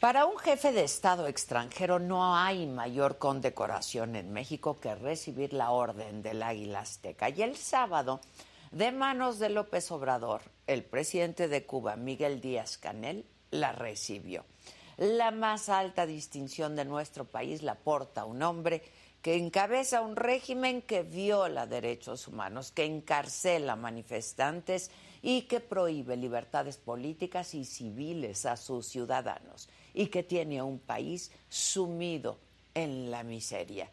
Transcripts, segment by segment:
Para un jefe de Estado extranjero no hay mayor condecoración en México que recibir la Orden del Águila Azteca. Y el sábado, de manos de López Obrador, el presidente de Cuba, Miguel Díaz Canel, la recibió. La más alta distinción de nuestro país la porta un hombre que encabeza un régimen que viola derechos humanos, que encarcela manifestantes y que prohíbe libertades políticas y civiles a sus ciudadanos y que tiene un país sumido en la miseria.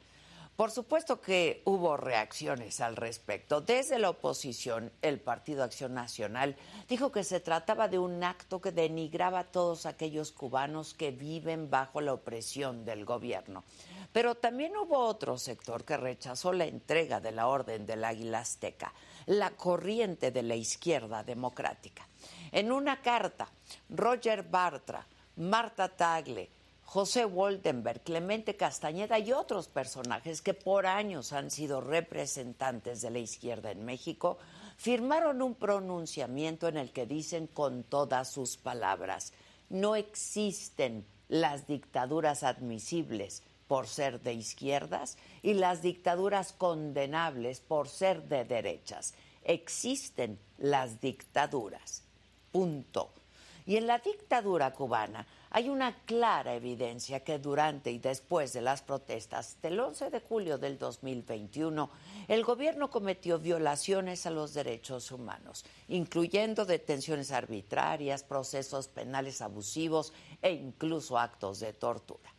Por supuesto que hubo reacciones al respecto. Desde la oposición, el Partido Acción Nacional dijo que se trataba de un acto que denigraba a todos aquellos cubanos que viven bajo la opresión del gobierno. Pero también hubo otro sector que rechazó la entrega de la Orden del Águila Azteca, la corriente de la izquierda democrática. En una carta, Roger Bartra, Marta Tagle, José Woldenberg, Clemente Castañeda y otros personajes que por años han sido representantes de la izquierda en México, firmaron un pronunciamiento en el que dicen con todas sus palabras, no existen las dictaduras admisibles por ser de izquierdas y las dictaduras condenables por ser de derechas. Existen las dictaduras. Punto. Y en la dictadura cubana hay una clara evidencia que durante y después de las protestas del 11 de julio del 2021, el gobierno cometió violaciones a los derechos humanos, incluyendo detenciones arbitrarias, procesos penales abusivos e incluso actos de tortura.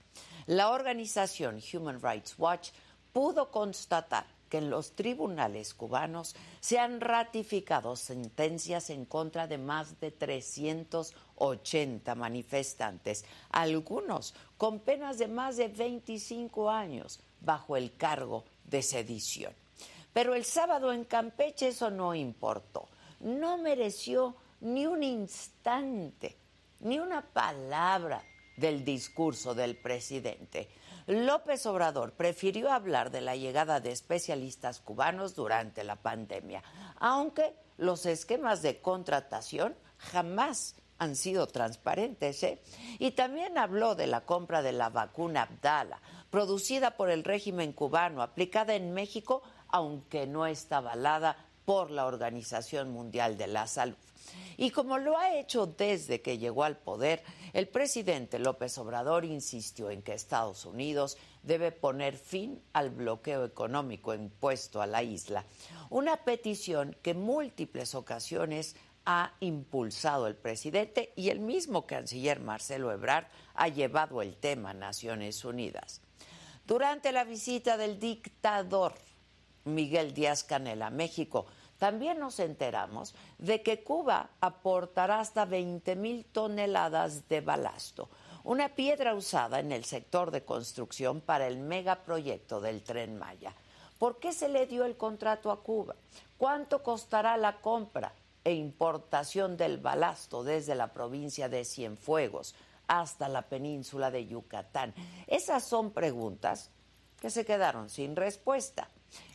La organización Human Rights Watch pudo constatar que en los tribunales cubanos se han ratificado sentencias en contra de más de 380 manifestantes, algunos con penas de más de 25 años bajo el cargo de sedición. Pero el sábado en Campeche eso no importó, no mereció ni un instante, ni una palabra del discurso del presidente. López Obrador prefirió hablar de la llegada de especialistas cubanos durante la pandemia, aunque los esquemas de contratación jamás han sido transparentes. ¿eh? Y también habló de la compra de la vacuna Abdala, producida por el régimen cubano, aplicada en México, aunque no está avalada por la Organización Mundial de la Salud. Y como lo ha hecho desde que llegó al poder, el presidente López Obrador insistió en que Estados Unidos debe poner fin al bloqueo económico impuesto a la isla, una petición que múltiples ocasiones ha impulsado el presidente y el mismo canciller Marcelo Ebrard ha llevado el tema a Naciones Unidas. Durante la visita del dictador Miguel Díaz Canel a México, también nos enteramos de que Cuba aportará hasta 20 mil toneladas de balasto, una piedra usada en el sector de construcción para el megaproyecto del tren Maya. ¿Por qué se le dio el contrato a Cuba? ¿Cuánto costará la compra e importación del balasto desde la provincia de Cienfuegos hasta la península de Yucatán? Esas son preguntas que se quedaron sin respuesta.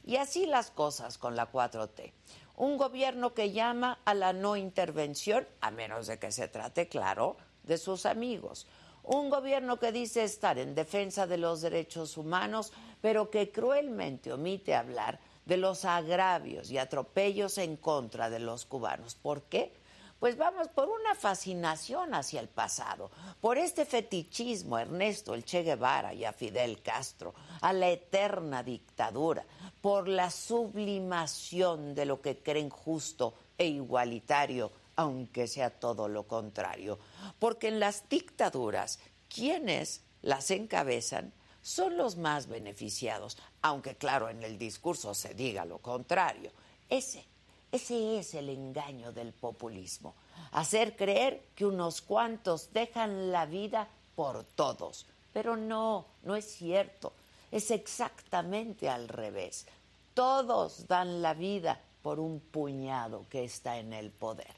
Y así las cosas con la 4T. Un gobierno que llama a la no intervención, a menos de que se trate, claro, de sus amigos. Un gobierno que dice estar en defensa de los derechos humanos, pero que cruelmente omite hablar de los agravios y atropellos en contra de los cubanos. ¿Por qué? pues vamos por una fascinación hacia el pasado, por este fetichismo Ernesto el Che Guevara y a Fidel Castro, a la eterna dictadura, por la sublimación de lo que creen justo e igualitario, aunque sea todo lo contrario. Porque en las dictaduras, quienes las encabezan son los más beneficiados, aunque claro en el discurso se diga lo contrario. Ese ese es el engaño del populismo, hacer creer que unos cuantos dejan la vida por todos. Pero no, no es cierto. Es exactamente al revés. Todos dan la vida por un puñado que está en el poder.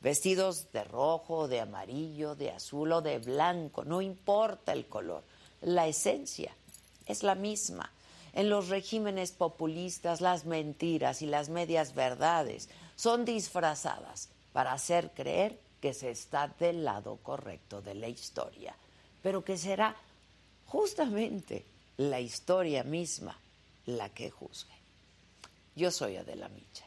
Vestidos de rojo, de amarillo, de azul o de blanco, no importa el color. La esencia es la misma. En los regímenes populistas las mentiras y las medias verdades son disfrazadas para hacer creer que se está del lado correcto de la historia. pero que será justamente la historia misma la que juzgue. Yo soy Adela Micha.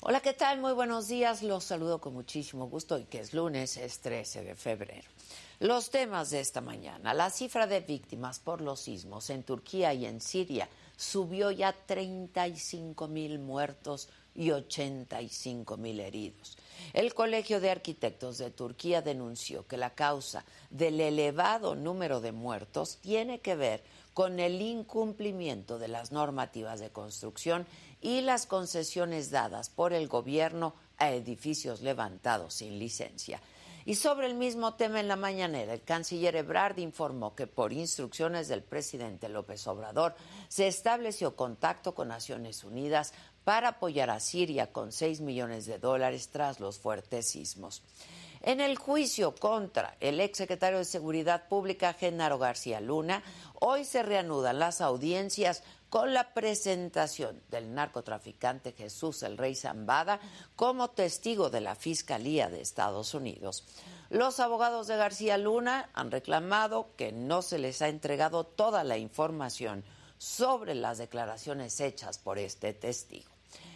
Hola, ¿qué tal? Muy buenos días. Los saludo con muchísimo gusto y que es lunes, es 13 de febrero. Los temas de esta mañana. La cifra de víctimas por los sismos en Turquía y en Siria subió ya 35 mil muertos y 85 mil heridos. El Colegio de Arquitectos de Turquía denunció que la causa del elevado número de muertos tiene que ver con el incumplimiento de las normativas de construcción y las concesiones dadas por el gobierno a edificios levantados sin licencia. Y sobre el mismo tema en la mañanera, el canciller Ebrard informó que por instrucciones del presidente López Obrador se estableció contacto con Naciones Unidas para apoyar a Siria con 6 millones de dólares tras los fuertes sismos. En el juicio contra el exsecretario de Seguridad Pública, Genaro García Luna, hoy se reanudan las audiencias con la presentación del narcotraficante Jesús el Rey Zambada como testigo de la Fiscalía de Estados Unidos. Los abogados de García Luna han reclamado que no se les ha entregado toda la información sobre las declaraciones hechas por este testigo.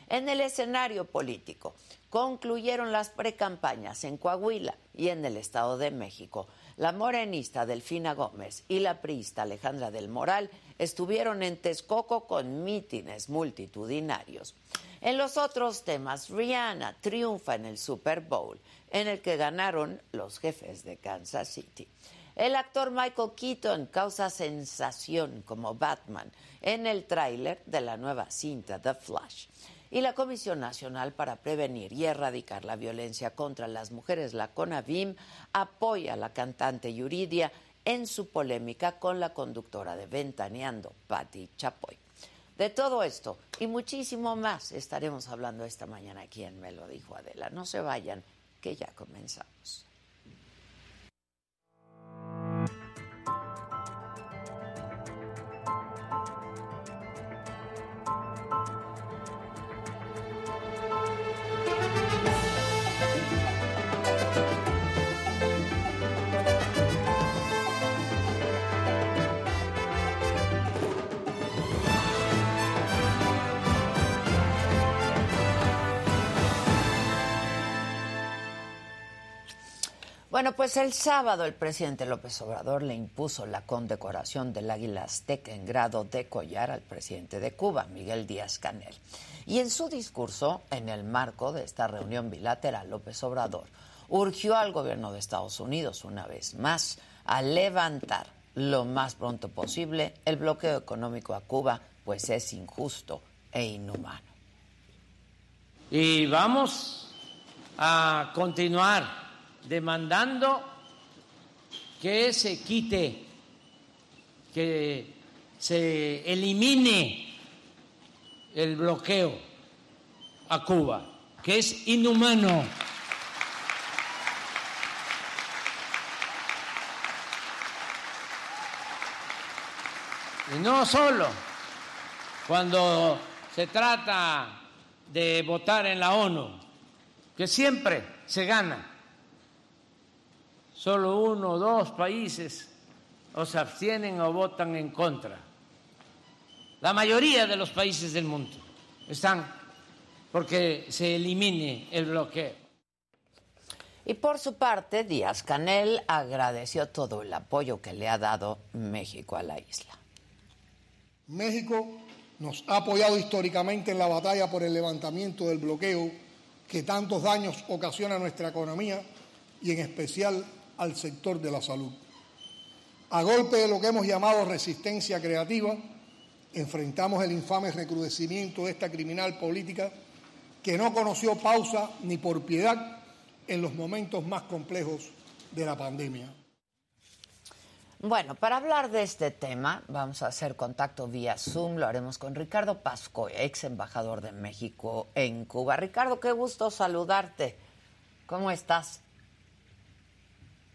En el escenario político, concluyeron las precampañas en Coahuila y en el Estado de México. La morenista Delfina Gómez y la priista Alejandra del Moral estuvieron en Texcoco con mítines multitudinarios. En los otros temas, Rihanna triunfa en el Super Bowl, en el que ganaron los jefes de Kansas City. El actor Michael Keaton causa sensación como Batman en el tráiler de la nueva cinta The Flash. Y la Comisión Nacional para Prevenir y Erradicar la Violencia contra las Mujeres, la CONAVIM, apoya a la cantante Yuridia en su polémica con la conductora de Ventaneando, Patti Chapoy. De todo esto y muchísimo más estaremos hablando esta mañana aquí en Me lo dijo Adela. No se vayan, que ya comenzamos. Bueno, pues el sábado el presidente López Obrador le impuso la condecoración del Águila Azteca en grado de collar al presidente de Cuba, Miguel Díaz Canel. Y en su discurso, en el marco de esta reunión bilateral, López Obrador urgió al gobierno de Estados Unidos, una vez más, a levantar lo más pronto posible el bloqueo económico a Cuba, pues es injusto e inhumano. Y vamos a continuar demandando que se quite, que se elimine el bloqueo a Cuba, que es inhumano. Y no solo cuando se trata de votar en la ONU, que siempre se gana solo uno o dos países o se abstienen o votan en contra. La mayoría de los países del mundo están porque se elimine el bloqueo. Y por su parte, Díaz Canel agradeció todo el apoyo que le ha dado México a la isla. México nos ha apoyado históricamente en la batalla por el levantamiento del bloqueo que tantos daños ocasiona a nuestra economía y en especial al sector de la salud. A golpe de lo que hemos llamado resistencia creativa, enfrentamos el infame recrudecimiento de esta criminal política que no conoció pausa ni por piedad en los momentos más complejos de la pandemia. Bueno, para hablar de este tema, vamos a hacer contacto vía Zoom. Lo haremos con Ricardo Pasco, ex embajador de México en Cuba. Ricardo, qué gusto saludarte. ¿Cómo estás?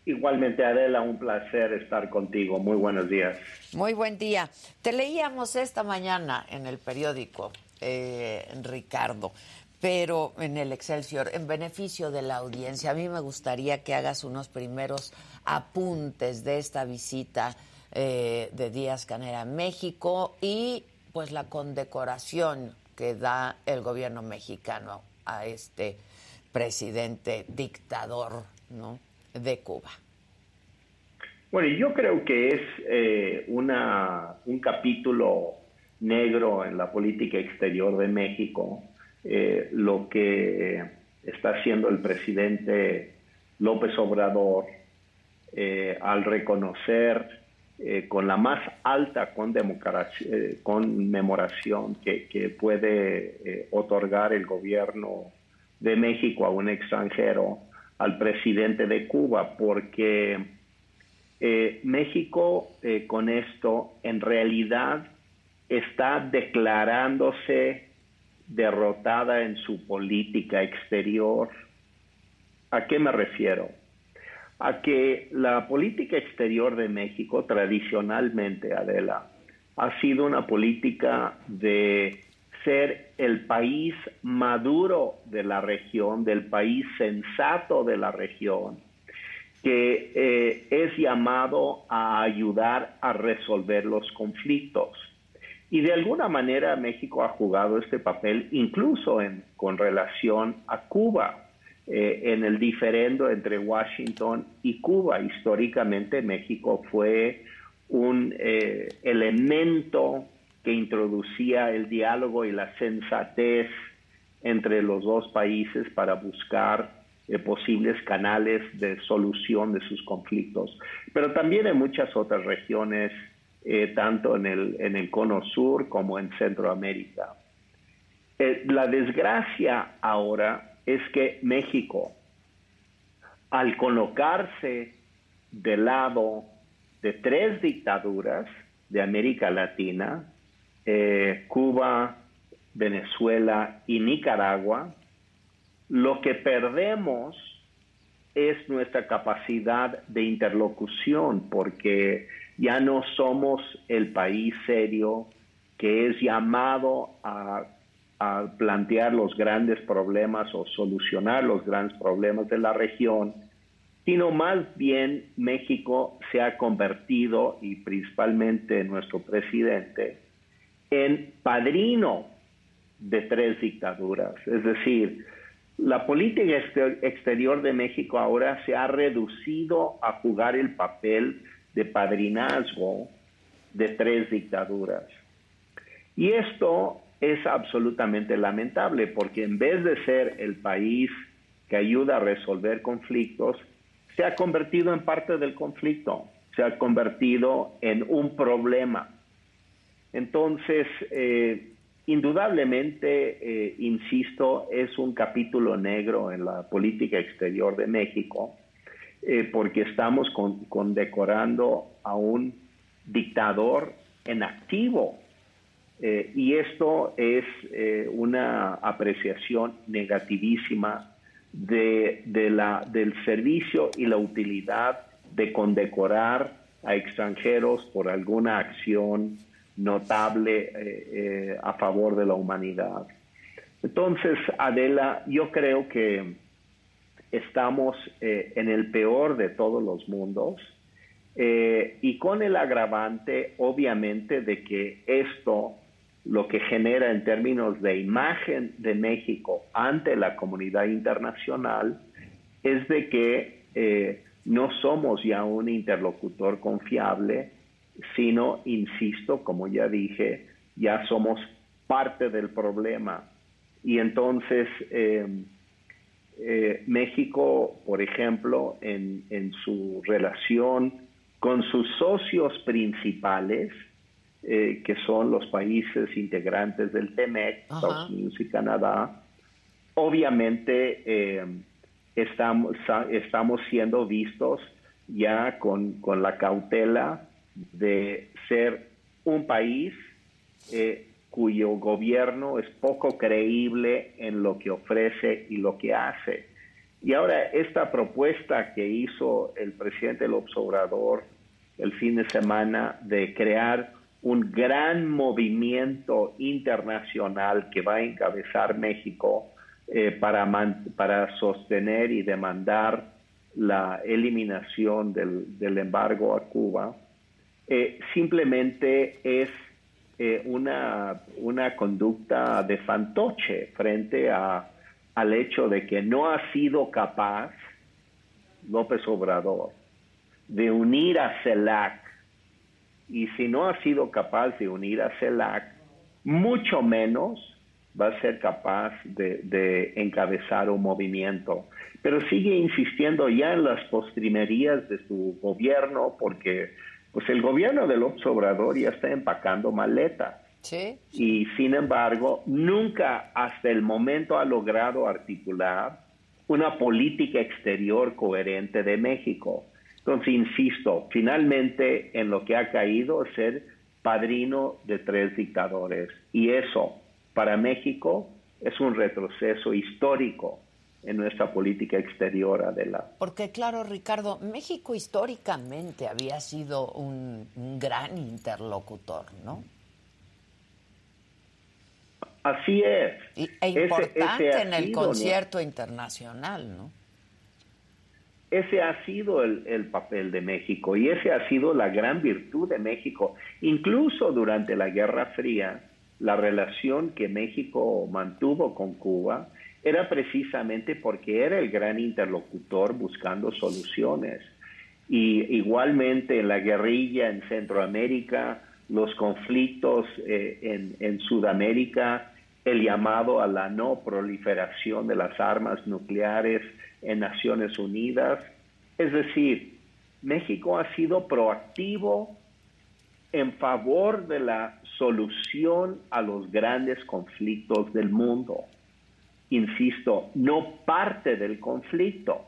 Igualmente, Adela, un placer estar contigo. Muy buenos días. Muy buen día. Te leíamos esta mañana en el periódico, eh, Ricardo. pero en el Excelsior, en beneficio de la audiencia, a mí me gustaría que hagas unos primeros apuntes de esta visita eh, de Díaz Canera a México y pues la condecoración que da el gobierno mexicano a este presidente dictador ¿no? De Cuba. Bueno, yo creo que es eh, una, un capítulo negro en la política exterior de México, eh, lo que está haciendo el presidente López Obrador eh, al reconocer con la más alta conmemoración que puede otorgar el gobierno de México a un extranjero, al presidente de Cuba, porque eh, México eh, con esto en realidad está declarándose derrotada en su política exterior. ¿A qué me refiero? A que la política exterior de México tradicionalmente, Adela, ha sido una política de ser el país maduro de la región, del país sensato de la región, que eh, es llamado a ayudar a resolver los conflictos. Y de alguna manera México ha jugado este papel incluso en, con relación a Cuba, eh, en el diferendo entre Washington y Cuba. Históricamente México fue un eh, elemento que introducía el diálogo y la sensatez entre los dos países para buscar eh, posibles canales de solución de sus conflictos. Pero también en muchas otras regiones, eh, tanto en el, en el cono sur como en Centroamérica. Eh, la desgracia ahora es que México, al colocarse del lado de tres dictaduras de América Latina, Cuba, Venezuela y Nicaragua, lo que perdemos es nuestra capacidad de interlocución, porque ya no somos el país serio que es llamado a, plantear los grandes problemas o solucionar los grandes problemas de la región, sino más bien México se ha convertido, y principalmente nuestro presidente, en padrino de tres dictaduras. Es decir, la política exterior de México ahora se ha reducido a jugar el papel de padrinazgo de tres dictaduras. Y esto es absolutamente lamentable porque en vez de ser el país que ayuda a resolver conflictos, se ha convertido en parte del conflicto, se ha convertido en un problema. Entonces, eh, Indudablemente, eh, insisto, es un capítulo negro en la política exterior de México, eh, porque estamos condecorando a un dictador en activo. Y esto es una apreciación negativísima de, la, del servicio y la utilidad de condecorar a extranjeros por alguna acción notable eh, eh, a favor de la humanidad. Entonces, Adela, yo creo que estamos eh, en el peor de todos los mundos y con el agravante, obviamente, de que esto lo que genera en términos de imagen de México ante la comunidad internacional es de que no somos ya un interlocutor confiable, sino, insisto, como ya dije, ya somos parte del problema. Y entonces, eh, eh, México, por ejemplo, en, su relación con sus socios principales, eh, que son los países integrantes del TEMEC, Estados Unidos y Canadá, obviamente estamos, estamos siendo vistos ya con, con la cautela de ser un país eh, cuyo gobierno es poco creíble en lo que ofrece y lo que hace. Y ahora esta propuesta que hizo el presidente López Obrador el fin de semana de crear un gran movimiento internacional que va a encabezar México eh, para, para sostener y demandar la eliminación del, embargo a Cuba, eh, simplemente es eh, una, una conducta de fantoche frente a, al hecho de que no ha sido capaz López Obrador de unir a CELAC y si no ha sido capaz de unir a CELAC, mucho menos va a ser capaz de, encabezar un movimiento. Pero sigue insistiendo ya en las postrimerías de su gobierno porque pues el gobierno del Obrador ya está empacando maletas. ¿Sí? Y sin embargo, nunca hasta el momento ha logrado articular una política exterior coherente de México. Entonces, insisto, finalmente en lo que ha caído es ser padrino de tres dictadores. Y eso, para México, es un retroceso histórico en nuestra política exterior, Adela. Porque claro, Ricardo, México históricamente había sido un, gran interlocutor, ¿no? Así es. e importante en el concierto internacional, ¿no? Ese ha sido el, el, papel de México y ese ha sido la gran virtud de México. Incluso durante la Guerra Fría, la relación que México mantuvo con Cuba era precisamente porque era el gran interlocutor buscando soluciones. Y igualmente en la guerrilla en Centroamérica, los conflictos eh, en, en Sudamérica, el llamado a la no proliferación de las armas nucleares en Naciones Unidas. Es decir, México ha sido proactivo en favor de la solución a los grandes conflictos del mundo insisto, no parte del conflicto.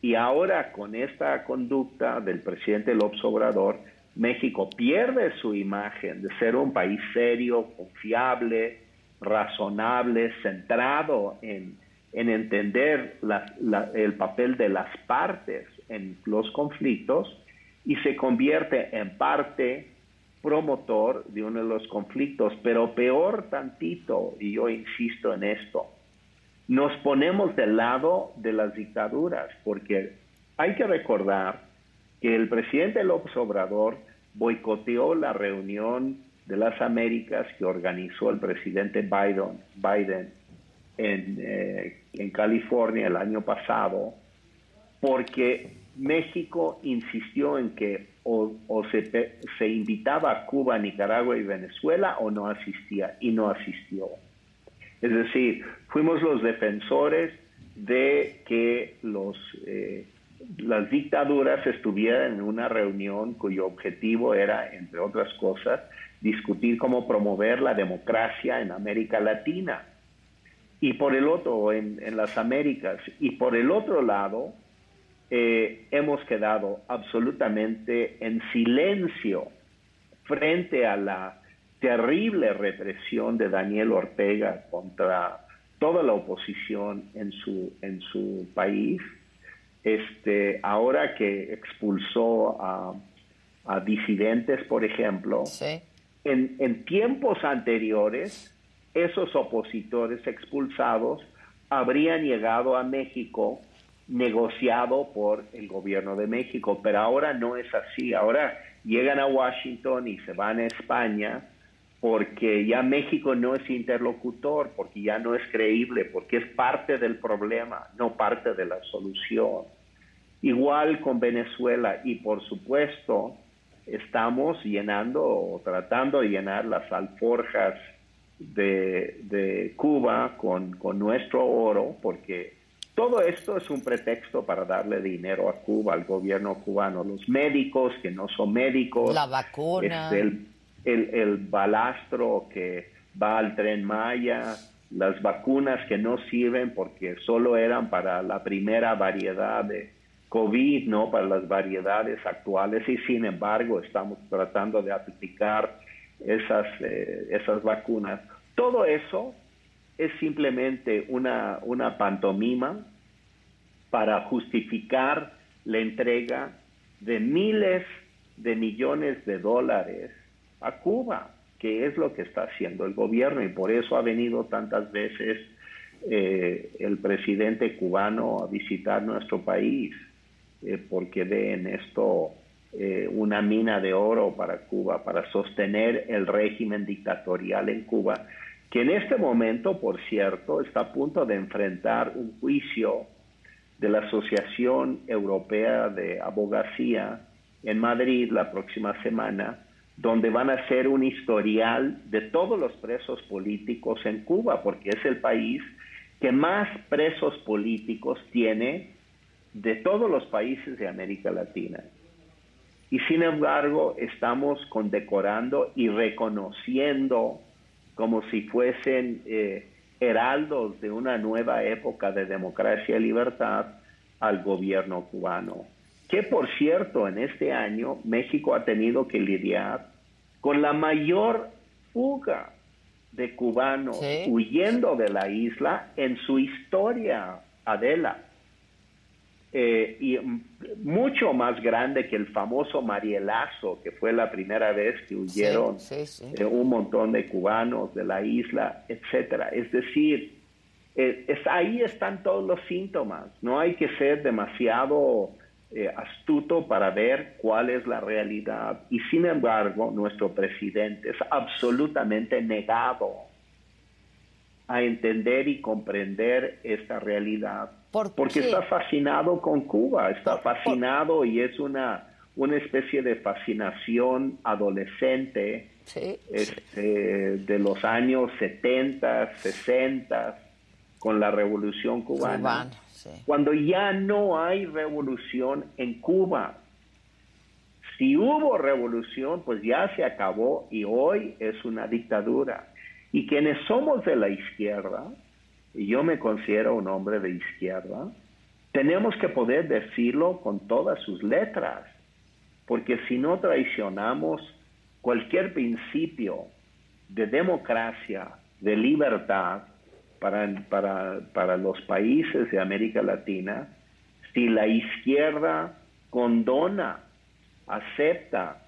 Y ahora con esta conducta del presidente López Obrador, México pierde su imagen de ser un país serio, confiable, razonable, centrado en, entender el papel de las partes en los conflictos y se convierte en parte promotor de uno de los conflictos, pero peor tantito, y yo insisto en esto, nos ponemos del lado de las dictaduras, porque hay que recordar que el presidente López Obrador boicoteó la reunión de las Américas que organizó el presidente Biden, Biden en, eh, California el año pasado, porque México insistió en que o, o se, se invitaba a Cuba, Nicaragua y Venezuela o no asistía, y no asistió. Es decir, fuimos los defensores de que los, eh, las dictaduras estuvieran en una reunión cuyo objetivo era, entre otras cosas, discutir cómo promover la democracia en América Latina. Y por el otro, en, las Américas. Y por el otro lado, eh, hemos quedado absolutamente en silencio frente a la terrible represión de Daniel Ortega contra toda la oposición en su, en su país. Este, ahora que expulsó a, disidentes, por ejemplo, en, en tiempos anteriores, esos opositores expulsados habrían llegado a México negociado por el gobierno de México, pero ahora no es así. Ahora llegan a Washington y se van a España porque ya México no es interlocutor, porque ya no es creíble, porque es parte del problema, no parte de la solución. Igual con Venezuela y por supuesto estamos llenando o tratando de llenar las alforjas de, Cuba con, con nuestro oro, porque todo esto es un pretexto para darle dinero a Cuba, al gobierno cubano, los médicos que no son médicos, la vacuna, este, el, balastro que va al tren Maya, las vacunas que no sirven porque solo eran para la primera variedad de COVID, no para las variedades actuales y sin embargo estamos tratando de aplicar esas, eh, esas vacunas. Todo eso es simplemente una, una pantomima para justificar la entrega de miles de millones de dólares a Cuba, que es lo que está haciendo el gobierno. Y por eso ha venido tantas veces eh, el presidente cubano a visitar nuestro país, eh, porque ve en esto eh, una mina de oro para Cuba, para sostener el régimen dictatorial en Cuba, que en este momento, por cierto, está a punto de enfrentar un juicio de la Asociación Europea de Abogacía en Madrid la próxima semana, donde van a hacer un historial de todos los presos políticos en Cuba, porque es el país que más presos políticos tiene de todos los países de América Latina. Y sin embargo, estamos condecorando y reconociendo como si fuesen eh, heraldos de una nueva época de democracia y libertad al gobierno cubano que por cierto en este año México ha tenido que lidiar con la mayor fuga de cubanos huyendo de la isla en su historia, Adela. Eh, y mucho más grande que el famoso Marielazo, que fue la primera vez que huyeron eh, un montón de cubanos de la isla, etcétera. Es decir, eh, es, ahí están todos los síntomas. No hay que ser demasiado eh, astuto para ver cuál es la realidad. Y sin embargo nuestro presidente es absolutamente negado a entender y comprender esta realidad. Porque está fascinado con Cuba, está fascinado y es una, una especie de fascinación adolescente este, de los años 70, 60 con la revolución cubana cuando ya no hay revolución en Cuba. Si hubo revolución, pues ya se acabó y hoy es una dictadura. Y quienes somos de la izquierda, y yo me considero un hombre de izquierda, tenemos que poder decirlo con todas sus letras, porque si no traicionamos cualquier principio de democracia, de libertad, para, para, los países de América Latina si la izquierda condona, acepta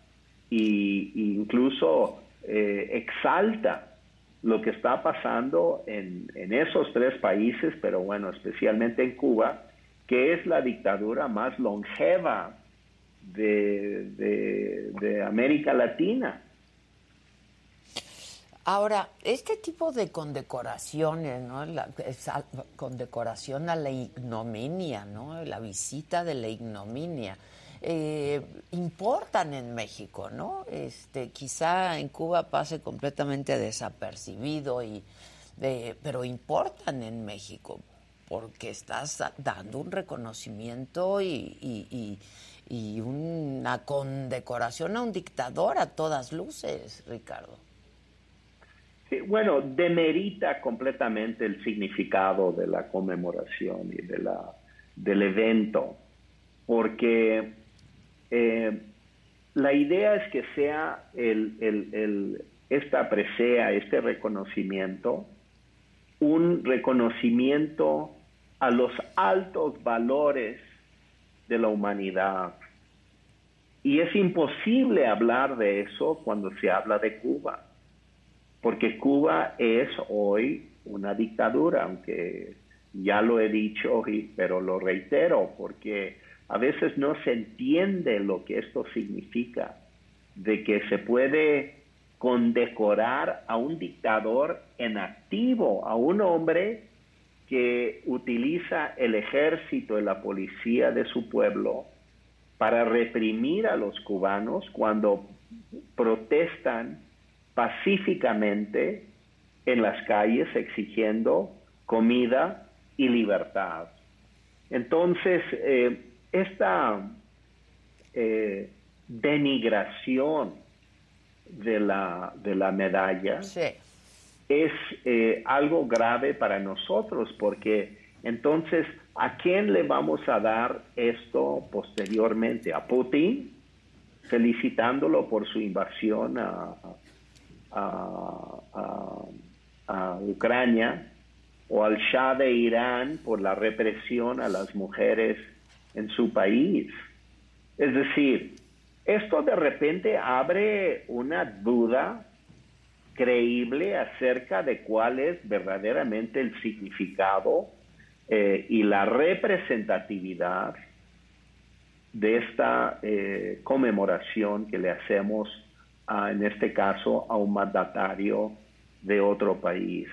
e incluso eh, exalta lo que está pasando en, en, esos tres países, pero bueno, especialmente en Cuba, que es la dictadura más longeva de, de América Latina. Ahora, este tipo de condecoraciones, ¿no? La, condecoración a la ignominia, ¿no? La visita de la ignominia, eh, importan en México, ¿no? Este, quizá en Cuba pase completamente desapercibido y, pero importan en México porque estás dando un reconocimiento y, y una condecoración a un dictador a todas luces, Ricardo bueno, demerita completamente el significado de la conmemoración y de la, del evento, porque eh, la idea es que sea el, el, esta presea, este reconocimiento, un reconocimiento a los altos valores de la humanidad. Y es imposible hablar de eso cuando se habla de Cuba porque Cuba es hoy una dictadura, aunque ya lo he dicho, pero lo reitero, porque a veces no se entiende lo que esto significa, de que se puede condecorar a un dictador en activo, a un hombre que utiliza el ejército y la policía de su pueblo para reprimir a los cubanos cuando protestan pacíficamente en las calles exigiendo comida y libertad. Entonces, eh, esta eh, denigración de la, de la medalla es eh, algo grave para nosotros porque entonces, ¿a quién le vamos a dar esto posteriormente? ¿A Putin? Felicitándolo por su invasión a, a, Ucrania o al Shah de Irán por la represión a las mujeres en su país. Es decir, esto de repente abre una duda creíble acerca de cuál es verdaderamente el significado eh, y la representatividad de esta eh, conmemoración que le hacemos, en este caso, a un mandatario de otro país.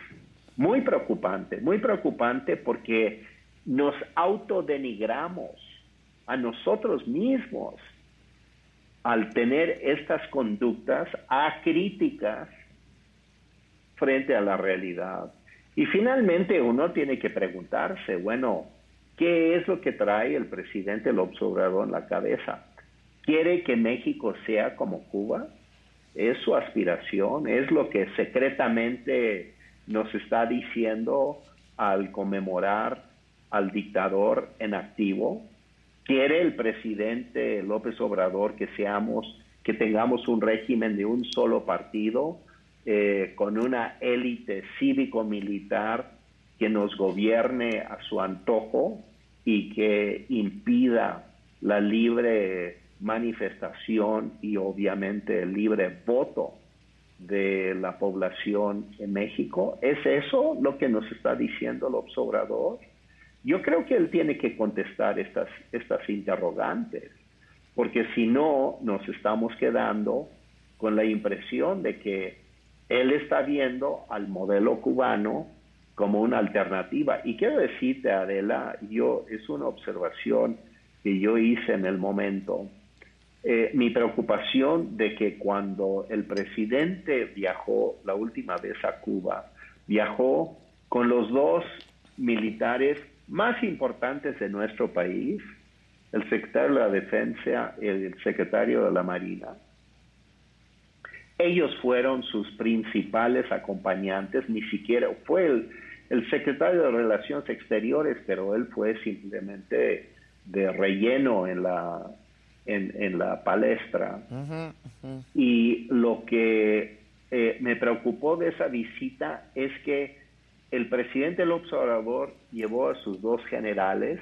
Muy preocupante, muy preocupante porque nos autodenigramos a nosotros mismos al tener estas conductas acríticas frente a la realidad. Y finalmente uno tiene que preguntarse, bueno, ¿qué es lo que trae el presidente López Obrador en la cabeza? ¿Quiere que México sea como Cuba? ¿Es su aspiración? ¿Es lo que secretamente nos está diciendo al conmemorar al dictador en activo? ¿Quiere el presidente López Obrador que seamos, que tengamos un régimen de un solo partido? Eh, con una élite cívico-militar que nos gobierne a su antojo y que impida la libre manifestación y obviamente el libre voto de la población en México. ¿Es eso lo que nos está diciendo el observador? Yo creo que él tiene que contestar estas, estas interrogantes, porque si no, nos estamos quedando con la impresión de que él está viendo al modelo cubano como una alternativa. Y quiero decirte, Adela, yo es una observación que yo hice en el momento. Eh, mi preocupación de que cuando el presidente viajó la última vez a Cuba, viajó con los dos militares más importantes de nuestro país, el secretario de la Defensa el secretario de la Marina, ellos fueron sus principales acompañantes, ni siquiera fue el, secretario de Relaciones Exteriores, pero él fue simplemente de relleno en la, en, la palestra. Y lo que eh, me preocupó de esa visita es que el presidente López Obrador llevó a sus dos generales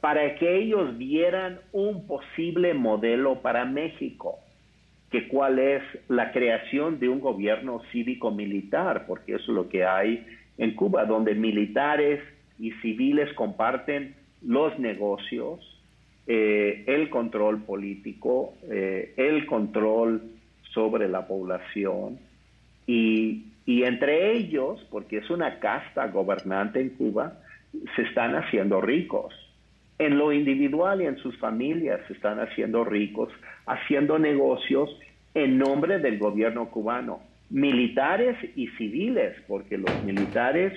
para que ellos vieran un posible modelo para México que cuál es la creación de un gobierno cívico-militar, porque eso es lo que hay en Cuba, donde militares y civiles comparten los negocios, eh, el control político, eh, el control sobre la población y, y entre ellos, porque es una casta gobernante en Cuba, se están haciendo ricos. En lo individual y en sus familias se están haciendo ricos, haciendo negocios en nombre del gobierno cubano, militares y civiles, porque los militares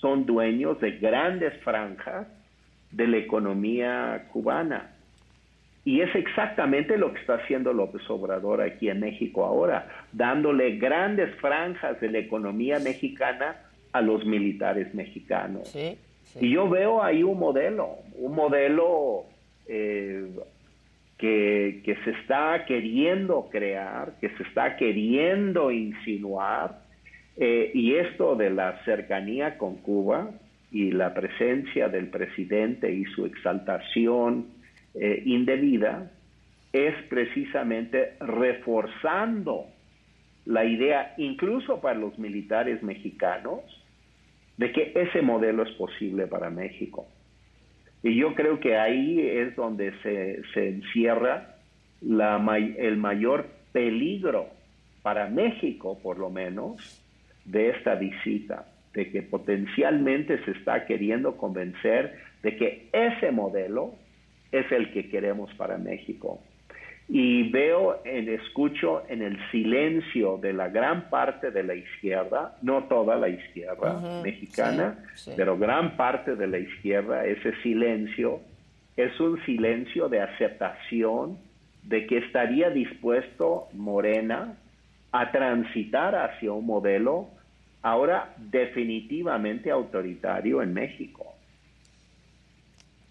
son dueños de grandes franjas de la economía cubana. Y es exactamente lo que está haciendo López Obrador aquí en México ahora, dándole grandes franjas de la economía mexicana a los militares mexicanos. Y yo veo ahí un modelo, un modelo eh, que, se está queriendo crear, que se está queriendo insinuar, eh, y esto de la cercanía con Cuba y la presencia del presidente y su exaltación eh, indebida es precisamente reforzando la idea, incluso para los militares mexicanos, de que ese modelo es posible para México. Y yo creo que ahí es donde se, encierra la, el mayor peligro para México, por lo menos, de esta visita, de que potencialmente se está queriendo convencer de que ese modelo es el que queremos para México. Y veo, en, escucho en el silencio de la gran parte de la izquierda, no toda la izquierda mexicana, pero gran parte de la izquierda, ese silencio es un silencio de aceptación de que estaría dispuesto Morena a transitar hacia un modelo ahora definitivamente autoritario en México.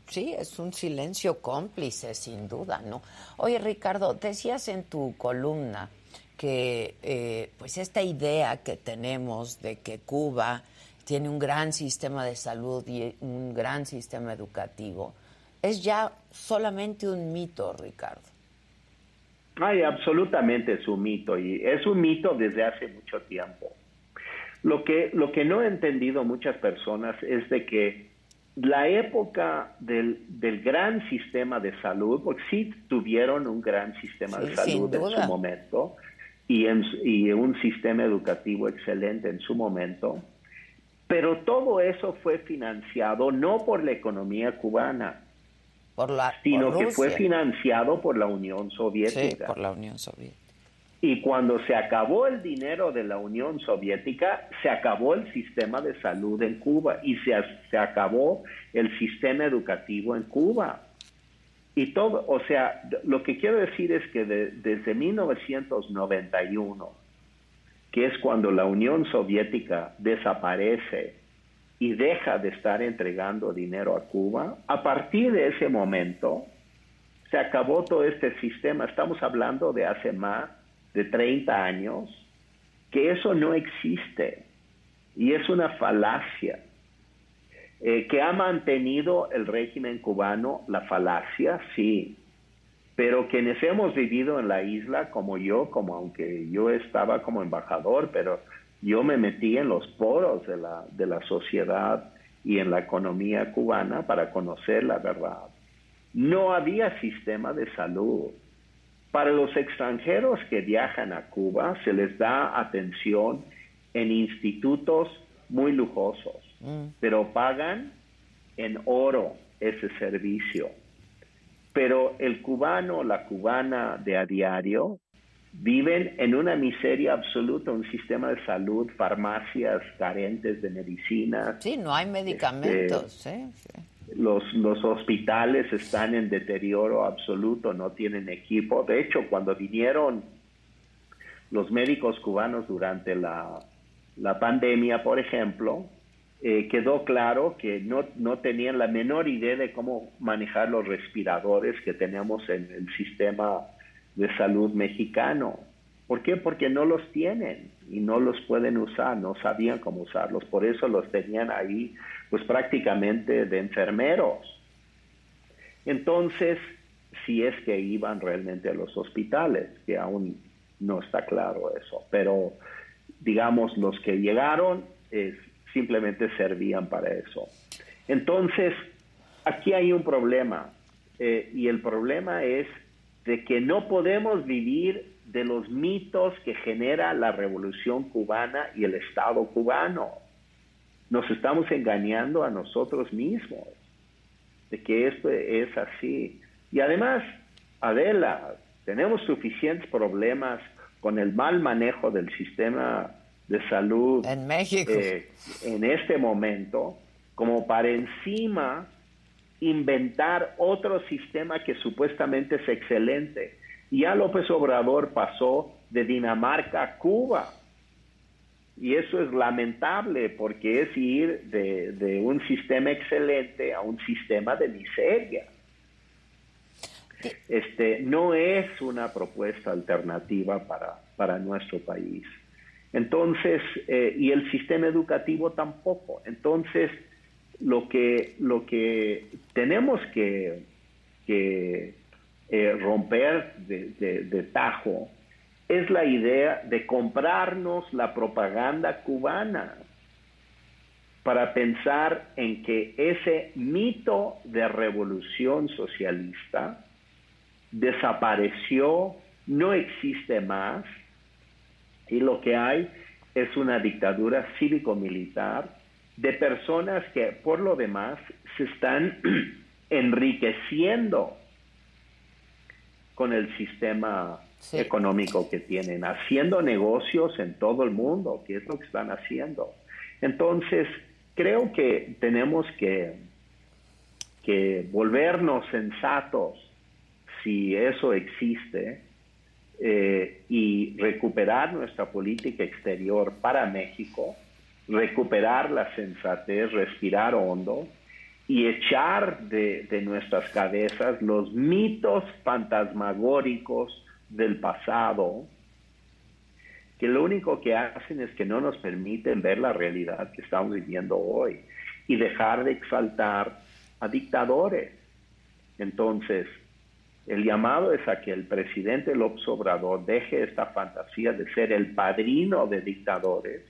Sí, es un silencio cómplice, sin duda, ¿no? Oye, Ricardo, decías en tu columna que eh, pues esta idea que tenemos de que Cuba tiene un gran sistema de salud y un gran sistema educativo es ya solamente un mito, Ricardo. Ay, absolutamente es un mito y es un mito desde hace mucho tiempo. Lo que, lo que no he entendido muchas personas es de que la época del, del gran sistema de salud, porque sí tuvieron un gran sistema de salud en su momento y, en, y un sistema educativo excelente en su momento, pero todo eso fue financiado no por la economía cubana, sino que fue financiado por la Unión Soviética. Sí, por la Unión Soviética. Y cuando se acabó el dinero de la Unión Soviética, se acabó el sistema de salud en Cuba y se, se acabó el sistema educativo en Cuba. Y todo, o sea, lo que quiero decir es que desde 1991, que es cuando la Unión Soviética desaparece y deja de estar entregando dinero a Cuba, a partir de ese momento se acabó todo este sistema. Estamos hablando de hace más de 30 años, que eso no existe y es una falacia. Eh, que ha mantenido el régimen cubano la falacia, sí, pero quienes hemos vivido en la isla, como yo, como aunque yo estaba como embajador, pero yo me metí en los poros de la, de la sociedad y en la economía cubana para conocer la verdad. No había sistema de salud. Para los extranjeros que viajan a Cuba se les da atención en institutos muy lujosos, mm. pero pagan en oro ese servicio pero el cubano, la cubana de a diario, viven en una miseria absoluta, un sistema de salud, farmacias carentes de medicinas. Sí, no hay medicamentos. Este, los, los hospitales están en deterioro absoluto, no tienen equipo. De hecho, cuando vinieron los médicos cubanos durante la, la pandemia, por ejemplo, eh, quedó claro que no, no tenían la menor idea de cómo manejar los respiradores que tenemos en el sistema de salud mexicano. ¿Por qué? Porque no los tienen y no los pueden usar, no sabían cómo usarlos, por eso los tenían ahí pues prácticamente de enfermeros. Entonces, si es que iban realmente a los hospitales, que aún no está claro eso, pero digamos los que llegaron simplemente servían para eso. Entonces, aquí hay un problema eh, y el problema es de que no podemos vivir de los mitos que genera la revolución cubana y el Estado cubano. Nos estamos engañando a nosotros mismos de que esto es así. Y además, Adela, tenemos suficientes problemas con el mal manejo del sistema de salud en México eh, en este momento como para encima inventar otro sistema que supuestamente es excelente. Y ya López Obrador pasó de Dinamarca a Cuba. Y eso es lamentable porque es ir de, de un sistema excelente a un sistema de miseria. Este, no es una propuesta alternativa para, para nuestro país. Entonces, eh, y el sistema educativo tampoco. Entonces, lo que, lo que tenemos que, eh, romper de, tajo es la idea de comprarnos la propaganda cubana para pensar en que ese mito de revolución socialista desapareció, no existe más, y lo que hay es una dictadura cívico-militar de personas que por lo demás se están enriqueciendo con el sistema económico que tienen, haciendo negocios en todo el mundo, que es lo que están haciendo. Entonces, creo que tenemos que, volvernos sensatos si eso existe eh, y recuperar nuestra política exterior para México, recuperar la sensatez, respirar hondo y echar de, nuestras cabezas los mitos fantasmagóricos del pasado, que lo único que hacen es que no nos permiten ver la realidad que estamos viviendo hoy y dejar de exaltar a dictadores. Entonces, El llamado es a que el presidente López Obrador deje esta fantasía de ser el padrino de dictadores,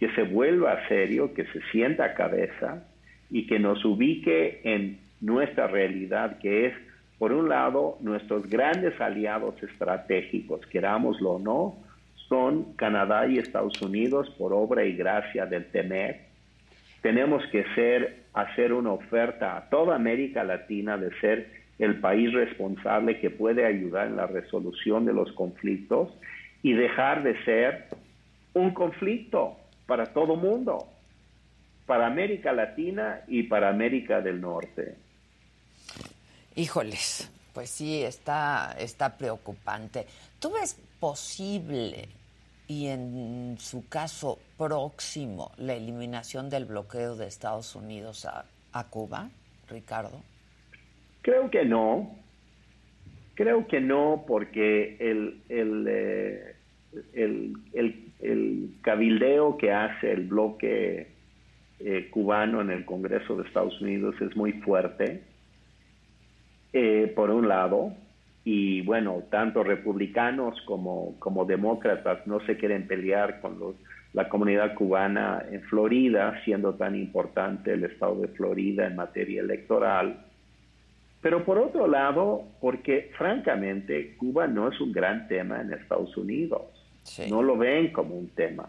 que se vuelva serio, que se sienta a cabeza y que nos ubique en nuestra realidad, que es, por un lado, nuestros grandes aliados estratégicos, querámoslo o no, son Canadá y Estados Unidos por obra y gracia del TEMEC. Tenemos que hacer una oferta a toda América Latina de ser el país responsable que puede ayudar en la resolución de los conflictos y dejar de ser un conflicto para todo mundo, para América Latina y para América del Norte. Híjoles, pues sí, está, está preocupante. ¿Tú ves posible y en su caso próximo la eliminación del bloqueo de Estados Unidos a, a Cuba, Ricardo? Creo que no. Creo que no, porque el, el, eh, el, cabildeo que hace el bloque eh, cubano en el Congreso de Estados Unidos es muy fuerte, eh, por un lado, y bueno, tanto republicanos como, como demócratas no se quieren pelear con los, la comunidad cubana en Florida, siendo tan importante el estado de Florida en materia electoral. Pero por otro lado, porque francamente Cuba no es un gran tema en Estados Unidos, no lo ven como un tema.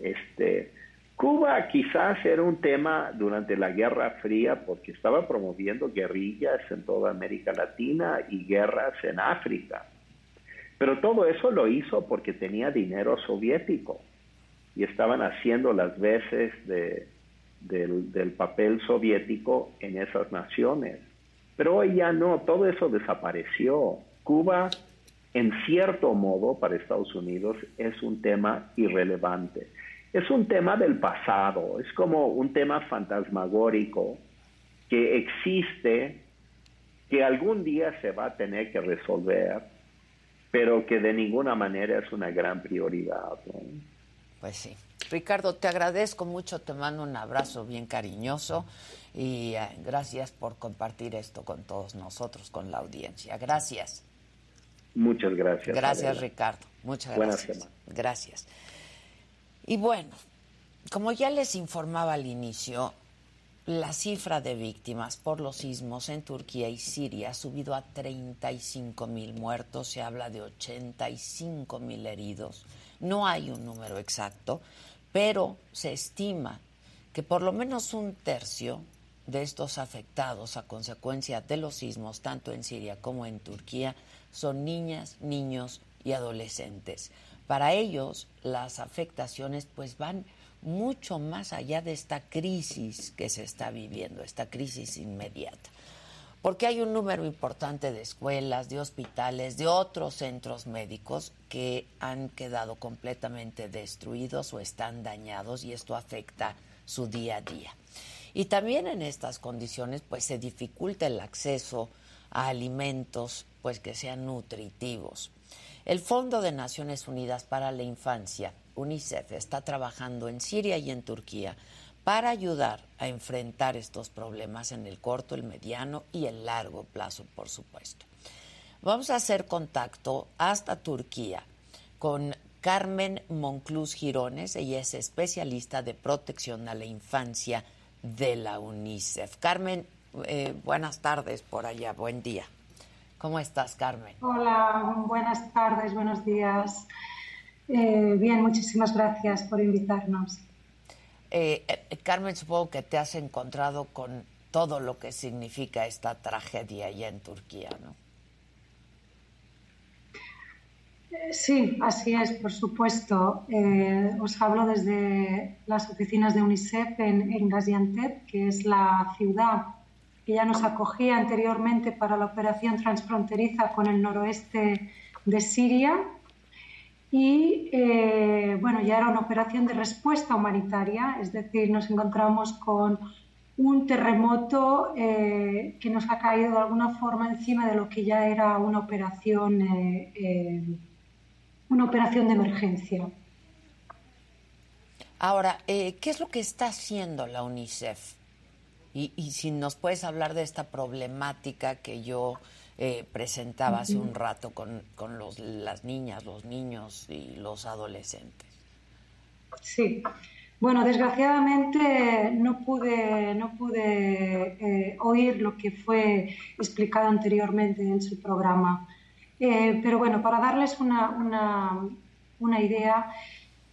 Este, Cuba quizás era un tema durante la Guerra Fría porque estaba promoviendo guerrillas en toda América Latina y guerras en África. Pero todo eso lo hizo porque tenía dinero soviético y estaban haciendo las veces del papel soviético en esas naciones. Pero hoy ya no, todo eso desapareció. Cuba, en cierto modo, para Estados Unidos es un tema irrelevante. Es un tema del pasado, es como un tema fantasmagórico que existe, que algún día se va a tener que resolver, pero que de ninguna manera es una gran prioridad. Pues sí. Ricardo, te agradezco mucho, te mando un abrazo bien cariñoso y eh, gracias por compartir esto con todos nosotros, con la audiencia. Gracias. Muchas gracias. Gracias, Ricardo. Muchas gracias. Gracias. Y bueno, como ya les informaba al inicio, la cifra de víctimas por los sismos en Turquía y Siria ha subido a 35 mil muertos, se habla de 85 mil heridos. No hay un número exacto, pero se estima que por lo menos un tercio de estos afectados a consecuencia de los sismos, tanto en Siria como en Turquía, son niñas, niños y adolescentes. Para ellos, las afectaciones pues van mucho más allá de esta crisis que se está viviendo, esta crisis inmediata. Porque hay un número importante de escuelas, de hospitales, de otros centros médicos que han quedado completamente destruidos o están dañados y esto afecta su día a día. Y también en estas condiciones pues se dificulta el acceso a alimentos pues que sean nutritivos. El Fondo de Naciones Unidas para la Infancia, UNICEF, está trabajando en Siria y en Turquía para ayudar a enfrentar estos problemas en el corto, el mediano y el largo plazo, por supuesto. Vamos a hacer contacto hasta Turquía con Carmen Monclus Girones, ella es especialista de protección a la infancia de la UNICEF. Carmen, eh, buenas tardes por allá, buen día. ¿Cómo estás, Carmen? Hola, buenas tardes, buenos días. Eh, bien, muchísimas gracias por invitarnos. Eh, Carmen, supongo que te has encontrado con todo lo que significa esta tragedia allá en Turquía, ¿no? Sí, así es, por supuesto. os hablo desde las oficinas de UNICEF en, en Gaziantep, que es la ciudad que ya nos acogía anteriormente para la operación transfronteriza con el noroeste de Siria. Y eh, bueno, ya era una operación de respuesta humanitaria, es decir, nos encontramos con un terremoto eh, que nos ha caído de alguna forma encima de lo que ya era una operación, eh, una operación de emergencia. Ahora, ¿qué es lo que está haciendo la UNICEF y, si nos puedes hablar de esta problemática que yo eh, presentaba hace un rato con, con los, las niñas, los niños y los adolescentes. Sí. Bueno, desgraciadamente no pude, no pude eh, oír lo que fue explicado anteriormente en su programa. Eh, pero bueno, para darles una, una, una idea,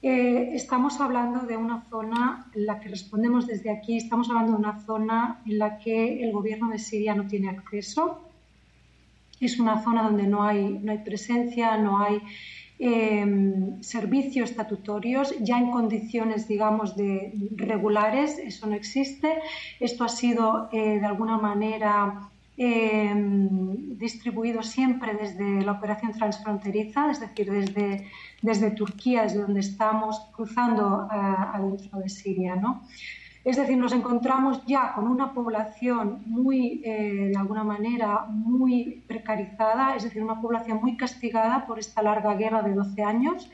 eh, estamos hablando de una zona en la que respondemos desde aquí, estamos hablando de una zona en la que el gobierno de Siria no tiene acceso. Es una zona donde no hay, no hay presencia, no hay eh, servicios estatutorios ya en condiciones, digamos, de regulares. Eso no existe. Esto ha sido, eh, de alguna manera, Em, distribuido siempre desde la operación transfronteriza, es decir, desde, desde Turquía, desde donde estamos cruzando adentro de Siria. ¿no? Es decir, nos encontramos ya con una población muy, eh, de alguna manera, muy precarizada, es decir, una población muy castigada por esta larga guerra de 12 años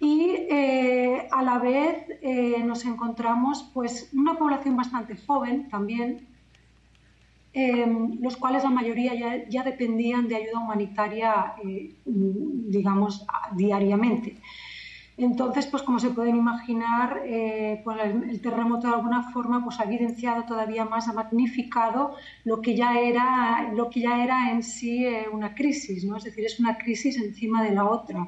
y eh, a la vez eh, nos encontramos pues una población bastante joven también Em, los cuales la mayoría ya, dependían de ayuda humanitaria, eh, digamos, diariamente. Entonces, pues como se pueden imaginar, eh, pues el, terremoto de alguna forma pues, ha evidenciado todavía más, ha magnificado lo que ya era, lo que ya era en sí eh, una crisis, ¿no? es decir, es una crisis encima de la otra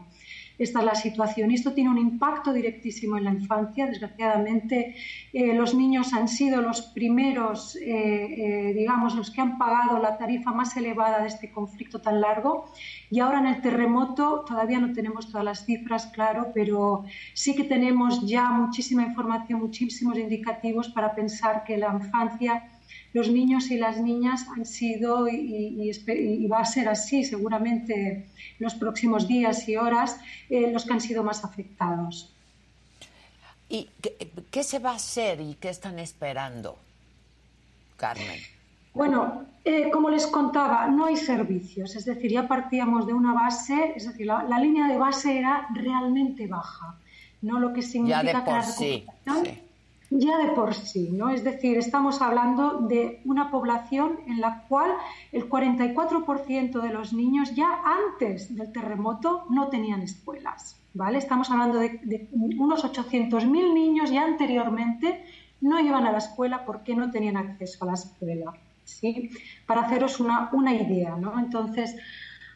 esta es la situación. Y esto tiene un impacto directísimo en la infancia. Desgraciadamente, eh, los niños han sido los primeros, eh, eh, digamos, los que han pagado la tarifa más elevada de este conflicto tan largo. Y ahora en el terremoto todavía no tenemos todas las cifras, claro, pero sí que tenemos ya muchísima información, muchísimos indicativos para pensar que la infancia los niños y las niñas han sido y, va a ser así seguramente en los próximos días y horas eh, los que han sido más afectados. ¿Y qué, se va a hacer y qué están esperando, Carmen? Bueno, eh, como les contaba, no hay servicios, es decir, ya partíamos de una base, es decir, la, línea de base era realmente baja, no lo que significa ya de por sí ya de por sí, ¿no? Es decir, estamos hablando de una población en la cual el 44% de los niños ya antes del terremoto no tenían escuelas, ¿vale? Estamos hablando de, unos 800.000 niños ya anteriormente no iban a la escuela porque no tenían acceso a la escuela, ¿sí? Para haceros una, una idea, ¿no? Entonces,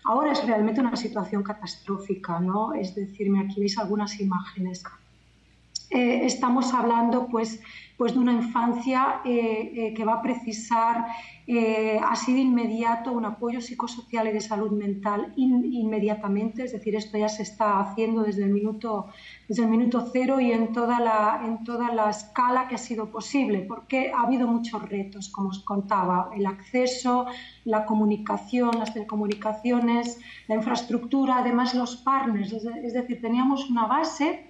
ahora es realmente una situación catastrófica, ¿no? Es decir, aquí veis algunas imágenes. Eh, estamos hablando pues, pues de una infancia eh, eh, que va a precisar así de inmediato un apoyo psicosocial y de salud mental inmediatamente, es decir, esto ya se está haciendo desde el minuto, desde el minuto cero y en toda, la, en toda la escala que ha sido posible, porque ha habido muchos retos, como os contaba, el acceso, la comunicación, las telecomunicaciones, la infraestructura, además los partners, es decir, teníamos una base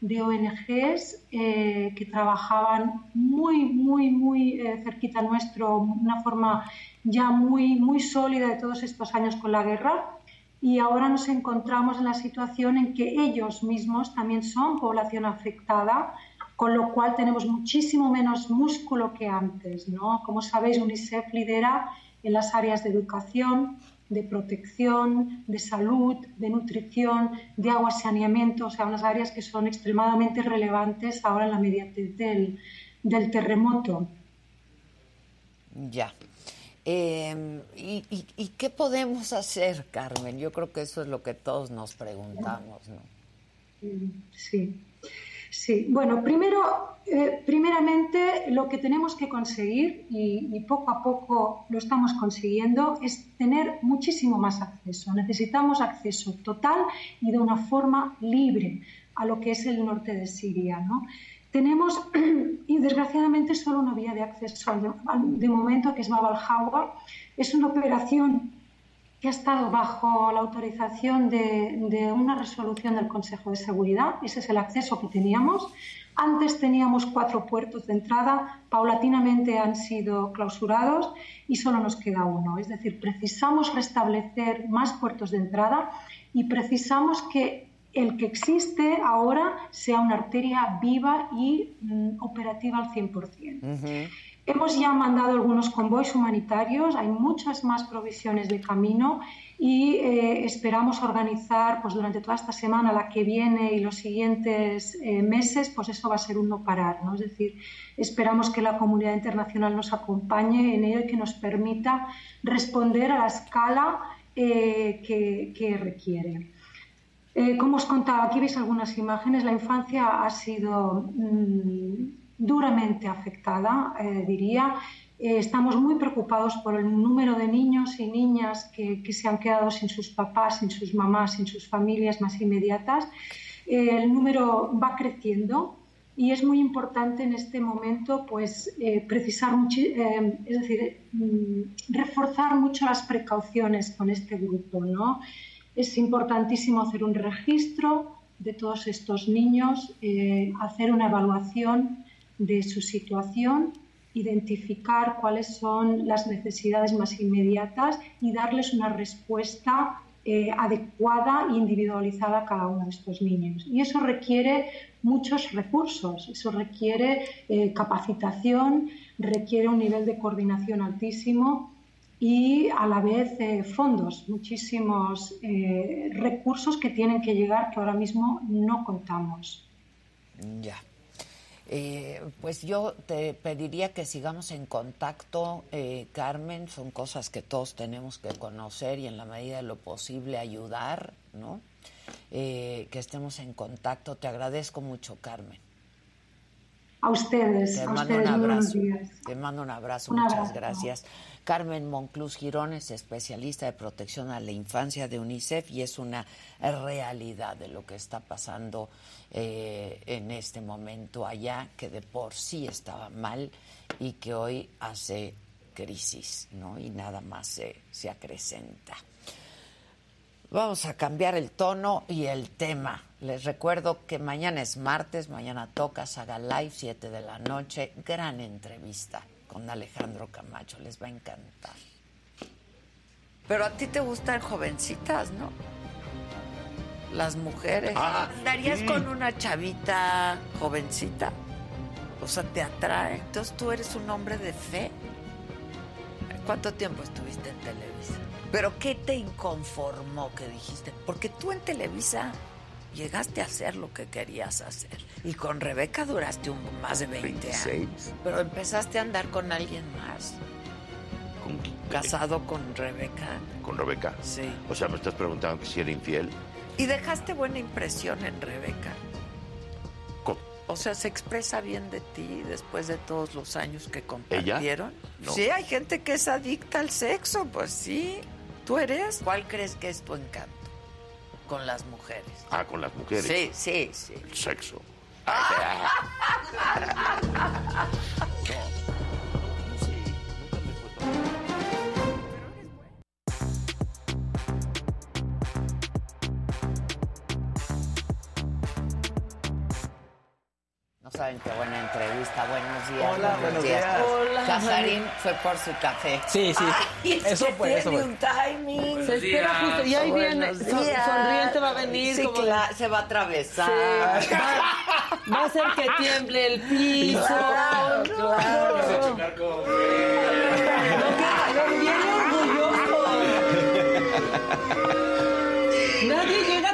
de ONGs eh, que trabajaban muy, muy, muy eh, cerquita nuestro, una forma ya muy, muy sólida de todos estos años con la guerra. Y ahora nos encontramos en la situación en que ellos mismos también son población afectada, con lo cual tenemos muchísimo menos músculo que antes. ¿no? Como sabéis, UNICEF lidera en las áreas de educación, de protección, de salud, de nutrición, de agua y saneamiento, o sea, unas áreas que son extremadamente relevantes ahora en la mediatez del, del terremoto. Ya. Em, ¿y, y, qué podemos hacer, Carmen? Yo creo que eso es lo que todos nos preguntamos, ¿no? Sí. Sí, bueno, primero, eh, primeramente lo que tenemos que conseguir, y, poco a poco lo estamos consiguiendo, es tener muchísimo más acceso. Necesitamos acceso total y de una forma libre a lo que es el norte de Siria. ¿no? Tenemos, y desgraciadamente, solo una vía de acceso de, momento, que es Bab al Es una operación que ha estado bajo la autorización de, una resolución del Consejo de Seguridad. Ese es el acceso que teníamos. Antes teníamos cuatro puertos de entrada, paulatinamente han sido clausurados y solo nos queda uno. Es decir, precisamos restablecer más puertos de entrada y precisamos que el que existe ahora sea una arteria viva y mm, operativa al 100%. Hemos ya mandado algunos convoys humanitarios, hay muchas más provisiones de camino y eh, esperamos organizar pues, durante toda esta semana, la que viene y los siguientes eh, meses, pues eso va a ser un no parar. ¿no? Es decir, esperamos que la comunidad internacional nos acompañe en ello y que nos permita responder a la escala eh, que, requiere. como os contaba, aquí veis algunas imágenes. La infancia ha sido mm, duramente afectada, eh, diría. Eh, estamos muy preocupados por el número de niños y niñas que, se han quedado sin sus papás, sin sus mamás, sin sus familias más inmediatas. Eh, el número va creciendo y es muy importante en este momento pues precisar es decir mm, reforzar mucho las precauciones con este grupo no es importantísimo hacer un registro de todos estos niños hacer una evaluación de su situación, identificar cuáles son las necesidades más inmediatas y darles una respuesta eh, adecuada e individualizada a cada uno de estos niños. Y eso requiere muchos recursos, eso requiere eh, capacitación, requiere un nivel de coordinación altísimo y a la vez eh, fondos, muchísimos recursos que tienen que llegar que ahora mismo no contamos. Ya. Eh, pues yo te pediría que sigamos en contacto, eh, Carmen. Son cosas que todos tenemos que conocer y en la medida de lo posible ayudar, ¿no? Eh, que estemos en contacto. Te agradezco mucho, Carmen. A ustedes. Te a mando ustedes, un abrazo. Te mando un abrazo. muchas gracias. Carmen Monclus Girones, especialista de protección a la infancia de UNICEF, y es una realidad de lo que está pasando eh, en este momento allá, que de por sí estaba mal y que hoy hace crisis, ¿no? Y nada más se, se acrecenta. Vamos a cambiar el tono y el tema. Les recuerdo que mañana es martes, mañana toca Saga Live, 7 de la noche, gran entrevista con Alejandro Camacho, les va a encantar. Pero a ti te gustan jovencitas, ¿no? Las mujeres. Ah, ¿Andarías sí. con una chavita jovencita? O sea, te atrae. Entonces tú eres un hombre de fe. ¿Cuánto tiempo estuviste en Televisa? ¿Pero qué te inconformó que dijiste? Porque tú en Televisa llegaste a hacer lo que querías hacer. Y con Rebeca duraste un, más de 20 años. 26. Pero empezaste a andar con alguien más. Con, Casado con Rebeca. con Rebeca. Sí. O sea, me estás preguntando que si era infiel. Y dejaste buena impresión en Rebeca. ¿Cómo? O sea, se expresa bien de ti después de todos los años que compartieron. No. Sí, hay gente que es adicta al sexo, pues sí. ¿Tú eres? ¿Cuál crees que es tu encanto con las mujeres? Ah, con las mujeres. Sí, sí, sí. El sexo. Buenos días. Hola, buenos días. Hola, Casarín fue por su café. Sí, sí. Ay, es Eso que fue, tiene eso fue. un timing. Se espera justo. Y ahí viene. Son- días. sonriente va a venir. Sí, como- cla- se va a atravesar. Sí, va, va a hacer que tiemble el piso. Claro, claro. No,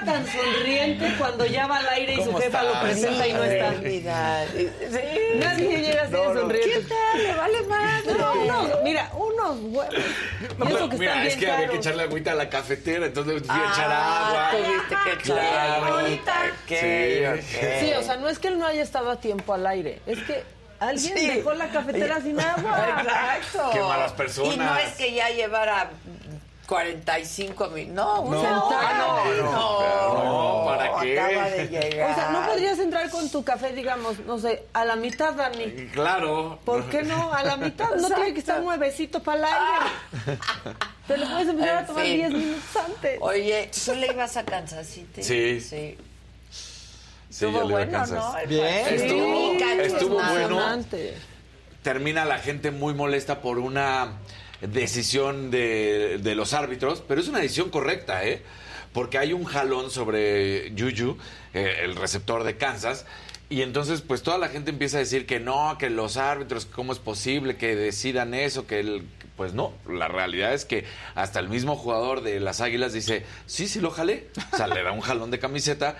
llega tan sonriente cuando ya va al aire y su jefa lo presenta y no está. Sí. Nadie llega así de ¿Qué sonriente. tal? Le vale más. No, no, mira, unos huevos. No, pero que mira, es que había que caros. echarle agüita a la cafetera, entonces fui a echar Ah, agua. Tuviste que Claro. agüita. Sí. Sí, o sea, no es que él no haya estado a tiempo al aire, es que alguien Sí. dejó la cafetera sin agua. Exacto. Qué malas personas. Y no es que ya llevara 45 mil. No, un No, centavo. ah, no, no, pero no, ¿para qué? Acaba de llegar. O sea, no podrías entrar con tu café, digamos, no sé, a la mitad, Dani. Claro. ¿Por qué no? A la mitad. No tiene que estar nuevecito para el aire. Te lo puedes empezar En a tomar fin. 10 minutos antes. Oye, ¿tú le ibas a Kansas City? Sí. Sí. Sí, Estuvo ya le iba a bueno. ¿no? El Bien. Estuvo- Sí, estuvo bueno. Termina la gente muy molesta por una decisión de, los árbitros, pero es una decisión correcta, ¿eh? Porque hay un jalón sobre Juju, eh, el receptor de Kansas, Y entonces, pues toda la gente empieza a decir que no, que los árbitros, cómo es posible que decidan eso, que el, pues no, la realidad es que hasta el mismo jugador de las Águilas dice, sí, sí lo jalé, o sea, le da un jalón de camiseta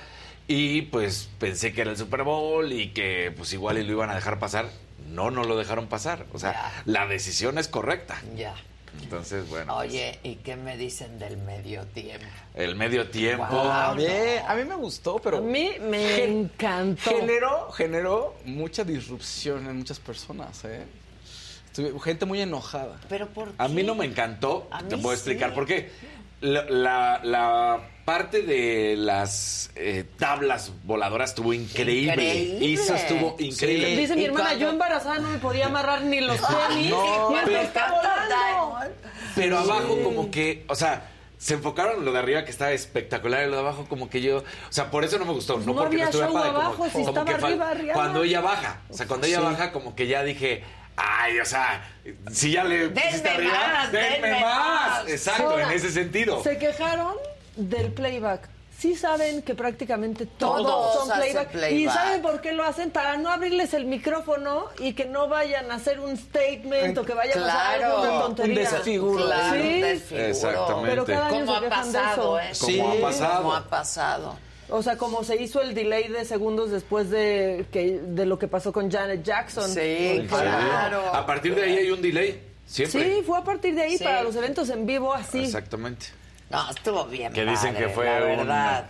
y pues pensé que era el Super Bowl y que pues igual y lo iban a dejar pasar. No, no lo dejaron pasar, o sea, Ya. la decisión es correcta. Ya. Entonces, bueno, pues, Oye, ¿y qué me dicen del medio tiempo? el medio tiempo. Guau. Bien, a mí me gustó, pero A mí me encantó. generó, generó mucha disrupción en muchas personas, ¿eh? Estuve- gente muy enojada. Pero por A mí no me encantó, A te mí puedo explicar sí. por qué. La, la- la parte de las eh, tablas voladoras estuvo increíble. Increíble. Eso estuvo increíble. Sí. Dice mi ¿Y hermana, cuando- yo embarazada no me podía amarrar ni los tenis. no, pero- está volando. Pero abajo como que, o sea, se enfocaron en lo de arriba que estaba espectacular y lo de abajo como que yo, o sea, por eso no me gustó, no, no porque había no estuve show padre, abajo, como, si como estaba que arriba, arriba. cuando ella baja, o sea, cuando ella Sí. baja como que ya dije, ay, o sea, si ya le Denme arriba, más, denme denme más. más. Exacto, Ahora, en ese sentido. Se quejaron del playback. Sí saben que prácticamente todos, Todos son playback. playback. ¿Y saben por qué lo hacen? Para no abrirles el micrófono y que no vayan a hacer un statement o que vayan a hacer Claro. alguna Un tontería. desfiguro. Claro, Sí. un desfiguro. Exactamente. Pero cada año Como se ha quejan de pasado, ¿eh? eso. Como ha pasado. Como ha pasado. O sea, como se hizo el delay de segundos después de, que, de lo que pasó con Janet Jackson. Sí, Sí. claro. A partir de ahí hay un delay, siempre. Sí, fue a partir de ahí Sí. para los eventos en vivo así. Exactamente. No, estuvo bien. Que dicen padre, que fue la un- verdad.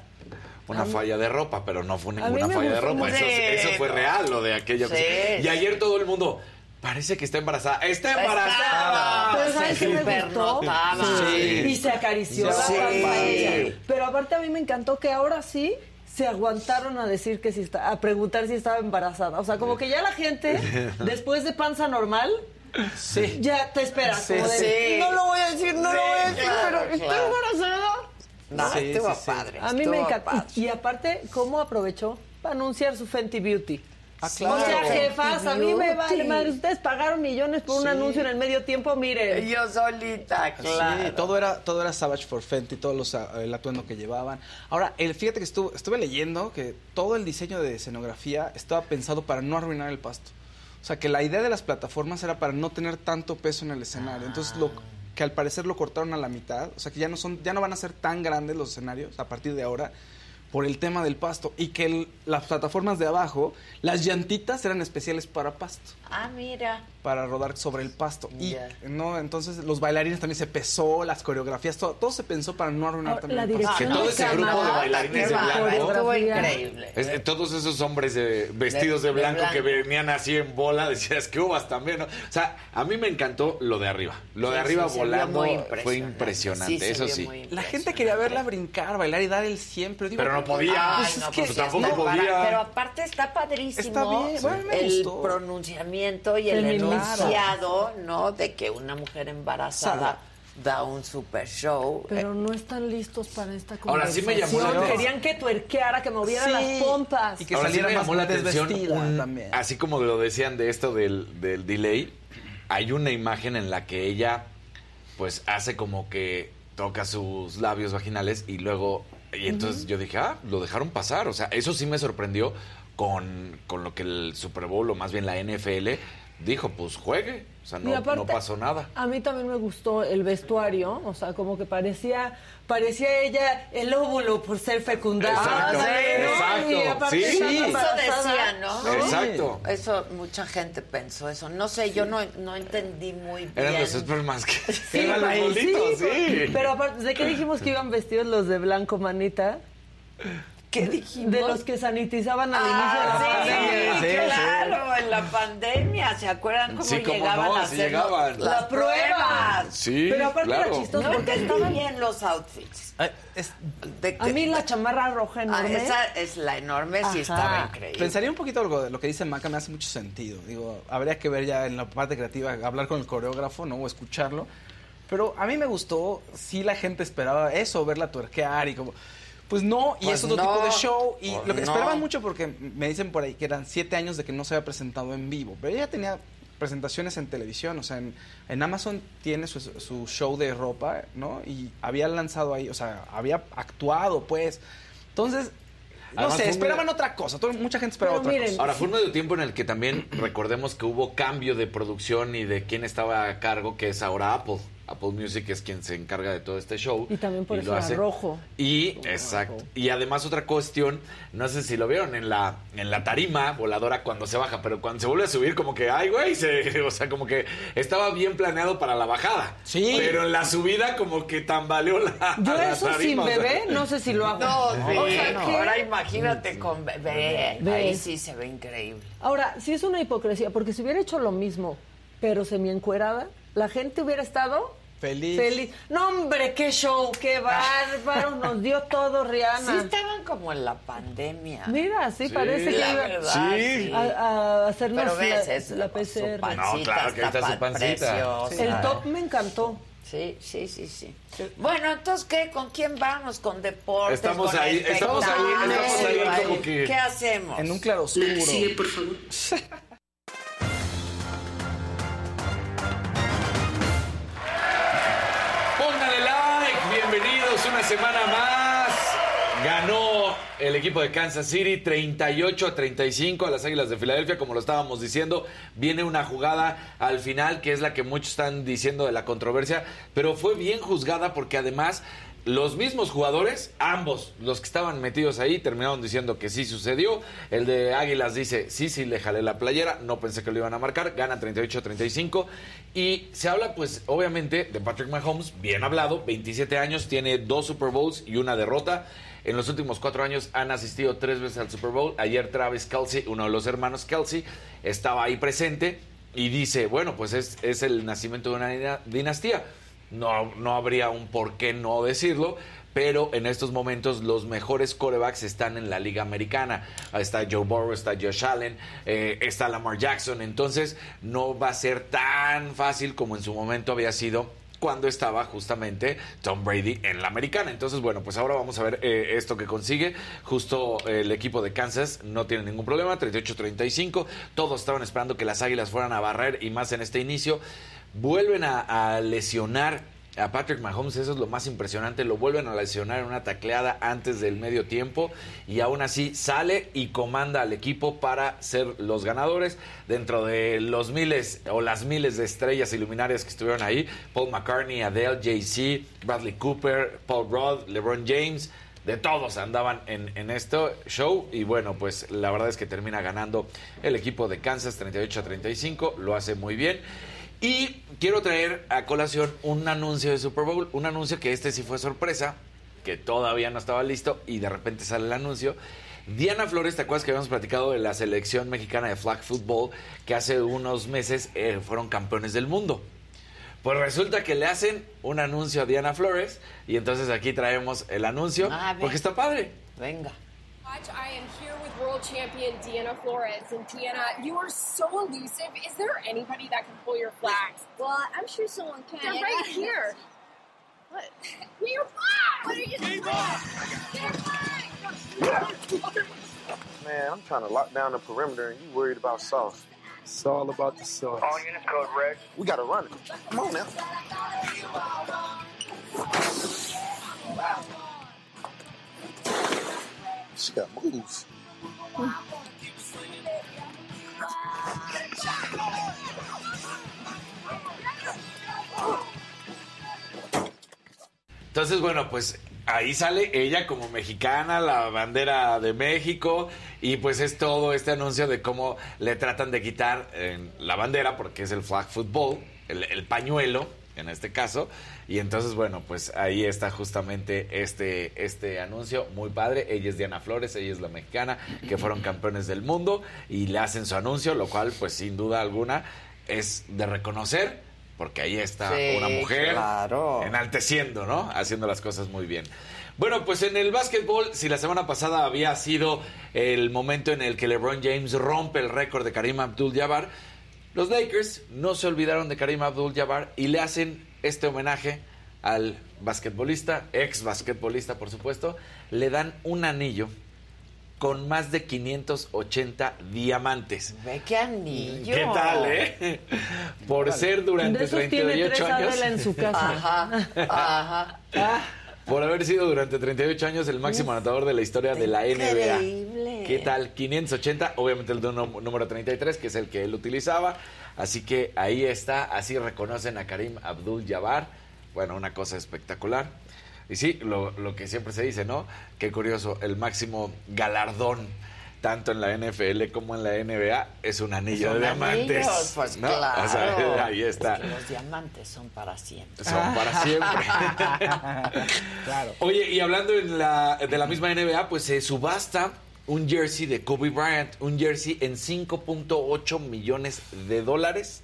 una falla de ropa, pero no fue ninguna falla de ropa. Eso, eso fue real, lo de aquella Sí, ocasión. Y sí. ayer todo el mundo, parece que está embarazada. ¡Está Estaba, embarazada! Pero ¿sabes qué me gustó? Sí. Y se acarició la. Pero aparte a mí me encantó que ahora sí se aguantaron a decir que si está, a preguntar si estaba embarazada. O sea, como que ya la gente, después de panza normal, Sí. ya te esperas. Sí, como de, sí. No lo voy a decir, no Sí, lo voy a decir, claro, pero ¿estoy claro. embarazada? No, Sí, estuvo sí, sí. padre. A mí me encanta. Y, y aparte, ¿cómo aprovechó para anunciar su Fenty Beauty? Ah, O sea, claro. jefas, a mí me vale madre. Ustedes pagaron millones por un anuncio en el medio tiempo, miren. Yo solita, claro. Sí, todo era, todo era Savage for Fenty, todos los, ah, el atuendo que llevaban. Ahora, el, fíjate que estuve, estuve leyendo que todo el diseño de escenografía estaba pensado para no arruinar el pasto. O sea, que la idea de las plataformas era para no tener tanto peso en el escenario. Entonces, lo que al parecer lo cortaron a la mitad, o sea, que ya no son ya no van a ser tan grandes los escenarios a partir de ahora por el tema del pasto y que el- las plataformas de abajo, las llantitas eran especiales para pasto Ah, mira. Para rodar sobre el pasto. Y no, entonces los bailarines también se pesó, las coreografías, todo, todo se pensó para no arruinar Ahora, también la el pasto. dirección Que todo de ese grupo de bailarines de blanco. Increíble. Es- eh, todos esos hombres de- vestidos de, De- de blanco, que venían así en bola, decías que uvas también, ¿no? O sea, a mí me encantó lo de arriba. Lo de Sí, arriba sí, volando muy fue impresionante. eso sí. La gente quería verla brincar, bailar y dar el siempre. Digo, Pero no podía. Ay, Pues no, es que pues tampoco está podía. para- Pero aparte está padrísimo Está bien, bueno, me el gustó. pronunciamiento y el Feminista. enunciado, ¿no? De que una mujer embarazada da un super show. Pero no están listos para esta Ahora, conversación. sí me llamó la atención. Querían que tuerqueara, que moviera Sí. las pompas. Y que Ahora sí saliera me más llamó la atención, un- también. así como lo decían de esto del, del delay, hay una imagen en la que ella pues hace como que toca sus labios vaginales y luego, y entonces yo dije, ah, lo dejaron pasar, o sea, eso sí me sorprendió con, con lo que el Super Bowl o más bien la NFL dijo, pues juegue, o sea, no, aparte, no pasó nada. A mí también me gustó el vestuario, o sea, como que parecía parecía ella el óvulo por ser fecundada. Exacto, ¿no? exacto, Y aparte sí. estando Eso decía, ¿no? Exacto. Eso, mucha gente pensó eso. No sé, yo no, no entendí muy bien. Eran los espermas que Sí, eran los güey, bolitos, sí. Pero aparte, ¿de qué dijimos que iban vestidos los de blanco, manita? ¿Qué dijimos? De los que sanitizaban al inicio de la Ah, pandemia. sí, Sí, sí. claro, en la pandemia, ¿se acuerdan cómo Sí, cómo llegaban no, a sí hacer llegaban. las La prueba. pruebas? Sí, Pero aparte claro. era chistoso No porque estaban... bien los outfits. Ay, es- De A mí la chamarra roja Ah, enorme. esa es la enorme, sí Ajá. estaba increíble. pensaría un poquito algo de lo que dice Maca, me hace mucho sentido. Digo, habría que ver ya en la parte creativa, hablar con el coreógrafo, ¿no? O escucharlo. Pero a mí me gustó, sí la gente esperaba eso, verla tuerquear y como... Pues no, y Pues es otro no, tipo de show. Y pues lo que no. esperaban mucho porque me dicen por ahí que eran siete años de que no se había presentado en vivo. Pero ella tenía presentaciones en televisión, o sea, en, en Amazon tiene su, su show de ropa, ¿no? Y había lanzado ahí, o sea, había actuado, pues. Entonces, No Además, sé, esperaban otra cosa. todo- mucha gente esperaba Pero otra miren, cosa. Ahora, fue un medio tiempo en el que también recordemos que hubo cambio de producción y de quién estaba a cargo, que es ahora Apple. Apple Music es quien se encarga de todo este show. Y también por eso lo era rojo. Y, exacto. rojo. Y además otra cuestión, no sé si lo vieron en la, en la tarima voladora cuando se baja, pero cuando se vuelve a subir como que, ay, güey, se- o sea, como que estaba bien planeado para la bajada. Sí. Pero en la subida como que tambaleó la Yo la eso sin tarima, o sea. bebé, no sé si lo hago. No, O sea, sí. Ahora imagínate con bebé. Ve. Ahí sí se ve increíble. Ahora, sí es una hipocresía, porque si hubiera hecho lo mismo, pero semi-encuerada, la gente hubiera estado Feliz. feliz. No, hombre, qué show, qué bárbaro, nos dio todo Rihanna. Sí estaban como en la pandemia. Mira, sí, Sí, parece que iba verdad, Sí. sí. a, a hacernos Pero ves, la, es la PCR. pancita No, claro que ahí está pa- su pancita. El top me encantó. Sí, sí, sí, sí. Bueno, entonces, ¿qué? ¿Con quién vamos? ¿Con deportes? Estamos con ahí, estamos ahí, estamos ahí como que- ¿Qué hacemos? En un claroscuro. por favor. una semana más. Ganó el equipo de Kansas City 38 a 35 a las Águilas de Filadelfia, como lo estábamos diciendo. Viene una jugada al final que es la que muchos están diciendo de la controversia, pero fue bien juzgada porque además los mismos jugadores, ambos los que estaban metidos ahí, terminaron diciendo que sí sucedió. El de Águilas dice, sí, sí, le jalé la playera, no pensé que lo iban a marcar, gana 38-35. Y se habla, pues, obviamente, de Patrick Mahomes, bien hablado, 27 años, tiene dos Super Bowls y una derrota. En los últimos cuatro años han asistido tres veces al Super Bowl. Ayer Travis Kelsey, uno de los hermanos Kelsey, estaba ahí presente y dice, bueno, pues es, es el nacimiento de una dina- dinastía. No, no habría un por qué no decirlo, pero en estos momentos los mejores corebacks están en la liga americana. Está Joe Burrow, está Josh Allen, eh, está Lamar Jackson. Entonces no va a ser tan fácil como en su momento había sido cuando estaba justamente Tom Brady en la americana. Entonces, bueno, pues ahora vamos a ver eh, esto que consigue. Justo eh, el equipo de Kansas no tiene ningún problema, 38-35. Todos estaban esperando que las Águilas fueran a barrer y más en este inicio. Vuelven a, lesionar a Patrick Mahomes, eso es lo más impresionante, lo vuelven a lesionar en una tacleada antes del medio tiempo y aún así sale y comanda al equipo para ser los ganadores dentro de los miles o las miles de estrellas iluminarias que estuvieron ahí, Paul McCartney, Adele, Jay-Z, Bradley Cooper, Paul Rudd, LeBron James, de todos andaban en, en este show y bueno, pues la verdad es que termina ganando el equipo de Kansas 38 a 35, lo hace muy bien. Y quiero traer a colación un anuncio de Super Bowl, un anuncio que este sí fue sorpresa, que todavía no estaba listo y de repente sale el anuncio. Diana Flores, ¿te acuerdas que habíamos platicado de la selección mexicana de flag football que hace unos meses eh, fueron campeones del mundo? Pues resulta que le hacen un anuncio a Diana Flores y entonces aquí traemos el anuncio porque está padre. Venga. I am here with world champion Deanna Flores. And Deanna, you are so elusive. Is there anybody that can pull your flags? Well, I'm sure someone can. They're right here. What? Pull your flag! What are you doing? Man, I'm trying to lock down the perimeter and you worried about sauce. It's all about the sauce. All units code red. We gotta run it. Come on now. She got. Entonces, bueno, pues ahí sale ella como mexicana, la bandera de México, y pues es todo este anuncio de cómo le tratan de quitar eh, la bandera, porque es el flag football, el pañuelo, en este caso. Y entonces, bueno, pues ahí está justamente este, este anuncio, muy padre. Ella es Diana Flores, ella es la mexicana, que fueron campeones del mundo, y le hacen su anuncio, lo cual, pues sin duda alguna, es de reconocer porque ahí está Sí, una mujer claro. enalteciendo, ¿no? Haciendo las cosas muy bien. Bueno, pues en el básquetbol, si la semana pasada había sido el momento en el que LeBron James rompe el récord de Karim Abdul-Jabbar, los Lakers no se olvidaron de Karim Abdul-Jabbar y le hacen este homenaje al basquetbolista, ex basquetbolista, por supuesto, le dan un anillo con más de 580 diamantes. Ve qué anillo. ¿Qué tal, eh? Por ser durante De esos tiene 38 tres años. Adela en su casa. Ajá, ajá. Ah, por haber sido durante 38 años el máximo anotador de la historia de la NBA. Increíble. ¿Qué tal? 580, obviamente el número 33, que es el que él utilizaba. Así que ahí está, así reconocen a Karim Abdul-Jabbar. Bueno, una cosa espectacular. Y sí, lo, lo que siempre se dice, ¿no? Qué curioso, el máximo galardón, tanto en la NFL como en la NBA, es un anillo Son de diamantes. anillos, Pues ¿no? claro. O sea, ahí está. Es que los diamantes son para siempre. Son para siempre. Claro. Oye, y hablando en la, de la misma NBA, pues se subasta un jersey de Kobe Bryant, un jersey en 5.8 millones de dólares.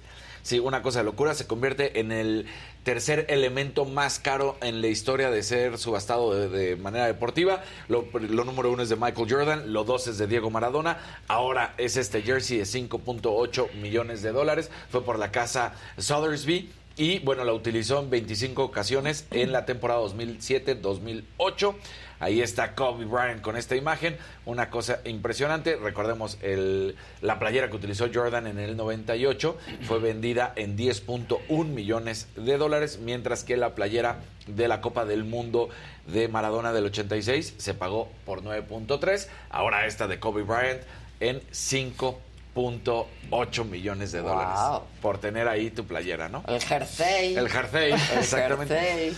Sí, una cosa de locura, se convierte en el tercer elemento más caro en la historia de ser subastado de, manera deportiva. Lo, lo número uno es de Michael Jordan, lo dos es de Diego Maradona. Ahora es este jersey de 5.8 millones de dólares. Fue por la casa Sothersby. Y bueno, la utilizó en 25 ocasiones en la temporada 2007-2008. Ahí está Kobe Bryant con esta imagen. Una cosa impresionante. Recordemos, el, la playera que utilizó Jordan en el 98 fue vendida en 10.1 millones de dólares, mientras que la playera de la Copa del Mundo de Maradona del 86 se pagó por 9.3. Ahora esta de Kobe Bryant en 5.8 millones de dólares. Wow. Por tener ahí tu playera, ¿no? El jersey. El jersey, El exactamente. jersey.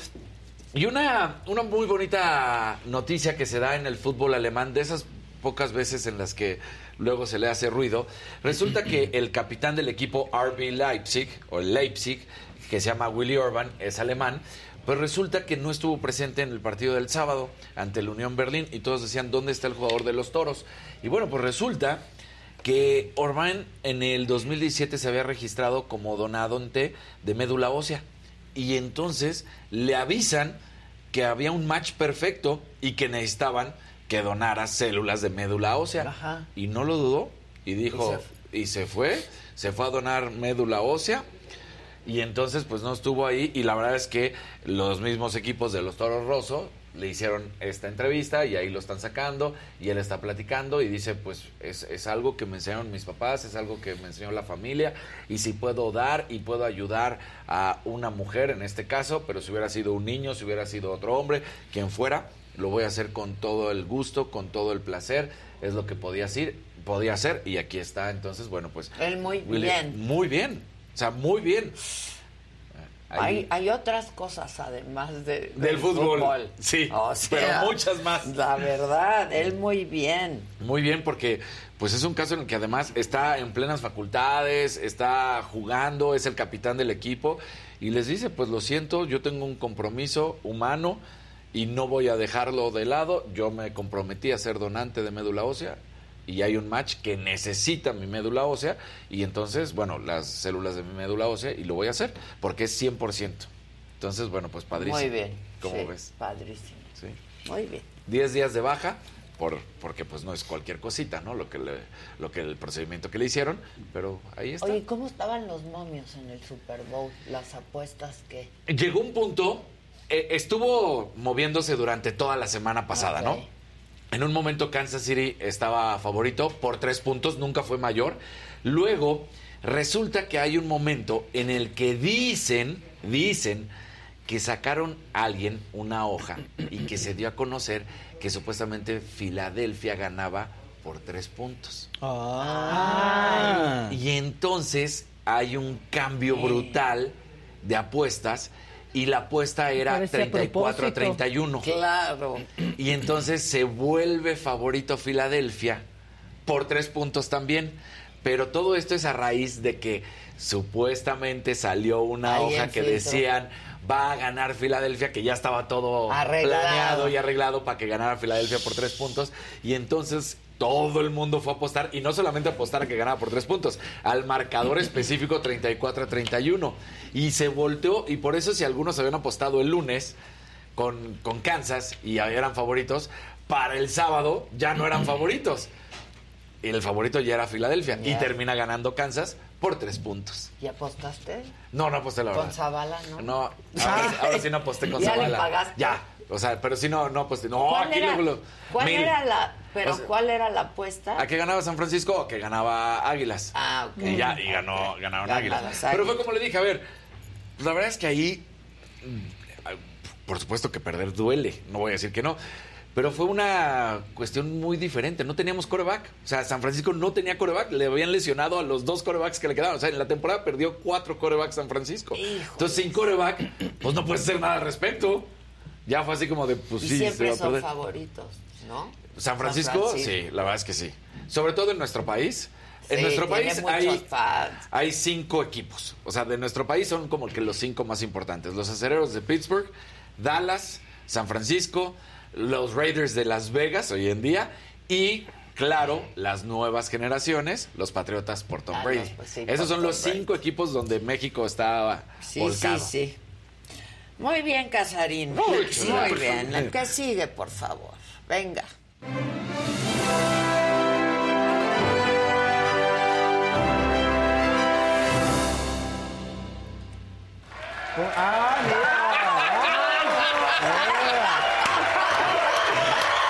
Y una, una muy bonita noticia que se da en el fútbol alemán, de esas pocas veces en las que luego se le hace ruido, resulta que el capitán del equipo RB Leipzig, o Leipzig, que se llama Willy Orban, es alemán, pues resulta que no estuvo presente en el partido del sábado ante el Unión Berlín y todos decían, ¿dónde está el jugador de los Toros? Y bueno, pues resulta que Orban en el 2017 se había registrado como donadonte de médula ósea. Y entonces le avisan que había un match perfecto y que necesitaban que donara células de médula ósea. Ajá. Y no lo dudó y dijo, Y se fue, se fue a donar médula ósea. Y entonces pues no estuvo ahí y la verdad es que los mismos equipos de los Toros Rosso le hicieron esta entrevista y ahí lo están sacando y él está platicando y dice pues es, es algo que me enseñaron mis papás, es algo que me enseñó la familia y si puedo dar y puedo ayudar a una mujer en este caso, pero si hubiera sido un niño, si hubiera sido otro hombre, quien fuera, lo voy a hacer con todo el gusto, con todo el placer, es lo que podía hacer, podía hacer y aquí está entonces bueno pues Él muy Willy- bien. muy bien, o sea, muy bien. Hay, hay otras cosas además de, Del fútbol, sí, O pero muchas más. La verdad, él muy bien. Muy bien, porque pues es un caso en el que además está en plenas facultades, está jugando, es el capitán del equipo y les dice, pues lo siento, yo tengo un compromiso humano y no voy a dejarlo de lado, yo me comprometí a ser donante de médula ósea y hay un match que necesita mi médula ósea y entonces, bueno, las células de mi médula ósea y lo voy a hacer porque es 100%. Entonces, bueno, pues padrísimo. Muy bien. ¿Cómo sí, ves? Padrísimo. Sí. Muy bien. 10 días de baja por porque pues no es cualquier cosita, ¿no? Lo que le- lo que el procedimiento que le hicieron, pero ahí está. Oye, ¿cómo estaban los momios en el Super Bowl? Las apuestas que... Llegó un punto eh, estuvo moviéndose durante toda la semana pasada. ¿no? En un momento Kansas City estaba favorito por tres puntos, nunca fue mayor. Luego resulta que hay un momento en el que dicen, dicen que sacaron a alguien una hoja y que se dio a conocer que supuestamente Filadelfia ganaba por tres puntos. Ah. Y entonces hay un cambio brutal de apuestas y la apuesta era Parece a 34 a propósito. 31. Claro. Y entonces se vuelve favorito Filadelfia por tres puntos también. Pero todo esto es a raíz de que supuestamente salió una Ahí hoja que filtro. decían va a ganar Filadelfia, que ya estaba todo Arreglado. planeado y arreglado para que ganara Filadelfia por tres puntos. Y entonces todo el mundo fue a apostar, y no solamente a apostar a que ganara por tres puntos, al marcador específico 34 a 31. Y se volteó, y por eso si algunos habían apostado el lunes con, con Kansas y eran favoritos, para el sábado ya no eran favoritos. Y el favorito ya era Filadelfia. Y termina ganando Kansas por tres puntos. ¿Y apostaste? No, no aposté la verdad. Con Zavala, ¿no? No, ahora, ahora sí no aposté con ¿Ya le pagaste? Ya. O sea, pero sí no, no aposté. No, ¿Cuál, aquí era, lo- cuál Mil. era la... Pero O sea, cuál era la apuesta? ¿A qué ganaba San Francisco o a qué ganaba Águilas? Ah, ok. Y ya, y ganó, ganaron Ganaron Águilas. las Pero fue como le dije, a ver, pues la verdad es que ahí, mm, por supuesto que perder duele, no voy a decir que no. Pero fue una cuestión muy diferente. No teníamos coreback. O sea, San Francisco no tenía coreback. Le habían lesionado a los dos corebacks que le quedaban. O sea, en la temporada perdió cuatro corebacks San Francisco. Entonces, sin coreback, pues no puedes hacer nada al respecto. Ya fue así como de, pues y sí, siempre son favoritos, ¿no? San Francisco, Francisco. sí, la verdad es que sí. Sobre todo en nuestro país. En nuestro país hay, hay cinco equipos. O sea, de nuestro país son como que los cinco más importantes. Los acereros de Pittsburgh, Dallas, San Francisco, los Raiders de Las Vegas hoy en día y, claro, las nuevas generaciones, los Patriotas por Tom Ah, Brady. no, pues sí, Esos son Tom los Brady. cinco equipos donde México está Sí, volcado. sí, sí. Muy bien, Casarín. Mucho Muy bien. bien. El que sigue, por favor. Venga. Ah,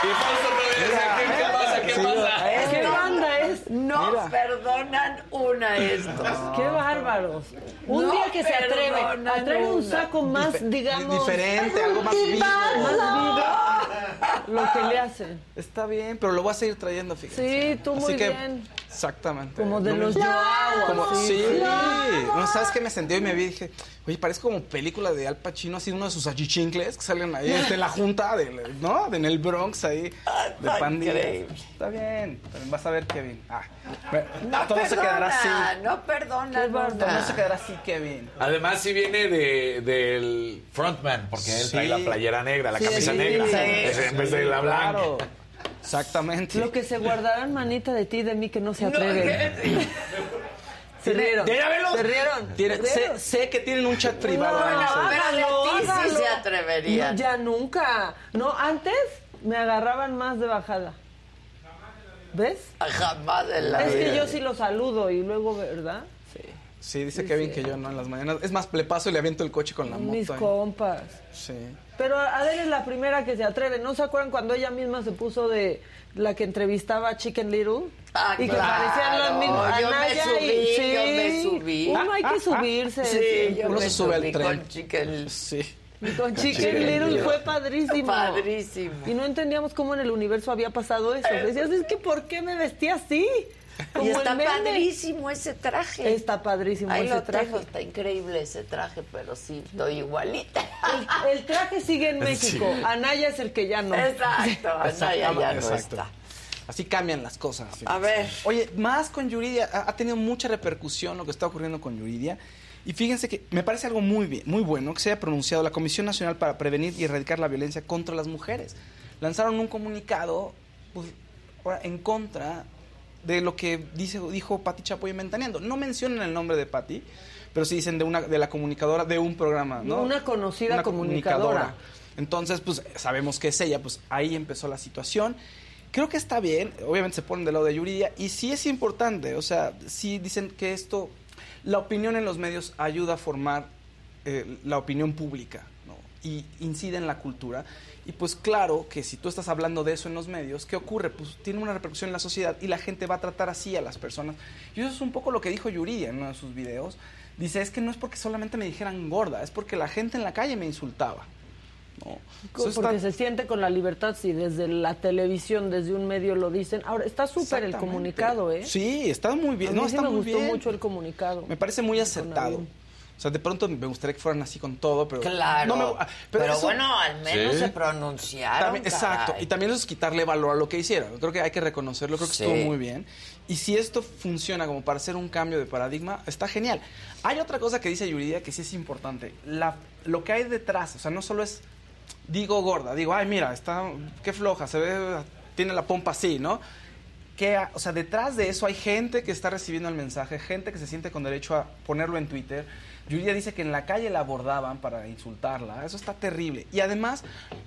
Y Fausto todavía decía, ¿qué, qué pasa? ¿Qué Sí, pasa? ¿Qué Mira. banda es? No Mira. perdonan una estos. ¡Qué bárbaros! Un No día que se atreve perdonan a traer un saco más, digamos... diferente, algo más vivo. Más vivo. Lo que le hacen. Está bien, pero lo voy a seguir trayendo, fíjate. Sí, tú Así muy que, bien. Exactamente. Como de No me- los Chihuahuas. Como, sí, sí. No, ¿sabes qué me sentí y me vi y dije, oye, parece como película de Al Pacino, así uno de sus achichincles que salen ahí este, en la junta, de, ¿no? De en el Bronx ahí, de increíble. Está bien, pero vas a ver, Kevin. Ah, No todo se quedará así. perdona, no perdona. Todo se quedará así, Kevin. Además, sí viene de, del frontman, porque él Sí. trae la playera negra, la Sí, camisa sí, negra, sí. es en vez de la blanca. Claro. Exactamente. Lo que se guardarán, manita, de ti y de mí que no se No, atreven. ¿qué? Se rieron. Se rieron. Tiene- Se sé, rieron. sé que tienen un chat privado. No, no, pero ti sí se atreverían. No, ya nunca. No, antes me agarraban más de bajada. ¿Ves? Jamás en la Es que vida. yo sí lo saludo y luego, ¿verdad? Sí. Sí, dice Kevin que yo no en las mañanas. Es más, le paso y le aviento el coche con la moto. Mis ahí. compas. Sí. Pero Adele es la primera que se atreve. ¿No se acuerdan cuando ella misma se puso de la que entrevistaba a Chicken Little? Ah, y que claro. parecían las mismas. Yo me subí, y, sí. yo me subí. Uno hay que subirse. Sí, yo Uno me se sube al subí tren. con Chicken Sí. Y con Chicken Little Little. fue padrísimo. Padrísimo. Y no entendíamos cómo en el universo había pasado eso. Decías, es que ¿por qué me vestí así? Como Y está padrísimo ese traje. Está padrísimo Ahí ese lo traje. tengo, está increíble ese traje, pero sí, estoy igualita. El, el traje sigue en México. Anaya es el que ya no. Exacto, Anaya ya no Exacto. está. Así cambian las cosas. A ver. Oye, más con Yuridia, ha, ha tenido mucha repercusión lo que está ocurriendo con Yuridia. Y fíjense que me parece algo muy bien, muy bueno que se haya pronunciado la Comisión Nacional para Prevenir y Erradicar la Violencia contra las Mujeres. Lanzaron un comunicado pues, ahora, en contra de lo que dice, dijo Pati Chapoy Mentaneando. No mencionan el nombre de Pati, pero sí dicen de una de la comunicadora de un programa, ¿no? Una conocida comunicadora. Entonces, pues sabemos que es ella, pues ahí empezó la situación. Creo que está bien, obviamente se ponen del lado de Yuridia y sí es importante, o sea, sí dicen que esto, la opinión en los medios ayuda a formar eh, la opinión pública. Y incide en la cultura. Y pues claro que si tú estás hablando de eso en los medios, ¿qué ocurre? Pues tiene una repercusión en la sociedad y la gente va a tratar así a las personas. Y eso es un poco lo que dijo Yuridia en uno de sus videos. Dice, es que no es porque solamente me dijeran gorda, es porque la gente en la calle me insultaba. ¿no? Porque está- se siente con la libertad si desde la televisión, desde un medio lo dicen. Ahora, está súper el comunicado, ¿eh? Sí, está muy bien. A mí no, sí está me muy gustó bien. mucho el comunicado. Me parece muy acertado. O sea, de pronto me gustaría que fueran así con todo, pero... Claro. no me- pero eso- bueno, al menos Sí. se pronunciaron. También- exacto. caray. Y también eso es quitarle valor a lo que hicieron. Creo que hay que reconocerlo, creo que Sí. estuvo muy bien. Y si esto funciona como para hacer un cambio de paradigma, está genial. Hay otra cosa que dice Yuridia que sí es importante. La, lo que hay detrás, o sea, no solo es, digo gorda, digo, ay, mira, está, qué floja, se ve, tiene la pompa así, ¿no? Que, o sea, detrás de eso hay gente que está recibiendo el mensaje, gente que se siente con derecho a ponerlo en Twitter. Yuridia dice que en la calle la abordaban para insultarla. Eso está terrible. Y además,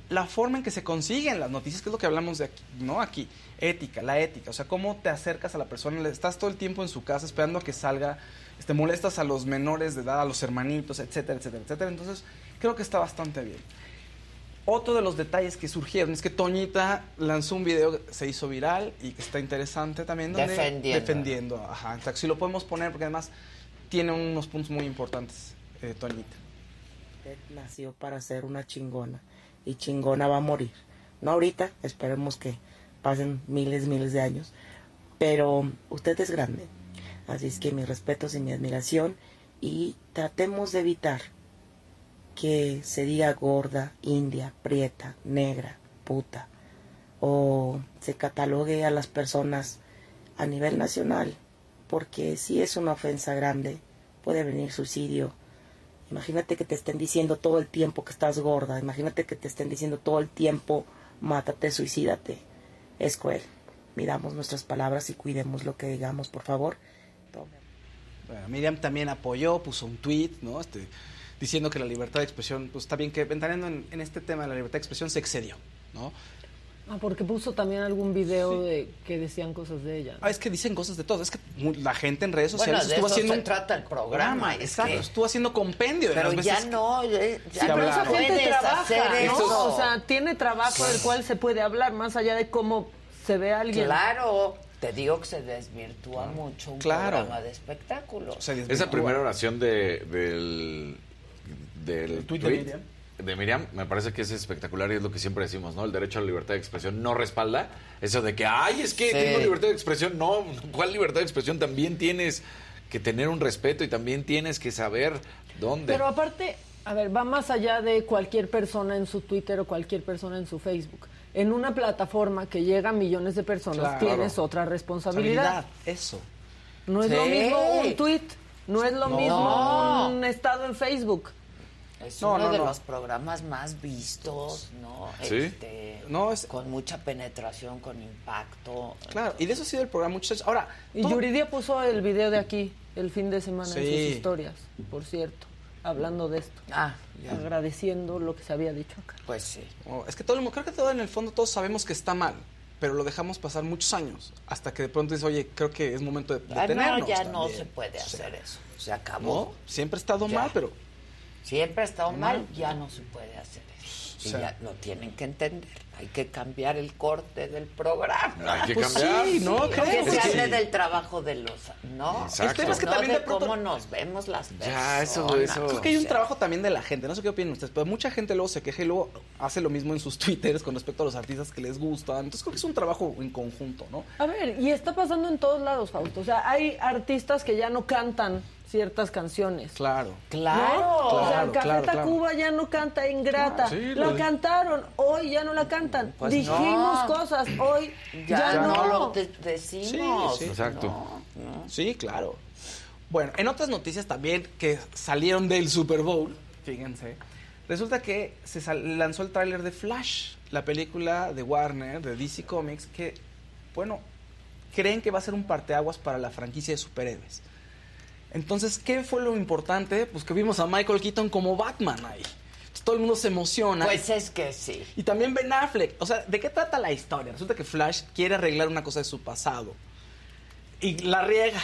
la forma en que se consiguen las noticias, que es lo que hablamos de aquí, ¿no? Aquí, ética, la ética. O sea, cómo te acercas a la persona, le estás todo el tiempo en su casa esperando a que salga, este, molestas a los menores de edad, a los hermanitos, etcétera, etcétera, etcétera. Entonces, creo que está bastante bien. Otro de los detalles que surgieron es que Toñita lanzó un video que se hizo viral y que está interesante también. donde- Defendiendo. Defendiendo, ajá. Entonces, si lo podemos poner porque además tiene unos puntos muy importantes, eh, Toñita. Usted nació para ser una chingona y chingona va a morir. No ahorita, esperemos que pasen miles, miles de años, pero usted es grande. Así es que mis respetos y mi admiración y tratemos de evitar que se diga gorda, india, prieta, negra, puta, o se catalogue a las personas a nivel nacional, porque si es una ofensa grande, puede venir suicidio. Imagínate que te estén diciendo todo el tiempo que estás gorda, imagínate que te estén diciendo todo el tiempo mátate, suicídate. Es cruel. Miramos nuestras palabras y cuidemos lo que digamos, por favor. Bueno, Miriam también apoyó, puso un tweet, ¿no? Este, diciendo que la libertad de expresión, pues está bien que ventaneando en, en este tema de la libertad de expresión se excedió, ¿no? Ah, porque puso también algún video de que decían cosas de ella. Ah, es que dicen cosas de todo. Es que mu- la gente en redes Bueno, sociales de estuvo eso haciendo se un trata el programa. es Exacto, que- estuvo haciendo compendio de Pero las ya veces no, eh, ya Sí, no pero esa gente trabaja, ¿no? eso. O sea, tiene trabajo del cual se puede hablar, más allá de cómo se ve a alguien. Claro, te digo que se desvirtúa mucho un Claro. programa de espectáculos. Esa primera oración de, del, del tuit tweet de Miriam. me parece que es espectacular y es lo que siempre decimos, ¿no? El derecho a la libertad de expresión no respalda eso de que, ay, es que Sí. tengo libertad de expresión. No, ¿cuál libertad de expresión? También tienes que tener un respeto y también tienes que saber dónde. Pero aparte, a ver, va más allá de cualquier persona en su Twitter o cualquier persona en su Facebook. En una plataforma que llega a millones de personas Claro. tienes otra responsabilidad. Eso. No es Sí. lo mismo un tweet, no es lo No. mismo un estado en Facebook. Es No, uno no, de no. los programas más vistos, ¿no? Sí. Este, No, es- Con mucha penetración, con impacto. Claro, y de eso ha sido el programa, muchachos. Ahora, Y todo- Yuridia puso el video de aquí el fin de semana en Sí. sus historias, por cierto, hablando de esto. Ah, ya. Agradeciendo lo que se había dicho acá. Pues sí. Oh, es que todo el mundo, creo que todo en el fondo todos sabemos que está mal, pero lo dejamos pasar muchos años hasta que de pronto dices, oye, creo que es momento de Ah, detenernos. no, ya no también". se puede O sea, hacer eso. Se acabó. No, siempre ha estado Ya. mal, pero Siempre ha estado mal, ya no se puede hacer eso. O Y sea- ya lo tienen que entender. Hay que cambiar el corte del programa. Hay que Pues cambiar. sí, ¿no? Que Creo. se Es que hable sí. del trabajo de los... ¿No? Exacto. El es que no también de de pronto- cómo nos vemos las personas. Ya, eso, eso. Creo que hay un O sea, trabajo también de la gente, no sé qué opinan ustedes, pero mucha gente luego se queja y luego hace lo mismo en sus twitters con respecto a los artistas que les gustan. Entonces creo que es un trabajo en conjunto, ¿no? A ver, y está pasando en todos lados, Fausto. O sea, hay artistas que ya no cantan ciertas canciones. Claro. Claro. ¿No? o sea, Claro, Café claro, claro. Ya no canta Ingrata. Claro, sí, la lo- cantaron, hoy ya no la cantan. Pues Dijimos no. cosas, hoy Ya, ya, no, no. lo de- decimos. Sí, sí. Exacto. Sí, claro. Bueno, en otras noticias también que salieron del Super Bowl, fíjense, resulta que se lanzó el tráiler de Flash, la película de Warner, de DC Comics, que, bueno, creen que va a ser un parteaguas para la franquicia de superhéroes. Entonces, ¿qué fue lo importante? Pues que vimos a Michael Keaton como Batman ahí. Entonces, todo el mundo se emociona. Pues es que sí. Y también Ben Affleck. O sea, ¿de qué trata la historia? Resulta que Flash quiere arreglar una cosa de su pasado. Y la riega.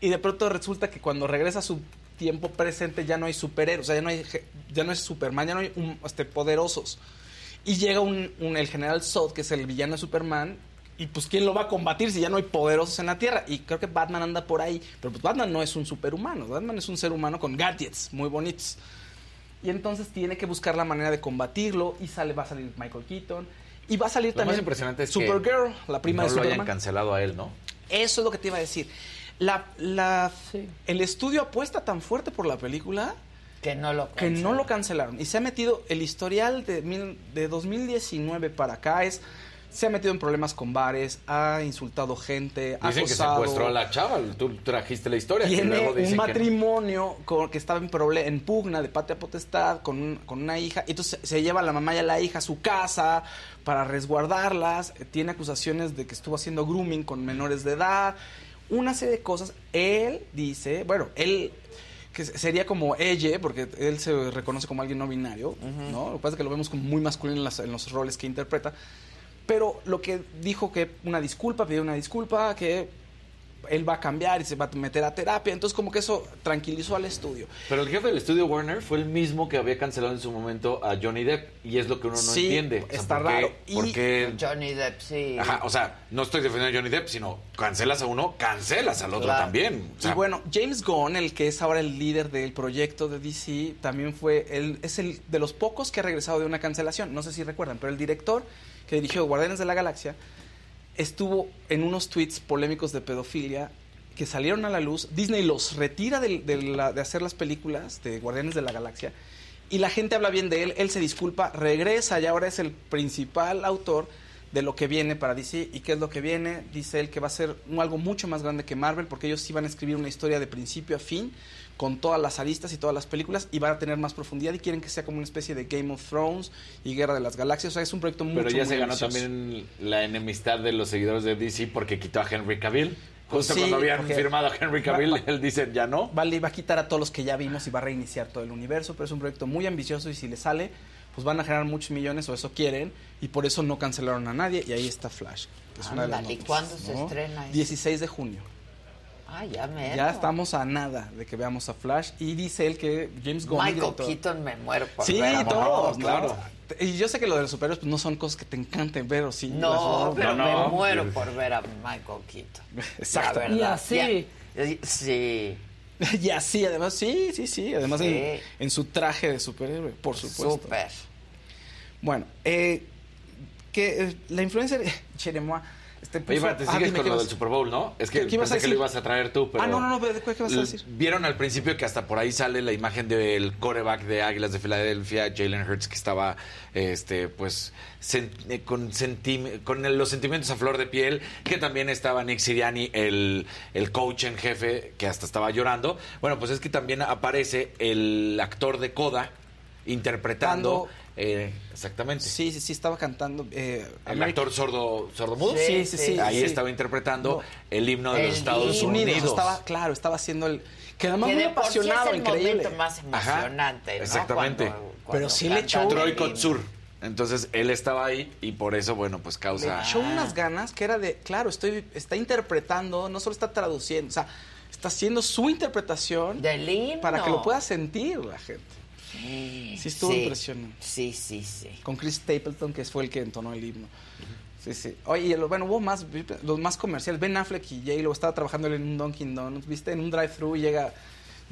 Y de pronto resulta que cuando regresa a su tiempo presente ya no hay superhéroes. O sea, ya no, hay, ya no es Superman, ya no hay un- este, poderosos. Y llega un, un- el general Zod, que es el villano de Superman. Y pues, ¿quién lo va a combatir si ya no hay poderosos en la Tierra? Y creo que Batman anda por ahí. Pero pues Batman no es un superhumano. Batman es un ser humano con gadgets muy bonitos. Y entonces tiene que buscar la manera de combatirlo y sale, va a salir Michael Keaton. Y va a salir Lo también más impresionante es Supergirl, que la prima no de lo hayan Superman. cancelado a él, ¿no? Eso es lo que te iba a decir. La, la, Sí. El estudio apuesta tan fuerte por la película Que no lo que no lo cancelaron. Y se ha metido, el historial de, mil- de 2019 para acá es, se ha metido en problemas con bares, ha insultado gente, ha Dicen que secuestró a la chava. Tú trajiste la historia. que Tiene luego un dicen que no. matrimonio con, que estaba en, en pugna de patria potestad con, un- con una hija. Y entonces se lleva a la mamá y a la hija a su casa para resguardarlas. Eh, Tiene acusaciones de que estuvo haciendo grooming con menores de edad. Una serie de cosas. Él dice, bueno, él que se- sería como ella, porque él se reconoce como alguien no binario, ¿no? Lo que pasa es que lo vemos como muy masculino en, las- en los roles que interpreta. Pero lo que dijo que una disculpa, pidió una disculpa, que él va a cambiar y se va a meter a terapia. Entonces, como que eso tranquilizó al estudio. Pero el jefe del estudio Warner fue el mismo que había cancelado en su momento a Johnny Depp. Y es lo que uno no Sí, entiende. está ¿por qué- raro. Y- por qué- Johnny Depp, sí. Ajá, o sea, no estoy defendiendo a Johnny Depp, sino cancelas a uno, cancelas al otro Claro. también. O sea, y bueno, James Gunn, el que es ahora el líder del proyecto de DC, también fue, él es el de los pocos que ha regresado de una cancelación. No sé si recuerdan, pero el director que dirigió Guardianes de la Galaxia estuvo en unos tweets polémicos de pedofilia que salieron a la luz. Disney los retira del- de, la- de hacer las películas de Guardianes de la Galaxia y la gente habla bien de él. Él se disculpa, regresa y ahora es el principal autor de lo que viene para DC. ¿Y qué es lo que viene? Dice él que va a ser algo mucho más grande que Marvel porque ellos iban a escribir una historia de principio a fin con todas las aristas y todas las películas y van a tener más profundidad y quieren que sea como una especie de Game of Thrones y Guerra de las Galaxias. O sea, es un proyecto mucho pero ya muy se ganó ambicioso. también la enemistad de los seguidores de DC porque quitó a Henry Cavill. Pues Justo sí, cuando habían firmado a Henry Cavill, Va- va- él dice, ya no. Vale, va a quitar a todos los que ya vimos y va a reiniciar todo el universo, pero es un proyecto muy ambicioso y si le sale, pues van a generar muchos millones o eso quieren y por eso no cancelaron a nadie y ahí está Flash. que es una de las Ándale, ¿y noticias, cuándo se estrena eso? 16 de junio. Ah, ya me. Ya estamos a nada de que veamos a Flash y dice él que James Gunn... el Michael director- Keaton me muero por Sí, ver a todos, Michael claro. Y yo sé que lo de los superhéroes pues, no son cosas que te encanten ver o sí. No, las- pero no, me muero por ver a Michael Keaton. Exacto. La verdad, Y así. Sí. y así, además, sí, sí, sí. Además, Sí. En, en su traje de superhéroe, por supuesto. Súper. Bueno, eh, que eh, la influencer Jeremiah. Este, Oye, espérate, Ah, sigues con ¿qué lo vas- del Super Bowl, ¿no? Es que ¿Qué- pensé que lo ibas a traer tú, pero... Ah, no, no, no, ¿qué, qué vas a decir? Vieron al principio que hasta por ahí sale la imagen del coreback de Águilas de Filadelfia, Jalen Hurts, que estaba este pues sen- eh, con, sentim- con el- los sentimientos a flor de piel, que también estaba Nick Siriani, el, el coach en jefe, que hasta estaba llorando. Bueno, pues es que también aparece el actor de Coda interpretando... eh, exactamente. Sí, sí, sí, estaba cantando. eh, El American- actor sordo, sordomudo. Sí, sí, sí. Ahí sí. estaba interpretando No. el himno de los Estados himno. Unidos. Estaba, claro, estaba haciendo el. Que además Que muy por sí apasionado, es el increíble. momento más emocionante, ¿no? Exactamente. Cuando- cuando Pero sí le echó- Troy. Kotsur. Entonces él estaba ahí y por eso, bueno, pues Le causa. echó unas ganas que era de, claro, estoy, está interpretando, no solo está traduciendo, o sea, está haciendo su interpretación del himno. para que lo pueda sentir la gente. Sí, estuvo Sí. impresionante. Sí, sí, sí. Con Chris Stapleton, que fue el que entonó el himno. Sí, sí. Oye, bueno, hubo más, los más comerciales. Ben Affleck y J-Lo estaba trabajando en un Dunkin' Donuts, viste, en un drive-thru y llega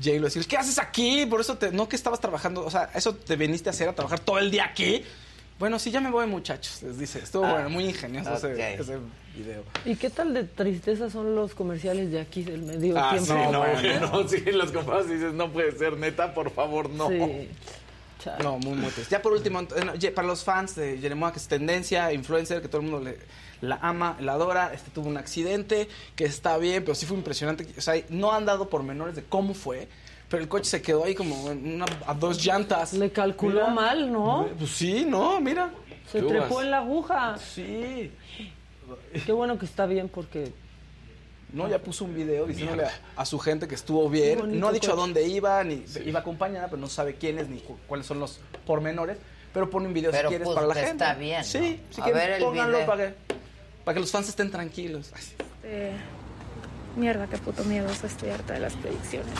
J-Lo a decir, ¿qué haces aquí? Por eso te, no que estabas trabajando, o sea, eso te viniste a hacer, a trabajar todo el día aquí. Bueno, sí, ya me voy, muchachos, les dice. Estuvo Ah, bueno, muy ingenioso ok. ese, ese video. ¿Y qué tal de tristeza son los comerciales de aquí del medio Ah, tiempo? sí, no, bueno. no, sí, los comparas dices, no puede ser, neta, por favor, no. Sí. No, muy, muy triste. Ya por último, eh, para los fans de Jeremiah, que es tendencia, influencer, que todo el mundo le, la ama, la adora, este tuvo un accidente, que está bien, pero sí fue impresionante. O sea, no han dado pormenores de cómo fue, pero el coche se quedó ahí como en una- a dos llantas. Le calculó mal, ¿no? Pues sí, no, mira. Se trepó en la aguja. Sí. Qué bueno que está bien porque No, ya puso un video diciéndole a, a su gente que estuvo bien. No ha dicho a coche. dónde iba, ni iba acompañada, pero no sabe quién es ni cu- cuáles son los pormenores. Pero pone un video Pero, si quieres pues, para la gente. está bien, ¿no? Sí, si A quieren, ver el pónganlo video. para que, para que los fans estén tranquilos. Ay, Eh, mierda, qué puto miedo. Estoy harta de las predicciones.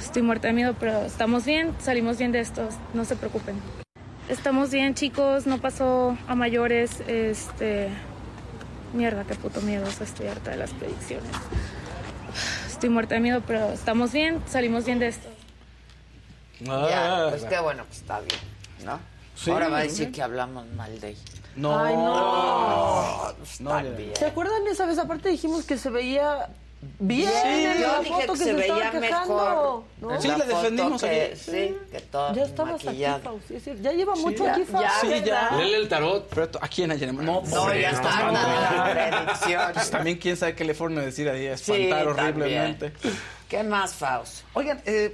Estoy muerta de miedo, pero estamos bien. Salimos bien de esto. No se preocupen. Estamos bien, chicos. No pasó a mayores. Este. Mierda, qué puto miedo. Estoy harta de las predicciones. Estoy muerta de miedo, pero estamos bien. Salimos bien de esto. Ya, pues qué bueno que está bien, ¿no? Sí, Ahora va a decir que hablamos mal de ella. No. Ay, no. Está ya. bien. ¿Se acuerdan esa vez? Aparte dijimos que se veía bien Sí, en yo la dije foto que que, se se, veía estaban mejor. quejando. ¿no? Sí, La defendimos que, aquí. Sí, que todo Ya estabas maquillado. aquí, es decir, Ya lleva mucho ya, aquí, Fausti. ya, Sí, ya. Léele el tarot. Pero aquí en ayer no, No, ya estás está la predicción. Pues también quién sabe qué le fueron a decir ahí, a Sí, espantar también. horriblemente. ¿Qué más, Faust? Oigan, eh,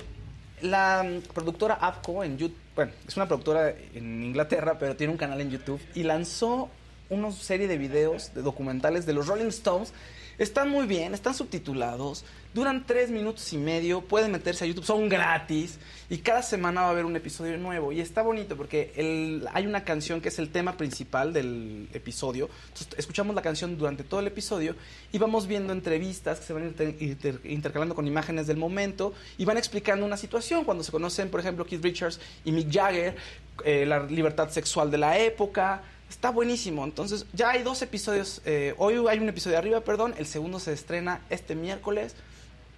la productora Apco en YouTube, bueno, es una productora en Inglaterra, pero tiene un canal en YouTube y lanzó una serie de videos, de documentales de los Rolling Stones Están muy bien, están subtitulados, duran tres minutos y medio, pueden meterse a YouTube, son gratis y cada semana va a haber un episodio nuevo. Y está bonito porque el- hay una canción que es el tema principal del episodio. Entonces, escuchamos la canción durante todo el episodio y vamos viendo entrevistas que se van inter- inter- intercalando con imágenes del momento y van explicando una situación. Cuando se conocen, por ejemplo, Keith Richards y Mick Jagger, eh, la libertad sexual de la época. Está buenísimo. Entonces, ya hay dos episodios. eh, hoy hay un episodio arriba, perdón. El segundo se estrena este miércoles.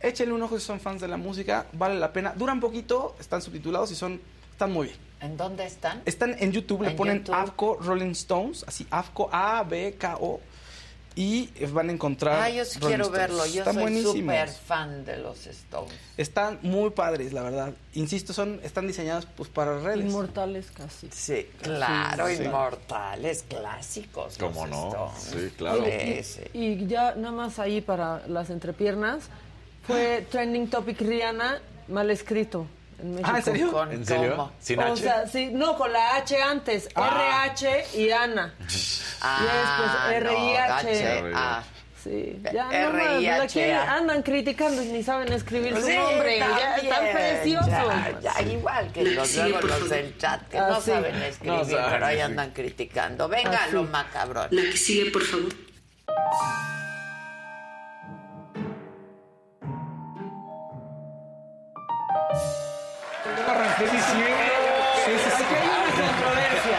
Échenle un ojo si son fans de la música. Vale la pena. Duran poquito, están subtitulados y son están muy bien. ¿En dónde están? Están en YouTube, le En ponen YouTube. AFCO Rolling Stones, así AFCO A, B, K, O. Y van a encontrar. Ah, yo sí quiero Stones. verlo. Yo Están soy buenísimos. súper fan de los Stones. Están muy padres, la verdad. Insisto, son están diseñados pues para redes. Inmortales casi. Sí, claro, Sí. inmortales, clásicos. ¿Cómo los no? Stones. Sí, claro. Sí, sí. Y ya nada más ahí para las entrepiernas, fue trending topic Rihanna mal escrito en México. Ah, ¿en serio? ¿Con ¿En serio? cómo? ¿Sin o H? sea, sí, no, con la H antes, Ah. RH y Ana. Ah, y después no, RIH. H, ah. Sí, ya no R.I.H.A.. más, la que andan criticando y ni saben escribir su Sí, nombre. Ya también, están preciosos. Ya, ya, igual que los, Sí, luego los del chat que Ah, no sí. saben escribir, No saben, pero ahí sí. andan criticando. Venga, Ah, sí. lo macabrón. La que sigue, por favor. Arranqué diciendo. Sí, sí, sí. Aquí hay una controversia.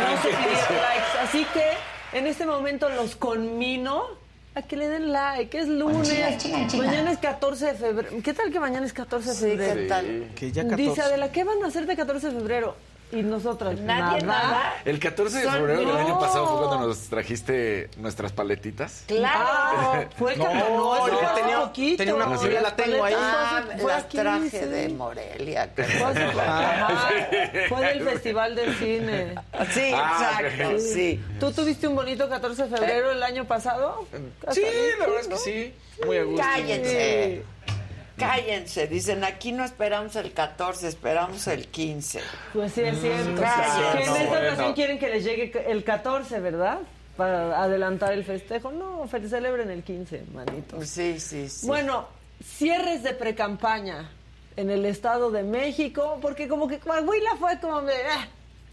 No se pidieron likes. Así que en este momento los conmino a que le den like. Es lunes. Mañana es 14 de febrero. ¿Qué tal que mañana es 14 de febrero? ¿qué tal? Que ya 14. Dice Adela, ¿qué van a hacer de 14 de febrero? Y nosotras, Nadie nada. El 14 de febrero del año no. pasado fue cuando nos trajiste nuestras paletitas. Claro. Ah, fue el No, 14. No, yo fue hace tenía- poquito. tenía una- yo la tengo ahí. Ah, Fue las aquí, traje sí. de Morelia. Fue. Fue del Festival del Cine. Sí, Ah, exacto, sí. ¿Tú tuviste un bonito 14 de febrero el año pasado? Sí, la verdad es que sí. Muy a gusto. Cállense. Cállense, dicen aquí no esperamos el 14, esperamos el 15. Pues sí, es cierto. cállate. que en esta Bueno. ocasión quieren que les llegue el 14, ¿verdad? Para adelantar el festejo. No, celebren el 15, manito. Sí, sí, sí. Bueno, cierres de precampaña en el Estado de México, porque como que Coahuila fue como de... "Ah",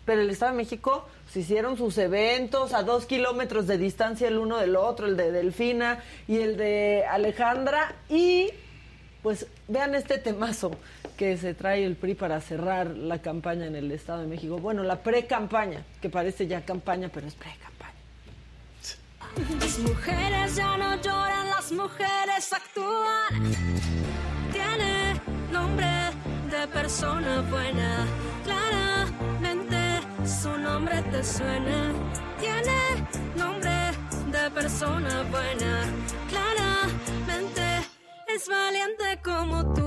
pero el Estado de México se hicieron sus eventos a dos kilómetros de distancia el uno del otro, el de Delfina y el de Alejandra, y pues vean este temazo que se trae el PRI para cerrar la campaña en el Estado de México. Bueno, la pre-campaña, que parece ya campaña, pero es pre-campaña. Las mujeres ya no lloran, las mujeres actúan. Tiene nombre de persona buena. Claramente su nombre te suena. Tiene nombre de persona buena. Es valiente como tú.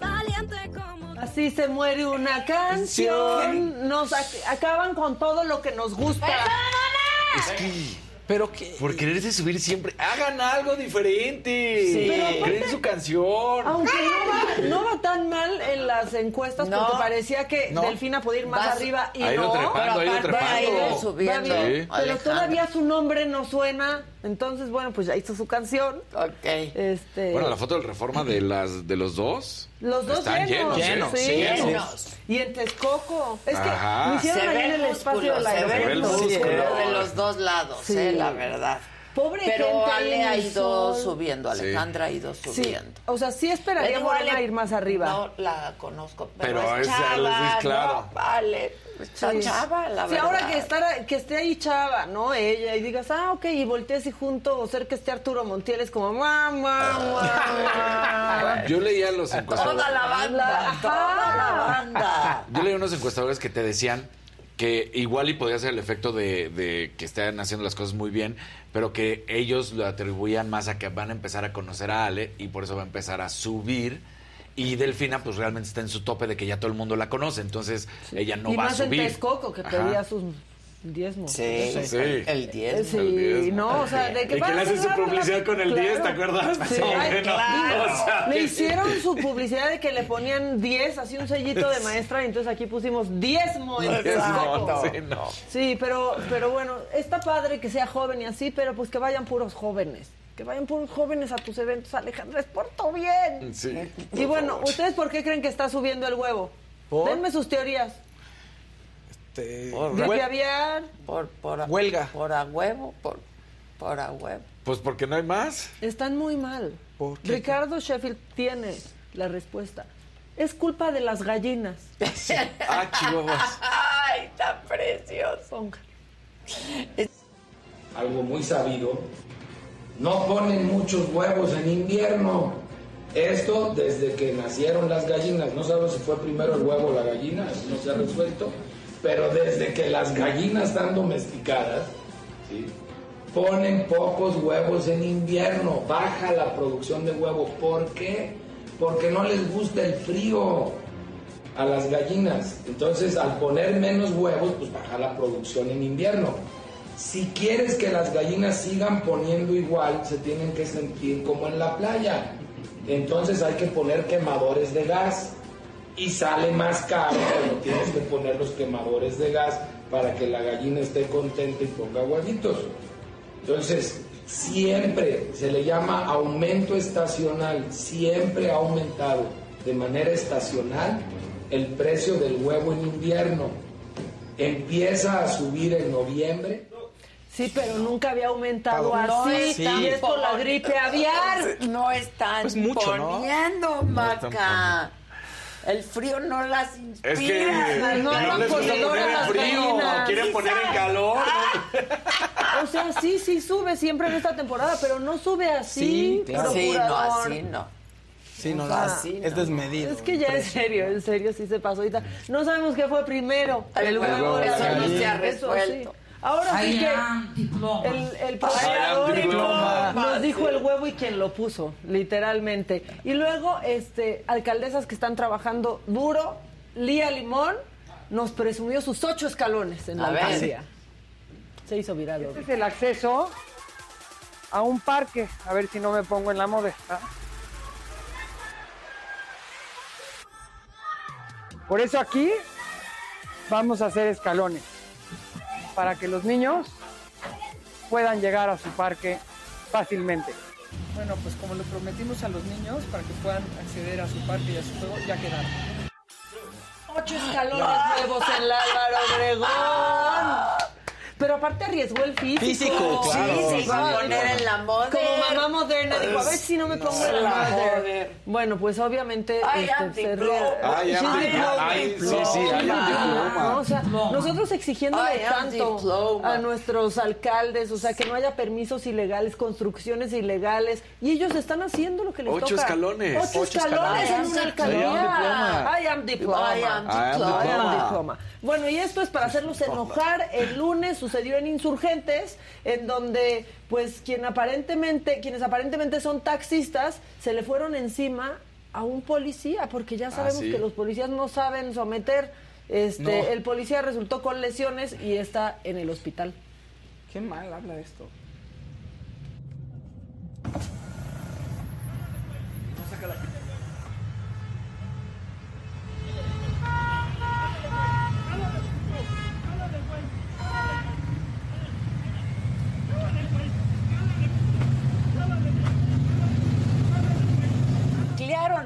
Valiente como tú. Así se muere una canción. Nos ac- acaban con todo lo que nos gusta. Es que Pero que. por quererse subir siempre, hagan algo diferente. Sí. Pero Creen su canción. Aunque no va, no va tan mal en las encuestas No. porque parecía que No. Delfina podía ir más Vas- arriba y Ha ido no. trepando, ido aparte ha ido trepando. subiendo. Va bien, Sí. pero todavía su nombre no suena. Entonces, bueno, pues ya hizo su canción. Ok. Este, Bueno, la foto del reforma de las de los dos. Los dos están llenos. llenos, sí. Llenos. Y en Texcoco. Es que Ajá. Se hicieron ahí ve en el espacio músculo, del se ve el músculo Sí. de los dos lados, Sí. eh, la verdad. Pobre Pero gente ahí Ale ha ido sol. subiendo, Sí. Alejandra ha ido Sí, subiendo. o sea, sí esperaría Morena Ale, ir más arriba. No la conozco, pero, Pero es es- chava, es claro. ¿no? Vale, está Sí. chava, la Sí, verdad. ahora que, estar, que esté ahí Chava, ¿no? Ella, y digas, ah, ok, y voltees y junto, o ser que esté Arturo Montiel, es como, mamá, mamá. Yo leía los encuestadores. Toda la banda, Ajá. toda la banda. Yo leí unos encuestadores que te decían que igual y podía ser el efecto de, de que estén haciendo las cosas muy bien, pero que ellos lo atribuían más a que van a empezar a conocer a Ale y por eso va a empezar a subir. Y Delfina, pues realmente está en su tope de que ya todo el mundo la conoce, entonces ella no y va a más en subir. Texcoco, que Ajá. pedía sus diezmo. Sí, Sí. el 10. Sí, El diezmo. no, o sea, de que Y que le hace su publicidad con el 10, ¿te acuerdas? Sí, ay, Bueno, claro. o sea, le que- hicieron su publicidad de que le ponían 10, así un sellito de maestra, y entonces aquí pusimos diezmo en Diezmo, Texcoco. sí, no. Sí, pero, pero bueno, está padre que sea joven y así, pero pues que vayan puros jóvenes. Que vayan puros jóvenes a tus eventos, Alejandra, es por tu bien. Sí. Y bueno, ¿ustedes por qué creen que está subiendo el huevo? ¿Por? Denme sus teorías. Este, Gripe hue- aviar, Por, por, a- Huelga. Por a huevo, por, por a huevo. Pues porque no hay más. están muy mal. ¿Por qué? Ricardo Sheffield tiene la respuesta. Es culpa de las gallinas. Ah, chihuahuas. Ay, tan precioso. Ponga. algo muy sabido, no ponen muchos huevos en invierno. Esto desde que nacieron las gallinas. No sabemos si fue primero el huevo o la gallina, eso no se ha resuelto. Pero desde que las gallinas están domesticadas, ponen pocos huevos en invierno. Baja la producción de huevo. ¿Por qué? Porque no les gusta el frío a las gallinas. Entonces, al poner menos huevos, pues baja la producción en invierno. Si quieres que las gallinas sigan poniendo igual, se tienen que sentir como en la playa. Entonces hay que poner quemadores de gas y sale más caro cuando tienes que poner los quemadores de gas para que la gallina esté contenta y ponga huevitos. Entonces, siempre se le llama aumento estacional, siempre ha aumentado de manera estacional el precio del huevo en invierno. Empieza a subir en noviembre. Sí, pero nunca había aumentado No así. están Y es por la gripe aviar. No están Pues mucho, ¿no? poniendo, Maca. El frío no las inspira. Es que no no, les gusta poner a en las frío, quieren poner en calor. O sea, sí, sí sube siempre en esta temporada, pero no sube así. Sí, claro. Sí, no, así no. Sí, no, O sea, así es no. desmedido. Es que ya en serio, en serio sí se pasó ahorita. No sabemos qué fue primero. El huevo, eso no se ha Eso sí. Ahora sí que el, el nos dijo el huevo y quien lo puso, literalmente. Y luego, este, alcaldesas que están trabajando duro, Lía Limón nos presumió sus ocho escalones en la alcaldía. Se hizo viral. Este es el acceso a un parque. A ver si no me pongo en la modesta. Por eso aquí vamos a hacer escalones para que los niños puedan llegar a su parque fácilmente. Bueno, pues como le prometimos a los niños para que puedan acceder a su parque y a su juego, ya quedaron. Ocho escalones nuevos en la Álvaro Obregón. Pero aparte arriesgó el físico. Físico, claro. Sí, se iba a Dijo, poner en la moda. Como mamá moderna, dijo, a ver si no me pongo en la moda. Bueno, pues obviamente Ay, este. Ay. Ay, sí, sí. O sea, nosotros exigiéndole tanto a nuestros alcaldes, o sea, que no haya permisos ilegales, construcciones ilegales, y ellos están haciendo lo que les Ocho toca. escalones. Ocho, Ocho escalones escalones. en una alcaldía. I am diploma. I am I am diploma. I am diploma. Bueno, y esto es para hacerlos enojar. El lunes sucedió en Insurgentes, en donde, pues, quien aparentemente, quienes aparentemente son taxistas, se le fueron encima a un policía, porque ya sabemos sí. que los policías no saben someter. Este, No. el policía resultó con lesiones y está en el hospital. Qué mal habla esto.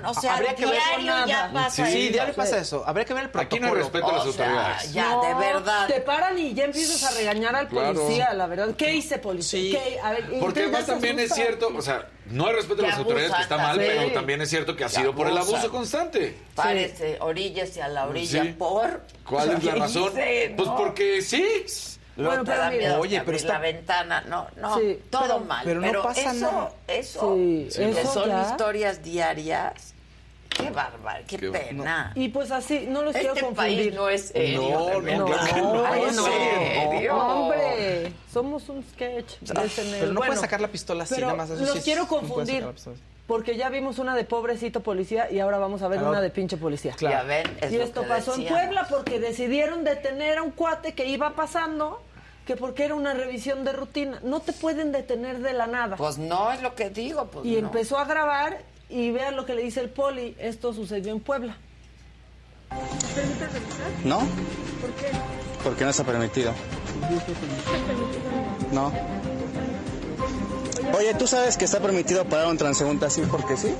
O sea, Habría que ver diario con ya nada. pasa Sí, eso. diario pasa eso. Habría que ver el Aquí protocolo. no hay respeto a las O sea, autoridades. ya, de verdad. Te paran y ya empiezas a regañar al Claro. policía, la verdad. ¿Qué hice, policía? Sí. ¿Qué? A ver, y Porque entonces además se también es asusta. cierto, o sea, no hay respeto a Que las autoridades, que está mal, también. pero también es cierto que ha sido por el abusan. abuso constante. Párese, oríllese a la orilla Sí. por. ¿Cuál es la ¿Qué razón? hice? Pues No. porque sí. Luego Bueno, te pero da mira, miedo oye, pero está- la ventana, no, no, Sí, todo pero- mal. pero no pasa eso, nada. Eso, Sí, que eso son ya. historias diarias. Qué bárbaro, qué, Qué- pena. Y pues así, no los quiero Este confundir. país no es serio. No, no, no. Ay, es no, serio. No, hombre, somos un sketch. Pero no Bueno, puedes sacar la pistola así, pero nada más. Eso los sí es- quiero confundir. Porque ya vimos una de pobrecito policía y ahora vamos a ver Claro. una de pinche policía. Claro. Ya ven, es Y esto pasó en. Puebla porque decidieron detener a un cuate que iba pasando que porque era una revisión de rutina. No te pueden detener de la nada. Pues no es lo que digo. Pues y no. empezó a grabar y vean lo que le dice el poli. Esto sucedió en Puebla. ¿No? ¿Por qué? Porque no está permitido. No. Oye, ¿tú sabes que está permitido parar un transeúnte así porque sí?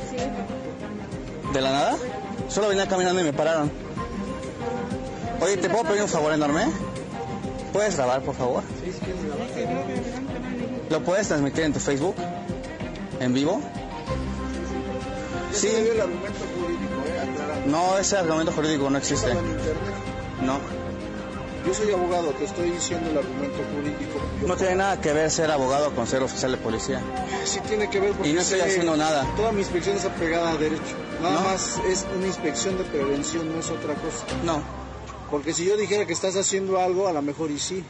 ¿De la nada? Solo venía caminando y me pararon. Oye, ¿te puedo pedir un favor enorme? ¿Puedes grabar, por favor? ¿Lo puedes transmitir en tu Facebook? ¿En vivo? Sí. el argumento jurídico, aclarando. No, ese argumento jurídico no existe. No. Yo soy abogado, te estoy diciendo el argumento jurídico. Yo- No tiene nada que ver ser abogado con ser oficial de policía. Sí tiene que ver porque Y no estoy haciendo nada. Toda mi inspección está pegada a derecho. Nada No. más es una inspección de prevención, no es otra cosa. No. Porque si yo dijera que estás haciendo algo, a lo mejor y sí.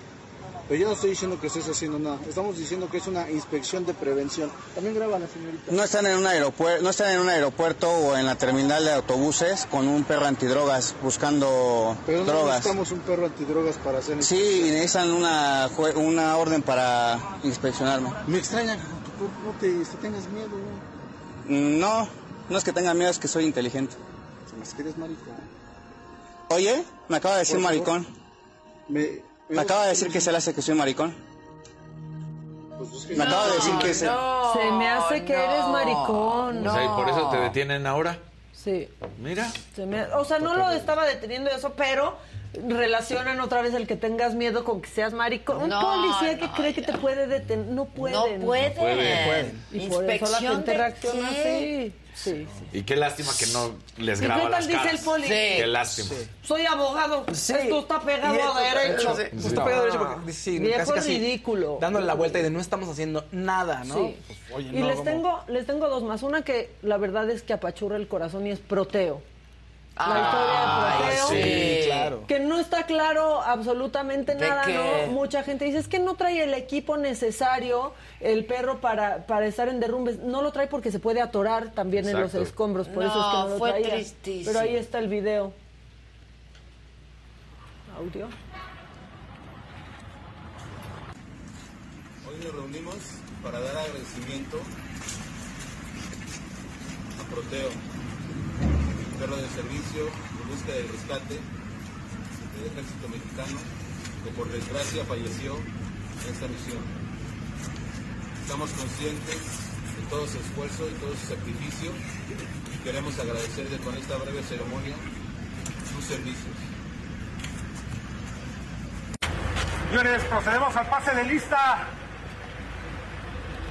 Pero yo no estoy diciendo que estés haciendo nada. Estamos diciendo que es una inspección de prevención. También graba la señorita. No están en un aeropuerto, no están en un aeropuerto o en la terminal de autobuses con un perro antidrogas buscando Pero no drogas. necesitamos un perro antidrogas para hacer Sí, y necesitan una una orden para inspeccionarme. Me extraña que tu cuerpo no te, te tengas miedo. ¿no? No, no es que tenga miedo, es que soy inteligente. Se me hace que eres maricón. Oye, me acaba de decir Por maricón. Me, Me acaba de decir que se le hace que soy maricón. Pues Me acaba de decir que se... Se me hace que eres maricón. O sea, y por eso te detienen ahora. Sí. Mira. Se me- o sea, no lo estaba deteniendo eso, pero relacionan otra vez el que tengas miedo con que seas maricón. Un No, policía que no, cree que te puede detener. No pueden. No pueden. No pueden. Y por eso la ¿Inspección gente reacciona así. Sí, sí. Y qué lástima que no les ¿Y graba qué tal las dice caras. el poli? Sí. Qué lástima. Soy abogado. Esto está pegado Y esto- a derecho. Sí, esto está pegado a derecho porque, sí, Viejo casi, casi ridículo. Dándole la vuelta y de no estamos haciendo nada, ¿no? Sí. Pues, oye, y no, les tengo, les tengo dos más. Una que la verdad es que apachurra el corazón y es proteo. La historia de proteo. sí. claro. Que no está claro absolutamente ¿De nada, qué? ¿no? Mucha gente dice, es que no trae el equipo necesario el perro para, para estar en derrumbes. No lo trae porque se puede atorar también en los escombros, por eso es que No, no lo fue traía. tristísimo. Pero ahí está el video. Audio. Hoy nos reunimos para dar agradecimiento a Proteo, perro de servicio de búsqueda y rescate del ejército mexicano, que por desgracia falleció en esta misión. Estamos conscientes de todo su esfuerzo y todo su sacrificio y queremos agradecerle con esta breve ceremonia sus servicios. Señores, procedemos al pase de lista.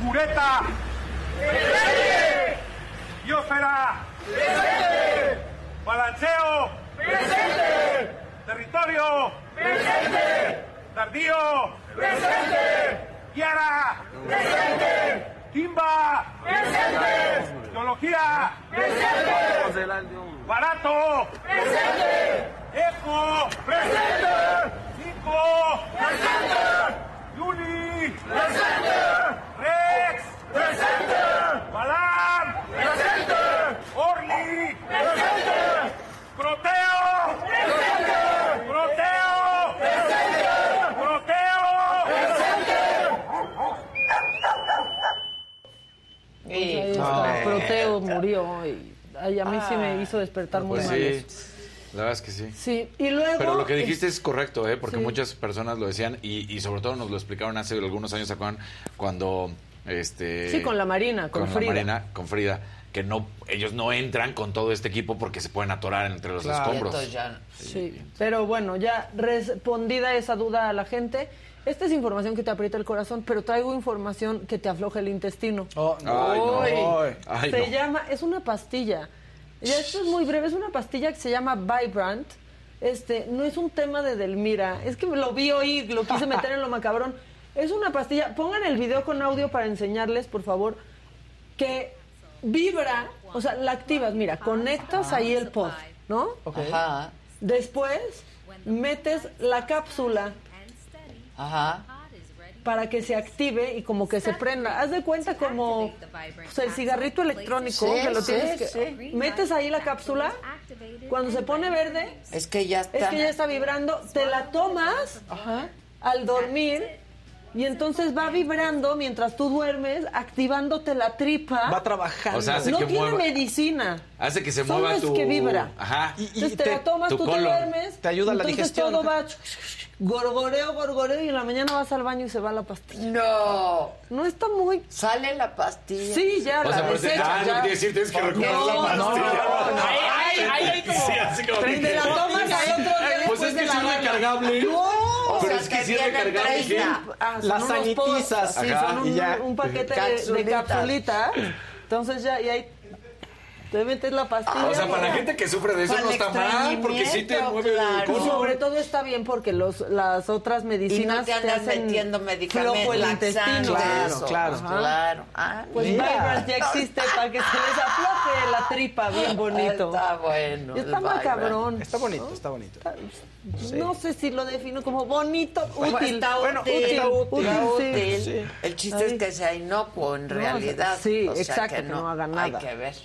Mureta. Presente. Biosfera. Presente. Balanceo. Presente. Territorio. Presente. Tardío. Presente. Guiara. Presente. Timba. Presente. Teología. Presente. Barato. Presente. Eco. Presente. Cinco. Presente. Yuli. Presente. Rex. Presente. Balam. Presente. Orly. Presente. Proteo. Presente. Proteo. Presente. Proteo. Pues ahí está. Proteo murió y ay, a mí sí me hizo despertar muy Pues mal. sí, la verdad es que sí. Sí, y luego... Pero lo que dijiste es correcto, ¿eh? porque Sí. muchas personas lo decían y, y sobre todo nos lo explicaron hace algunos años, ¿se acuerdan? Cuando... Este, Sí, con la Marina, con, la Frida. Marina, con Frida, que no, ellos no entran con todo este equipo porque se pueden atorar entre los Claro. escombros. Entonces ya- Sí, pero bueno, ya respondida esa duda a la gente. Esta es información que te aprieta el corazón, pero traigo información que te afloja el intestino. no. Ay, no. Ay, se no. llama, es una pastilla. Ya esto es muy breve, es una pastilla que se llama Vibrant. Este, no es un tema de Delmira, es que lo vi hoy, lo quise meter en lo macabrón. Es una pastilla, pongan el video con audio para enseñarles, por favor, que vibra, o sea, la activas, mira, conectas ahí el pod, ¿no? Ajá. Después metes la cápsula Ajá. para que se active y como que se prenda. Haz de cuenta como pues, el cigarrito electrónico Sí, que lo sí, tienes que sí. metes ahí la cápsula. Cuando se pone verde, Es que ya está. es que ya está vibrando, te la tomas al dormir Y entonces va vibrando mientras tú duermes, activándote la tripa. Va trabajando. O sea, hace no que tiene mueva- medicina. Hace que se Solo mueva es tu... que vibra. Ajá. entonces te, la tomas, tu tú te colon. duermes. Te ayuda la entonces digestión. todo va gorgoreo, gorgoreo y en la mañana vas al baño y se va la pastilla. No. No está muy... Sale la pastilla. Sí, ya O la sea, pero te- desechas, ah, no ya. quiere decir, tienes que No, recuperar la no, pastilla. no, no. Ay, Ay, ay, ay, como- Sí, así como Te la tomas al otro día Pues es que es recargable. No. O Pero sea, es que te sí es vienen recargable. 30. Ah, Las sanitizas. pods, Sí, Ajá. son un, paquete de- de, capsulita. Entonces ya, y ahí te metes la pastilla. O sea, para la gente que sufre de eso no está mal, porque sí te mueve el claro. Y sobre todo está bien porque los, las otras Y medicinas no te andas hacen metiendo medicamentos flojo el intestino. Claro, claro. Ajá. Claro. Ah, Pues. Vibrant ya existe para que se les afloje la tripa bien bonito. Está bueno. Y está el muy Vibrant. cabrón. Está bonito, está bonito. No sé si lo defino como bonito, Bueno, útil. está Bueno, útil, útil, está útil. útil, sí. Sí. El chiste Ahí. es que sea inocuo en No, realidad. sí, O sea, exacto, que no haga nada. Hay que ver.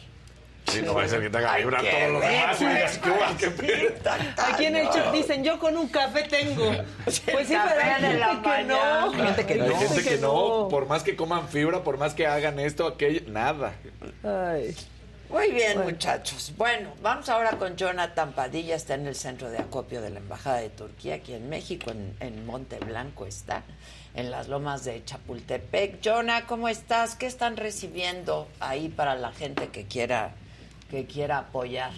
Sí, no va a ser que te haga Hay vibrar que todo lo ver, demás. y digas, ¿qué. Aquí en el chat dicen, yo con un café tengo. Pues sí, pero hay gente que no. Gente que Hay no. gente que no, por más que coman fibra, por más que hagan esto, aquello, nada. Ay. Muy bien, muchachos. Bueno, vamos ahora con Jonathan Padilla. Está en el centro de acopio de la Embajada de Turquía, aquí en México, en, en Monte Blanco está, en las lomas de Chapultepec. Jonah, ¿cómo estás? ¿Qué están recibiendo ahí para la gente que quiera, que quiera apoyar?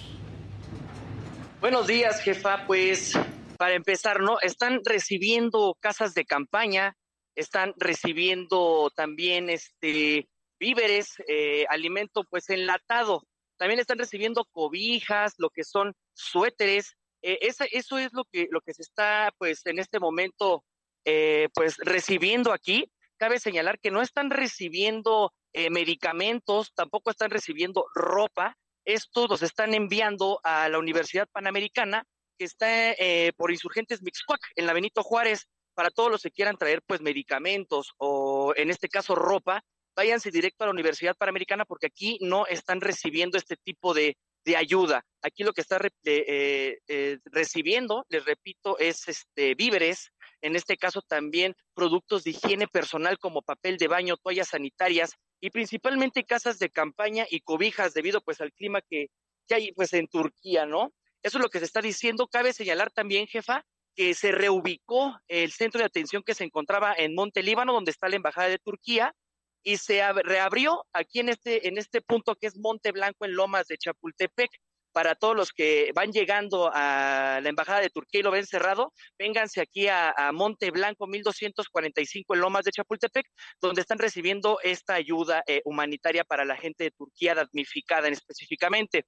Buenos días, jefa. Pues para empezar, ¿no? Están recibiendo casas de campaña, están recibiendo también este víveres, eh, alimento pues enlatado. También están recibiendo cobijas, lo que son suéteres. Eh, esa- eso es lo que, lo que se está pues en este momento eh, pues recibiendo aquí. Cabe señalar que no están recibiendo eh, medicamentos, tampoco están recibiendo ropa. Estos los están enviando a la Universidad Panamericana, que está eh, por Insurgentes Mixcuac, en la Benito Juárez, para todos los que quieran traer pues medicamentos o en este caso ropa, váyanse directo a la Universidad Panamericana porque aquí no están recibiendo este tipo de, de ayuda. Aquí lo que está eh, eh, recibiendo, les repito, es este víveres, en este caso también productos de higiene personal como papel de baño, toallas sanitarias y principalmente casas de campaña y cobijas debido pues al clima que, hay pues en Turquía, ¿no? Eso es lo que se está diciendo. Cabe señalar también, jefa, que se reubicó el centro de atención que se encontraba en Monte Líbano, donde está la embajada de Turquía, y se ab- reabrió aquí en este, en este punto que es Monte Blanco en Lomas de Chapultepec. Para todos los que van llegando a la embajada de Turquía y lo ven cerrado, vénganse aquí a, Monte Blanco 1245 en Lomas de Chapultepec, donde están recibiendo esta ayuda eh, humanitaria para la gente de Turquía damnificada en específicamente.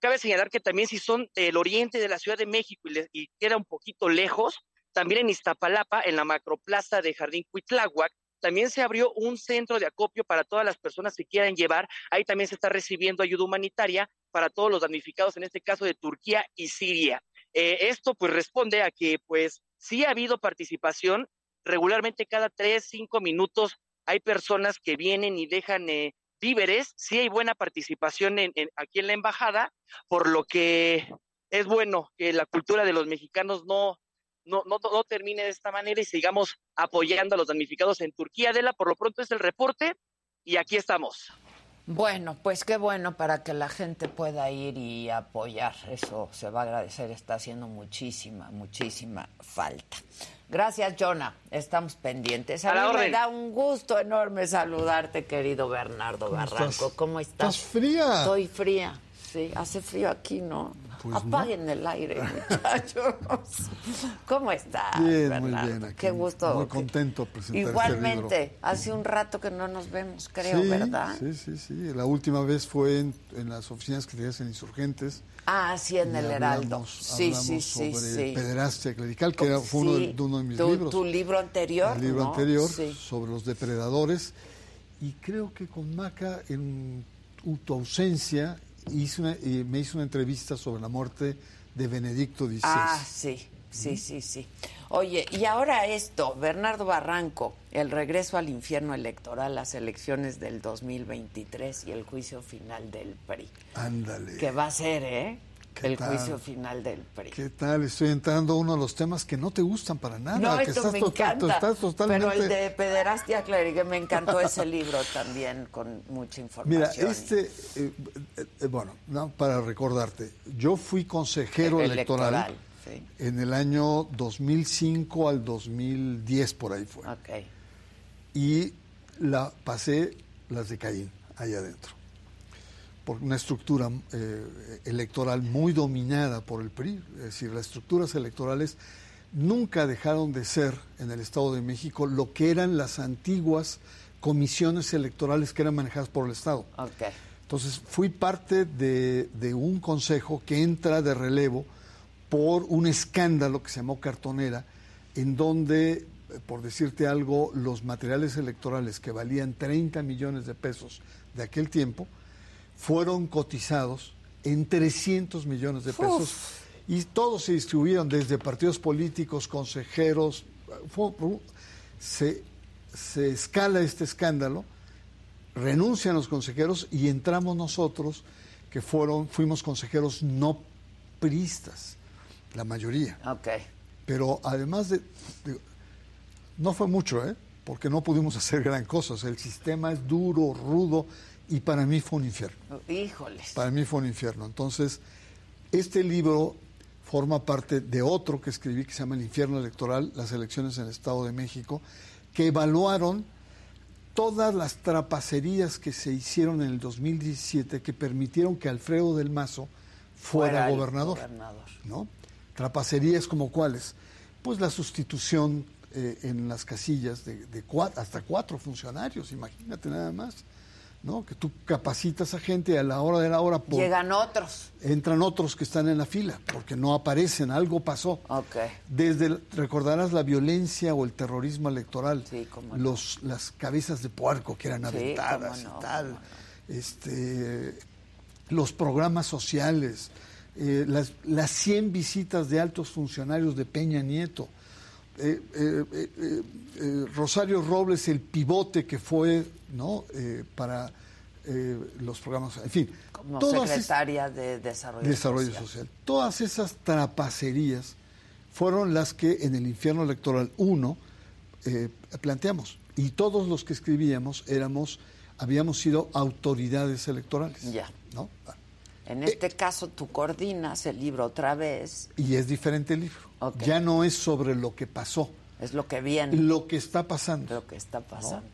Cabe señalar que también si son del oriente de la Ciudad de México y, le- y queda un poquito lejos, también en Iztapalapa, en la macroplaza de Jardín Cuitláhuac, también se abrió un centro de acopio para todas las personas que quieran llevar. Ahí también se está recibiendo ayuda humanitaria para todos los damnificados, en este caso de Turquía y Siria. Eh, esto pues responde a que pues sí ha habido participación. Regularmente cada tres, cinco minutos hay personas que vienen y dejan eh, víveres. Sí hay buena participación en- aquí en la embajada, por lo que es bueno que la cultura de los mexicanos no, no, no, no termine de esta manera y sigamos apoyando a los damnificados en Turquía. Adela, por lo pronto es el reporte y aquí estamos. Bueno, pues qué bueno para que la gente pueda ir y apoyar. Eso se va a agradecer. Está haciendo muchísima, muchísima falta. Gracias, Jonah. Estamos pendientes. A, A la mí me da un gusto enorme saludarte, querido Bernardo Barranco. estás? ¿Cómo estás? ¿Estás fría? Estoy fría. Sí, hace frío aquí, ¿no? Pues Apaguen el aire, muchachos. ¿Cómo estás, Bien, muy bien. Aquí, Qué gusto. Muy contento presentar este Igualmente, libro. hace un rato que no nos vemos, creo, sí, ¿verdad? Sí, sí, sí. La última vez fue en, en las oficinas que tenías en Insurgentes. Ah, sí, en el Heraldo. Sí, sí, sí, sobre sí. pederastia clerical, que era- fue uno, de, Sí, de uno de mis tu, libros. Tu libro anterior. El libro ¿no? anterior sobre los depredadores. Y creo que con Maca, en tu ausencia, hice una- eh, me hizo una entrevista sobre la muerte de Benedicto XVI. Ah, sí, sí, sí, sí. Oye, y ahora esto, Bernardo Barranco, el regreso al infierno electoral, las elecciones del 2023 y el juicio final del PRI. Ándale. Que va a ser, ¿eh? ¿Qué el tal? juicio final del PRI. ¿Qué tal? Estoy entrando a uno de los temas que no te gustan para nada. No, que esto estás me encanta. estás totalmente... Pero el de pederastia clériga, me encantó ese libro también, con mucha Mira, información. este, eh, eh, bueno, no, para recordarte, yo fui consejero electoral, Electoral, sí. en el año 2005 al 2010, por ahí fue. Y la pasé las de Caín, ahí adentro. Por una estructura eh, electoral muy dominada por el PRI. Es decir, las estructuras electorales nunca dejaron de ser en el Estado de México lo que eran las antiguas comisiones electorales que eran manejadas por el Estado. Entonces fui parte de, de un consejo que entra de relevo por un escándalo que se llamó Cartonera, en donde, eh, por decirte algo, los materiales electorales que valían 30 millones de pesos de aquel tiempo fueron cotizados en 300 millones de pesos y todos se distribuyeron desde partidos políticos, consejeros, se, se escala este escándalo renuncian los consejeros y entramos nosotros, que fueron, fuimos consejeros no priistas, la mayoría. Ok. Pero además de, de- no fue mucho, ¿eh? porque no pudimos hacer gran cosa. O sea, el sistema es duro, rudo, y para mí fue un infierno. Híjoles. Para mí fue un infierno. Entonces, este libro forma parte de otro que escribí que se llama El infierno electoral, las elecciones en el Estado de México, que evaluaron todas las trapacerías que se hicieron en el 2017 que permitieron que Alfredo del Mazo fuera, gobernador. gobernador. ¿no? Trapacerías como cuáles? Pues la sustitución eh, en las casillas de, hasta cuatro funcionarios, imagínate nada más, ¿no? Que tú capacitas a gente y a la hora de la hora por- Llegan otros. entran otros que están en la fila porque no aparecen, algo pasó. Ok. Desde, el- recordarás la violencia o el terrorismo electoral, cómo no. los, las cabezas de puerco que eran Sí, aventadas no, y tal, este, los programas sociales, eh, las, las 100 visitas de altos funcionarios de Peña Nieto, eh, eh, eh, Rosario Robles, el pivote que fue ¿no? Para eh, los programas, en fin, Como todas es- secretaria de Desarrollo, desarrollo Social. social. Todas esas trapacerías fueron las que en el infierno electoral 1 eh, planteamos. Y todos los que escribíamos éramos, habíamos sido autoridades electorales. Ya. ¿no? En este caso, tú coordinas el libro otra vez. Y es diferente el libro. Ya no es sobre lo que pasó, Es lo que viene. lo que está pasando. Lo que está pasando.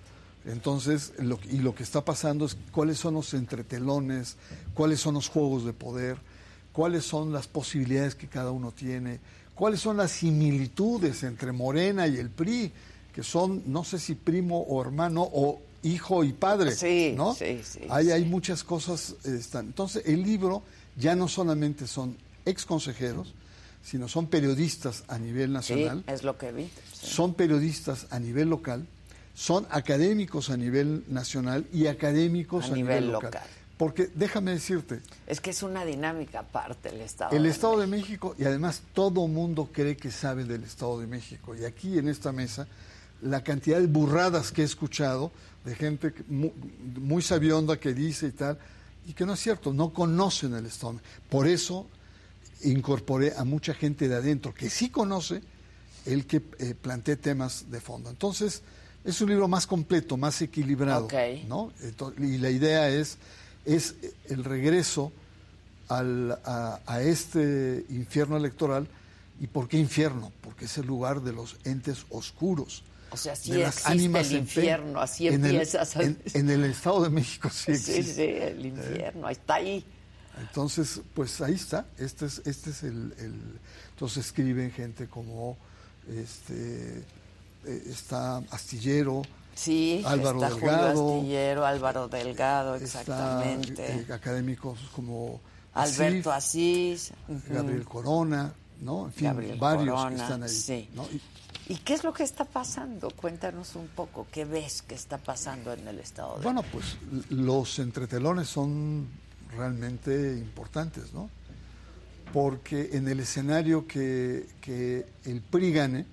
Entonces, lo, y lo que está pasando es cuáles son los entretelones, cuáles son los juegos de poder, cuáles son las posibilidades que cada uno tiene, cuáles son las similitudes entre Morena y el PRI, que son, no sé si primo o hermano o hijo y padre, Sí, ¿no? sí, sí, Hay, hay muchas cosas. eh, Están. Entonces, el libro ya no solamente son ex consejeros, sino son periodistas a nivel Sí, nacional es lo que vi. son periodistas a nivel local, son académicos a nivel nacional y académicos A a, nivel nivel, local. local. Porque déjame decirte, Es que es una dinámica aparte el Estado. el de Estado de México, y además todo mundo cree que sabe del Estado de México, y aquí en esta mesa, la cantidad de burradas que he escuchado de gente muy, muy sabionda que dice y tal, y que no es cierto, no conocen el Estado. Por eso incorporé a mucha gente de adentro que sí conoce el que eh, plantea temas de fondo. Entonces, es un libro más completo, más equilibrado. ¿no? Y la idea es, es el regreso al- a, a este infierno electoral. ¿Y por qué infierno? Porque es el lugar de los entes oscuros. O sea, sí de las ánimas el infierno, así En el- empiezas a en, en el Estado de México sí Sí, existe. sí, el infierno, está ahí. Entonces, pues ahí está. Este es, este es el, el- Entonces escriben gente como este eh, está Astillero, Sí, Álvaro está Delgado, Julio Astillero, Álvaro Delgado, está, exactamente. eh, académicos como Alberto Asís. Gabriel Corona, ¿no? En fin, Gabriel varios Corona, que están ahí. sí. ¿no? Y- ¿Y qué es lo que está pasando? Cuéntanos un poco, ¿qué ves que está pasando en el Estado de Bueno, pues los entretelones son realmente importantes, ¿no? Porque en el escenario que, que el PRI gane,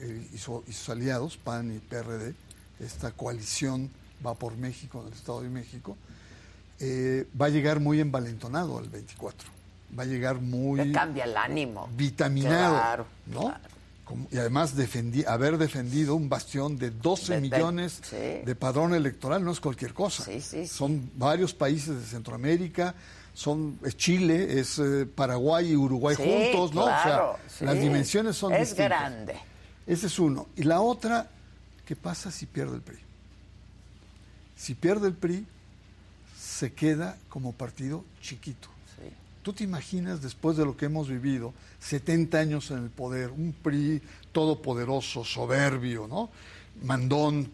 eh, y, su- y sus aliados, PAN y PRD, esta coalición va por México, en el Estado de México, eh, va a llegar muy envalentonado al 24, va a llegar muy Le cambia el ánimo. vitaminado, Claro, ¿no? Como- y además haber defendido un bastión de 12 De- de- millones sí. de padrón electoral no es cualquier cosa. Son varios países de Centroamérica, son es Chile, es eh, Paraguay y Uruguay juntos, ¿no? claro, o sea, las dimensiones son Es distintas. grande. Ese es uno. Y la otra, ¿qué pasa si pierde el PRI? Si pierde el PRI, se queda como partido chiquito. ¿Tú te imaginas después de lo que hemos vivido, 70 años en el poder, un PRI todopoderoso, soberbio, ¿no? Mandón,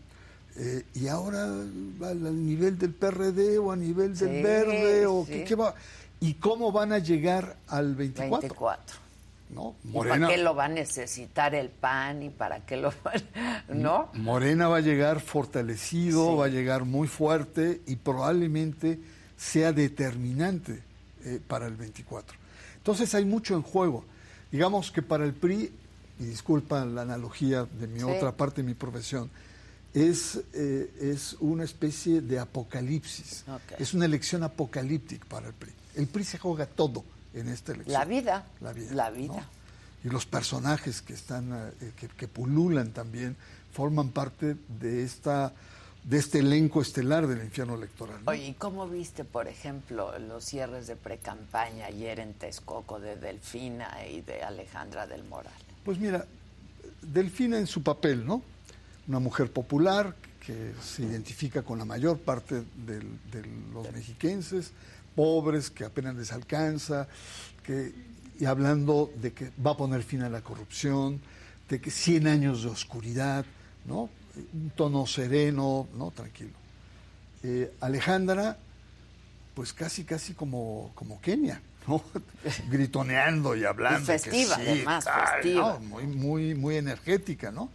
eh, y ahora al nivel del PRD o a nivel del Sí, Verde, o sí. qué, qué va? ¿Y cómo van a llegar al 24? 24. ¿No? ¿Y ¿Para qué lo va a necesitar el PAN y para qué lo van, no? Morena va a llegar fortalecido, va a llegar muy fuerte y probablemente sea determinante eh, para el 24. Entonces hay mucho en juego. Digamos que para el PRI, y disculpa la analogía de mi Sí. otra parte de mi profesión, es, eh, es una especie de apocalipsis. Es una elección apocalíptica para el PRI. El PRI se juega todo en esta elección. La vida. La vida. La vida. y los personajes que están eh, que, que pululan también forman parte de esta de este elenco estelar del infierno electoral. ¿no? Oye, ¿y cómo viste, por ejemplo, los cierres de precampaña ayer en Texcoco de Delfina y de Alejandra del Moral? Pues mira, Delfina en su papel, ¿no? Una mujer popular que se identifica con la mayor parte de los mexiquenses, pobres, que apenas les alcanza, que, y hablando de que va a poner fin a la corrupción, de que 100 años de oscuridad, ¿no? Un tono sereno, ¿no? Tranquilo. Eh, Alejandra, pues casi, casi como, como Kenia, ¿no? Gritoneando y hablando. Y festiva, que sí, además, tal, festiva. ¿no? Muy, muy, muy energética, ¿no?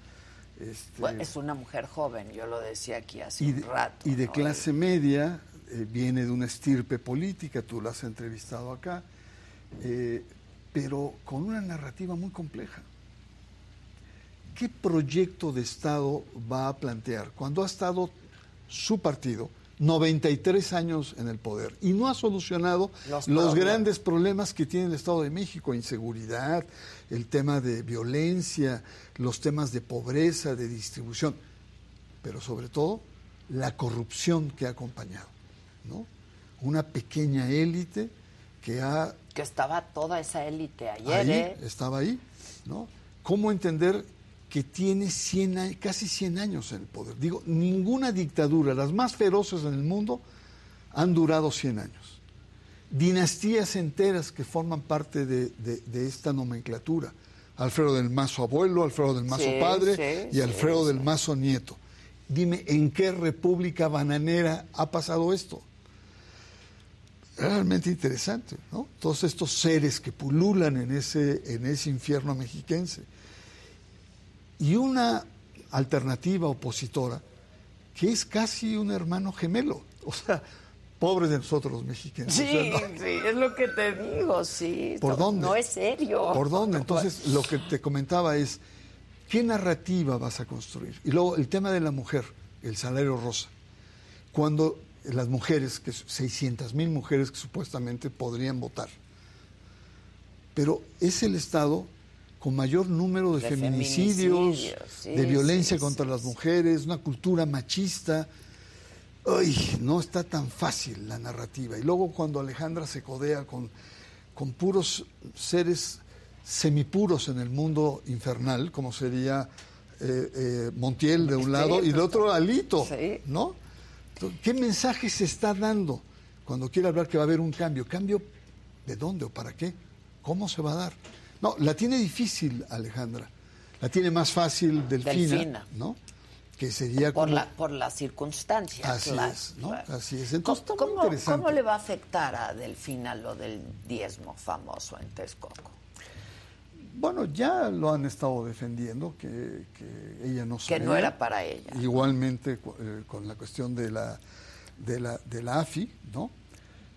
Este, Bueno, es una mujer joven, yo lo decía aquí hace y un rato. y de ¿no? clase media, eh, viene de una estirpe política, tú la has entrevistado acá, eh, pero con una narrativa muy compleja. ¿Qué proyecto de Estado va a plantear cuando ha estado su partido 93 años en el poder y no ha solucionado Los grandes problemas que tiene el Estado de México, inseguridad, el tema de violencia, los temas de pobreza, de distribución, pero sobre todo la corrupción que ha acompañado, ¿no? Una pequeña élite que ha Que estaba toda esa élite ayer, ahí, ¿eh? estaba ahí, ¿no? ¿Cómo entender que tiene 100 a- casi 100 años en el poder? Digo, ninguna dictadura, las más feroces en el mundo, han durado 100 años. Dinastías enteras que forman parte de, de- de esta nomenclatura. Alfredo del Mazo abuelo, Alfredo del Mazo Sí, padre sí, y sí, Alfredo del Mazo nieto. Dime, ¿en qué república bananera ha pasado esto? realmente interesante, ¿no? Todos estos seres que pululan en ese, en ese infierno mexiquense. Y una alternativa opositora que es casi un hermano gemelo. O sea, pobres de nosotros los mexicanos. Sí, O sea, no- sí, es lo que te digo, sí. ¿Por no, dónde? No es serio. ¿Por dónde? Entonces, lo que te comentaba es, ¿qué narrativa vas a construir? Y luego el tema de la mujer, el salario rosa. Cuando las mujeres, que 600 mil mujeres que supuestamente podrían votar, pero es el Estado con mayor número de, De feminicidios, feminicidios, sí, de violencia sí, contra sí, las mujeres, una cultura machista. Ay, no está tan fácil la narrativa. Y luego cuando Alejandra se codea con, con puros seres semipuros en el mundo infernal, como sería eh, eh, Montiel de un lado y pues, otro Alito, sí. ¿no? ¿Qué mensaje se está dando cuando quiere hablar que va a haber un cambio? ¿Cambio de dónde o para qué? ¿Cómo se va a dar? No, la tiene difícil Alejandra. La tiene más fácil Delfina, Delfina. ¿no? Que sería Por, como... la, por las circunstancias. Así claro, es, ¿no? Así es. Entonces, está muy ¿Cómo, interesante. cómo le va a afectar a Delfina lo del diezmo famoso en Texcoco? Bueno, ya lo han estado defendiendo, que, que ella no Que no era para ella. Igualmente eh, con la cuestión de la, de la, de la AFI, ¿no?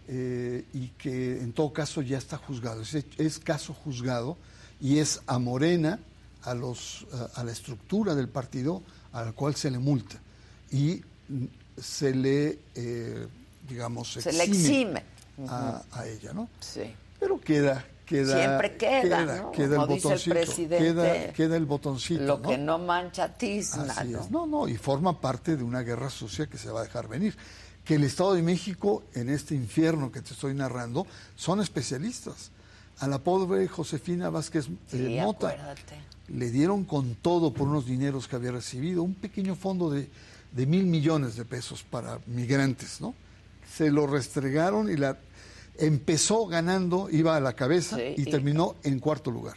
Eh, y que en todo caso ya está juzgado. Es, es caso juzgado y es a Morena, a, los, a, a la estructura del partido, a la cual se le multa. Y se le, eh, digamos, Se le exime. a, a ella, ¿no? Sí. Pero queda, queda. Siempre queda, ¿no? queda Como el dice el botoncito. presidente, queda, queda el botoncito. Lo ¿no? que no mancha tizna, Así ¿no? es. No, no, y forma parte de una guerra sucia que se va a dejar venir. Que el Estado de México, en este infierno que te estoy narrando, son especialistas. A la pobre Josefina Vázquez eh, Sí, Mota acuérdate. le dieron con todo por unos dineros que había recibido, un pequeño fondo de, de mil millones de pesos para migrantes, ¿no? Se lo restregaron y la empezó ganando, iba a la cabeza Sí, y y- terminó en cuarto lugar.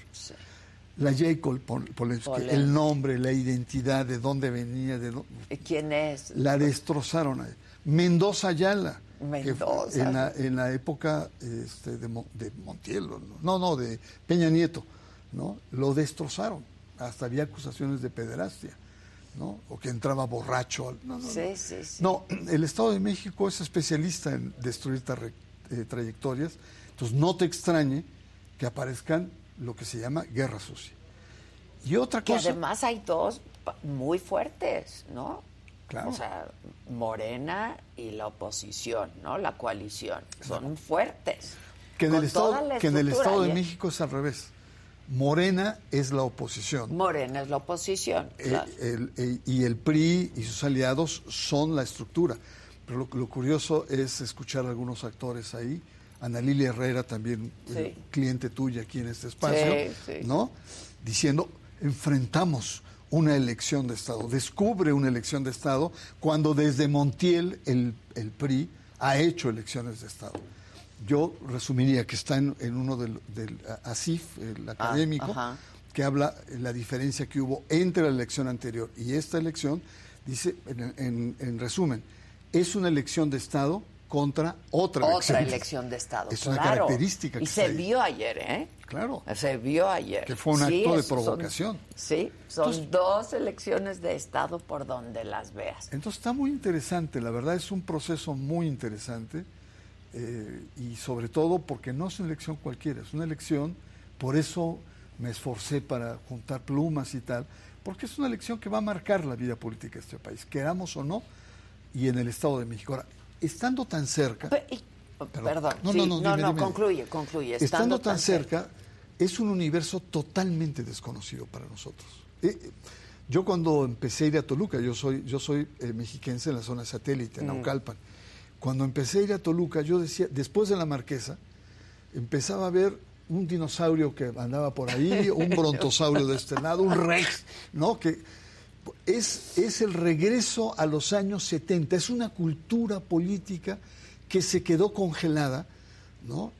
La Jacob Pol- Polensky, el nombre, la identidad, de dónde venía, de dó- ¿Y ¿Quién es? la destrozaron. ahí. Mendoza Ayala. que Mendoza. En la, en la época este, de, de Montiel, ¿no? no, no, de Peña Nieto, ¿no? Lo destrozaron. Hasta había acusaciones de pederastia, ¿no? O que entraba borracho. al- No, no, Sí, sí, sí. No, el Estado de México es especialista en destruir eh, trayectorias, entonces no te extrañe que aparezcan lo que se llama guerra sucia. Y otra Que cosa... además hay dos muy fuertes, ¿no? Claro. O sea, Morena y la oposición, ¿no? La coalición. Son fuertes. Que en, el estado, que en el Estado de México es al revés. Morena es la oposición. Morena es la oposición. Eh, claro. el- eh, y el PRI y sus aliados son la estructura. Pero lo, lo curioso es escuchar a algunos actores ahí. Ana Lilia Herrera, también eh, Sí. cliente tuya aquí en este espacio, Sí, sí. ¿no? Diciendo, enfrentamos una elección de Estado, descubre una elección de Estado cuando desde Montiel el, el PRI ha hecho elecciones de Estado. Yo resumiría que está en, en uno del, del ASIF, el académico, ajá. que habla la diferencia que hubo entre la elección anterior y esta elección, dice, en, en- en resumen, es una elección de Estado contra otra, Otra elección. elección de Estado. Es una característica Y que se está ahí. vio ayer, ¿eh? Claro. Se vio ayer. Que fue un acto de son- provocación. sí, son Entonces- dos elecciones de Estado por donde las veas. Entonces está muy interesante, la verdad es un proceso muy interesante eh, y sobre todo porque no es una elección cualquiera, es una elección, por eso me esforcé para juntar plumas y tal, porque es una elección que va a marcar la vida política de este país, queramos o no, y en el Estado de México. Ahora, estando tan cerca... Perdón, No, sí, no, no, dime, dime. concluye, concluye. Estando, tan cerca, es un universo totalmente desconocido para nosotros. Eh, eh, yo cuando empecé a ir a Toluca, yo soy, yo soy eh, mexiquense en la zona satélite, en Mm. Naucalpan. Cuando empecé a ir a Toluca, yo decía, después de la Marquesa, empezaba a ver un dinosaurio que andaba por ahí, un brontosaurio de este lado, un rex, ¿no? Que es, es el regreso a los años 70, es una cultura política que se quedó congelada, ¿no?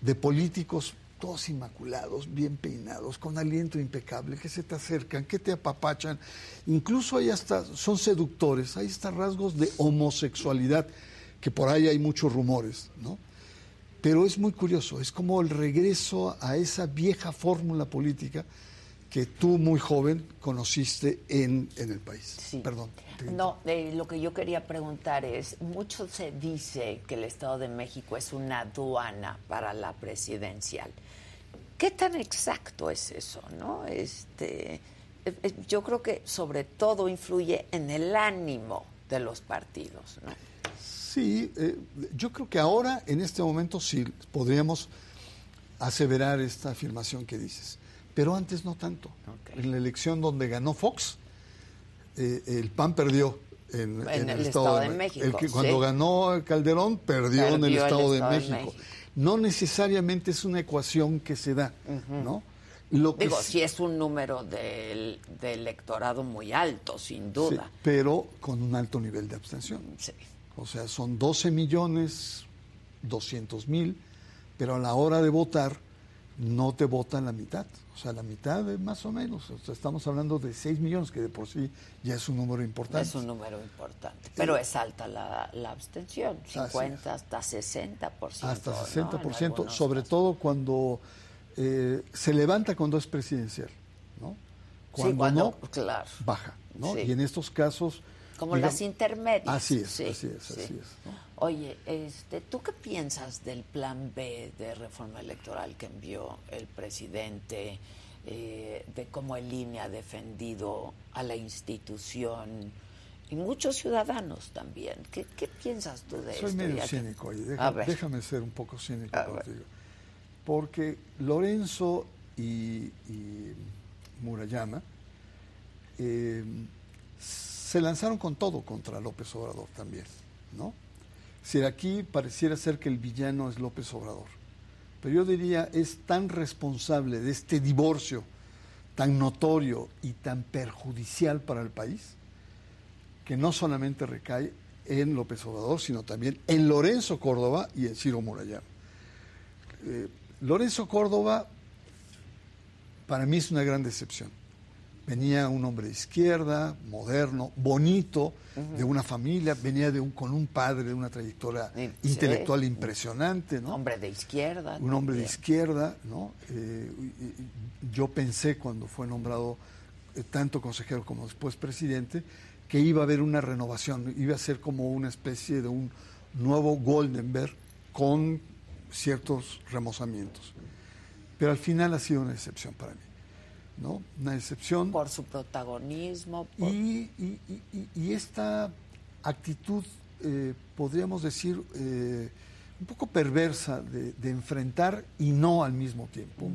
De políticos todos inmaculados, bien peinados, con aliento impecable, que se te acercan, que te apapachan. Incluso hay hasta, son seductores, hay hasta rasgos de homosexualidad, que por ahí hay muchos rumores, ¿no? Pero es muy curioso, es como el regreso a esa vieja fórmula política que tú muy joven conociste en, en el país. Perdón. te- No, eh, lo que yo quería preguntar es, mucho se dice que el Estado de México es una aduana para la presidencial. ¿Qué tan exacto es eso, no? Este, eh, eh, yo creo que sobre todo influye en el ánimo de los partidos, ¿no? Sí, eh, yo creo que ahora, en este momento, sí podríamos aseverar esta afirmación que dices. Pero antes no tanto. En la elección donde ganó Fox, eh, el PAN perdió en, En en el Estado de México, El que cuando ganó Calderón, perdió, en el Estado, de, México. No necesariamente es una ecuación que se da. ¿no? Lo Digo, sí- sí es un número de electorado muy alto, sin Sí, duda. pero con un alto nivel de abstención. O sea, son 12 millones 200 mil, pero a la hora de votar no te votan la mitad. O sea, la mitad es más o menos. O sea, estamos hablando de 6 millones, que de por sí ya es un número importante. Es un número importante. Pero es alta la, la abstención, Así 50 hasta 60%. Hasta ¿no? 60%, En algunos sobre todo cuando eh, se levanta cuando es presidencial, ¿no? Cuando, cuando- no, claro. baja, ¿no? Sí. Y en estos casos... Como digamos- las intermedias. Así es, Sí, así es, sí. así es. Oye, este, ¿tú qué piensas del plan B de reforma electoral que envió el presidente, eh, de cómo el INE ha defendido a la institución y muchos ciudadanos también? ¿Qué, qué piensas tú de Soy esto? medio cínico déjame ser un poco cínico A ver. contigo. porque Lorenzo y, y Murayama eh, se lanzaron con todo contra López Obrador también, ¿no? Si aquí pareciera ser que el villano es López Obrador, pero yo diría es tan responsable de este divorcio tan notorio y tan perjudicial para el país que no solamente recae en López Obrador, sino también en Lorenzo Córdoba y en Ciro Murayama. Eh, Lorenzo Córdoba para mí es una gran decepción. Venía un hombre de izquierda, moderno, bonito, de una familia, venía de un, con un padre de una trayectoria Sí. intelectual impresionante, ¿no? Hombre de izquierda. un hombre de izquierda, ¿no? Eh, yo pensé cuando fue nombrado eh, tanto consejero como después presidente que iba a haber una renovación, iba a ser como una especie de un nuevo Goldenberg con ciertos remozamientos. Pero al final ha sido una decepción para mí, ¿no? Una decepción. Por su protagonismo. por- Y, y- y- y- y esta actitud, eh, podríamos decir, eh, un poco perversa de, de enfrentar y no al mismo tiempo.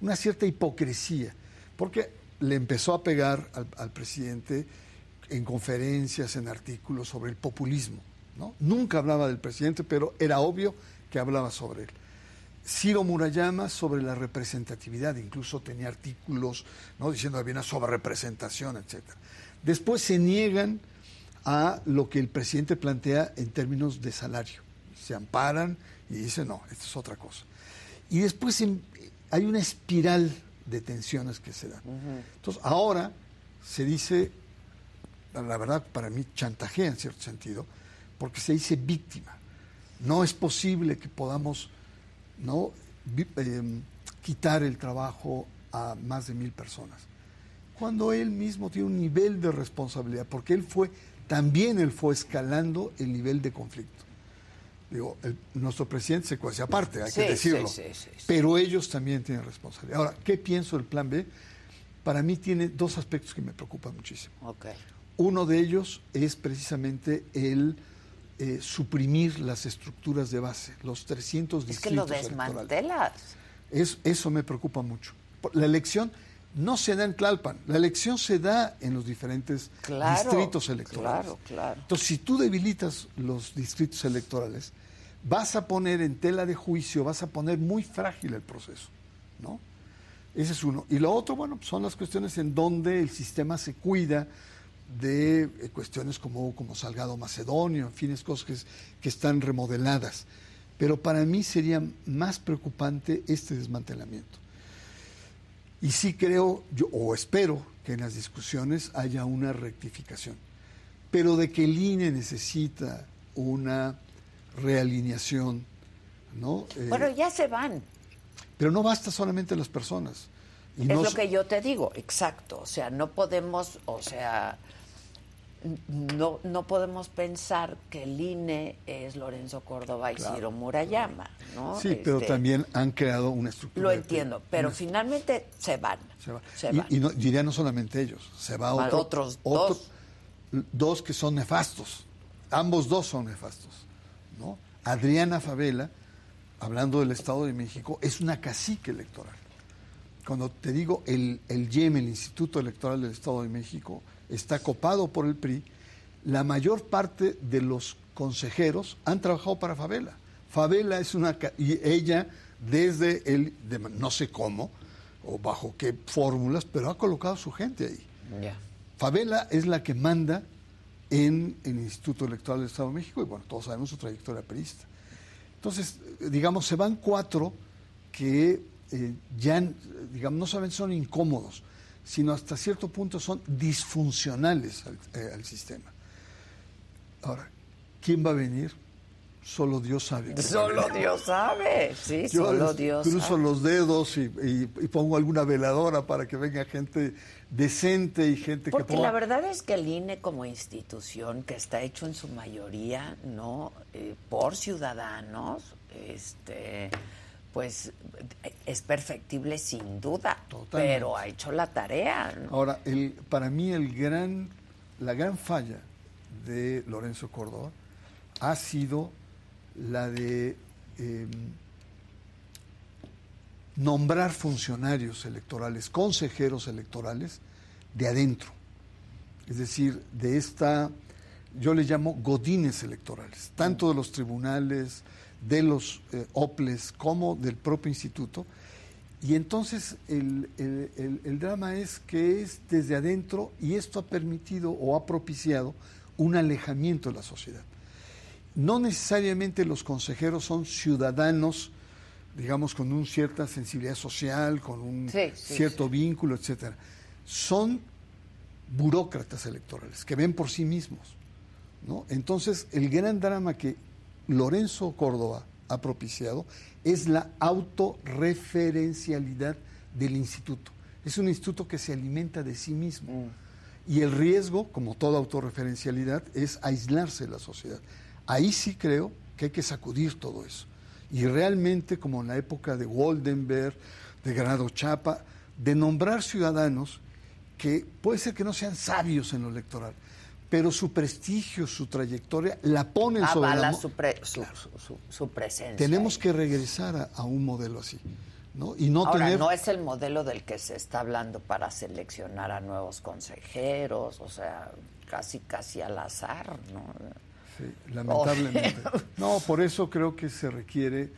Una cierta hipocresía, porque le empezó a pegar al, al presidente en conferencias, en artículos sobre el populismo. ¿no? Nunca hablaba del presidente, pero era obvio que hablaba sobre él. Ciro Murayama sobre la representatividad, incluso tenía artículos ¿no? diciendo que había una sobrerepresentación, etc. Después se niegan a lo que el presidente plantea en términos de salario. Se amparan y dicen, no, esto es otra cosa. Y después em- hay una espiral de tensiones que se dan. Entonces, ahora se dice, la verdad, para mí chantajea en cierto sentido, porque se dice víctima. No es posible que podamos ¿no? Eh, quitar el trabajo a más de mil personas. Cuando él mismo tiene un nivel de responsabilidad, porque él fue, también él fue escalando el nivel de conflicto. Digo, el- nuestro presidente se cuece aparte, hay Sí, que decirlo. sí, sí. Pero ellos también tienen responsabilidad. Ahora, ¿qué pienso del plan B? Para mí tiene dos aspectos que me preocupan muchísimo. Uno de ellos es precisamente el eh, suprimir las estructuras de base, los 300 Es que lo distritos electorales. desmantelas. Es- eso me preocupa mucho. La elección no se da en Tlalpan, la elección se da en los diferentes Claro, distritos electorales. claro, claro. Entonces, si tú debilitas los distritos electorales, vas a poner en tela de juicio, vas a poner muy frágil el proceso, ¿no? Ese es uno. Y lo otro, bueno, pues son las cuestiones en donde el sistema se cuida de eh, cuestiones como, como Salgado Macedonio, en fin, es cosas que, es- que están remodeladas. Pero para mí sería más preocupante este desmantelamiento. Y sí creo, yo, o espero, que en las discusiones haya una rectificación. Pero de que el INE necesita una realineación, ¿no? Eh, Bueno, ya se van. pero no basta solamente las personas. Y es no lo que yo te digo, exacto. O sea, no podemos, o sea, no, no podemos pensar que el INE es Lorenzo Córdoba y Claro, Ciro Murayama, ¿no? Sí, pero Este, también han creado una estructura. Lo entiendo, pero una- finalmente se van. se va. Se Y- van. Y, no, diría no solamente ellos, se va Van otro, otros otro- dos. dos que son nefastos. Ambos dos son nefastos. ¿no? Adriana Favela, hablando del Estado de México, es una cacique electoral. Cuando te digo el, el IEM, el Instituto Electoral del Estado de México, está copado por el PRI, la mayor parte de los consejeros han trabajado para Favela. Favela es una... Y ella, desde el... de- no sé cómo, o bajo qué fórmulas, pero ha colocado su gente ahí. Ya. Favela es la que manda en el Instituto Electoral del Estado de México y bueno, todos sabemos su trayectoria periodista. Entonces, digamos, se van cuatro que eh, ya, digamos, no solamente son incómodos, sino hasta cierto punto son disfuncionales al, eh, al sistema. Ahora, ¿quién va a venir? Solo Dios sabe. Solo. Dios sabe, sí, Yo solo Dios cruzo sabe. los dedos y, y- y pongo alguna veladora para que venga gente decente y gente Porque que ponga... la verdad es que el INE como institución, que está hecho en su mayoría, ¿no? Eh, por ciudadanos, este pues es perfectible sin duda, Totalmente. pero ha hecho la tarea. ¿no? Ahora, el, para mí el gran, la gran falla de Lorenzo Córdoba ha sido la de eh, nombrar funcionarios electorales, consejeros electorales de adentro. Es decir, de esta, yo le llamo godines electorales, tanto de los tribunales, de los eh, OPLES, como del propio instituto. Y entonces el, el- el- el drama es que es desde adentro y esto ha permitido o ha propiciado un alejamiento de la sociedad. No necesariamente los consejeros son ciudadanos, digamos, con una cierta sensibilidad social, con un Sí, sí, cierto vínculo, etcétera. Son burócratas electorales que ven por sí mismos. ¿no? Entonces, el gran drama que Lorenzo Córdoba ha propiciado es la autorreferencialidad del instituto. Es un instituto que se alimenta de sí mismo. Y el riesgo, como toda autorreferencialidad, es aislarse de la sociedad. Ahí sí creo que hay que sacudir todo eso. Y realmente, como en la época de Waldenberg, de Granado Chapa, de nombrar ciudadanos que puede ser que no sean sabios en lo electoral, pero su prestigio, su trayectoria, la ponen sobre la su, pre- su, su- presencia. Tenemos que regresar a, a un modelo así, ¿no? Y no Ahora, tener... no es el modelo del que se está hablando para seleccionar a nuevos consejeros, o sea, casi casi al azar, ¿no? Sí, lamentablemente. No, por eso creo que se requiere,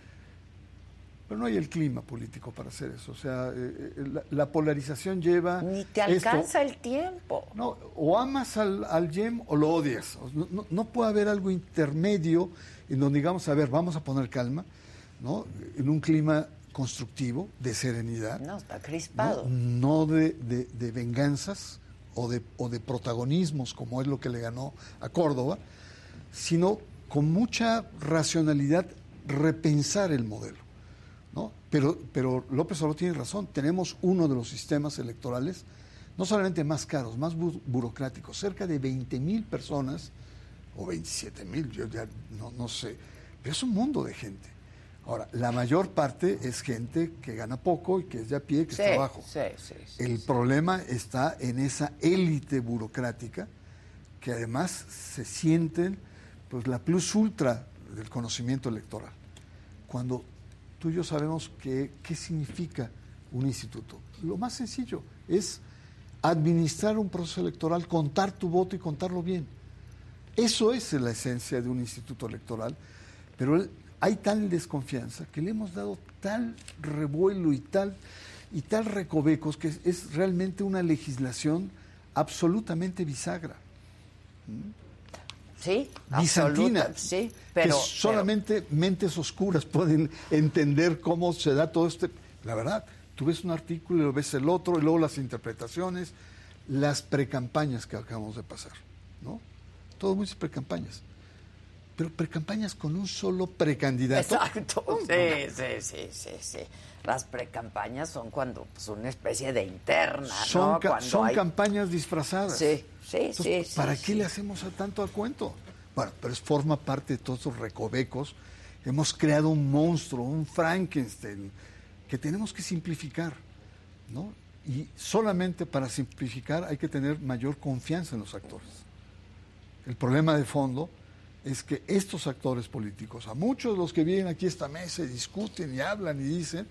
pero no hay el clima político para hacer eso. O sea, eh, eh, la, la polarización lleva... Ni te esto. alcanza el tiempo. No, o amas al, al YEM o lo odias. No, no- no puede haber algo intermedio en donde digamos, a ver, vamos a poner calma, ¿no? En un clima constructivo, de serenidad. No, está crispado. No, no de, de- de venganzas o de, o de protagonismos, como es lo que le ganó a Córdoba, sino con mucha racionalidad repensar el modelo. Pero, pero López Obrador tiene razón, tenemos uno de los sistemas electorales no solamente más caros, más bu- burocráticos, cerca de 20 mil personas, o 27 mil, yo ya no, no sé, pero es un mundo de gente. Ahora, la mayor parte es gente que gana poco y que es de a pie, que Sí, está abajo. sí, sí, sí, El problema está en esa élite burocrática que además se sienten pues la plus ultra del conocimiento electoral. Cuando tú y yo sabemos que, qué significa un instituto. Lo más sencillo es administrar un proceso electoral, contar tu voto y contarlo bien. Eso es la esencia de un instituto electoral, pero hay tal desconfianza que le hemos dado tal revuelo y tal y tal recovecos que es, realmente una legislación absolutamente bisagra, Sí, bizantina, absoluta, sí, pero, que solamente mentes oscuras pueden entender cómo se da todo este. La verdad, tú ves un artículo y lo ves el otro, y luego las interpretaciones, las precampañas que acabamos de pasar, ¿no? Todo muchas precampañas. Pero precampañas con un solo precandidato. Exacto, sí, sí, sí, sí, sí. Las precampañas son cuando, pues, una especie de interna, Son, ¿no? ca- Cuando son hay- campañas disfrazadas. Sí, sí, Entonces, sí, ¿Para sí, qué sí. le hacemos a tanto a cuento? Bueno, pero es forma parte de todos esos recovecos. Hemos creado un monstruo, un Frankenstein, que tenemos que simplificar, ¿no? Y solamente para simplificar hay que tener mayor confianza en los actores. El problema de fondo es que estos actores políticos, a muchos de los que vienen aquí a esta mesa y discuten y hablan y dicen,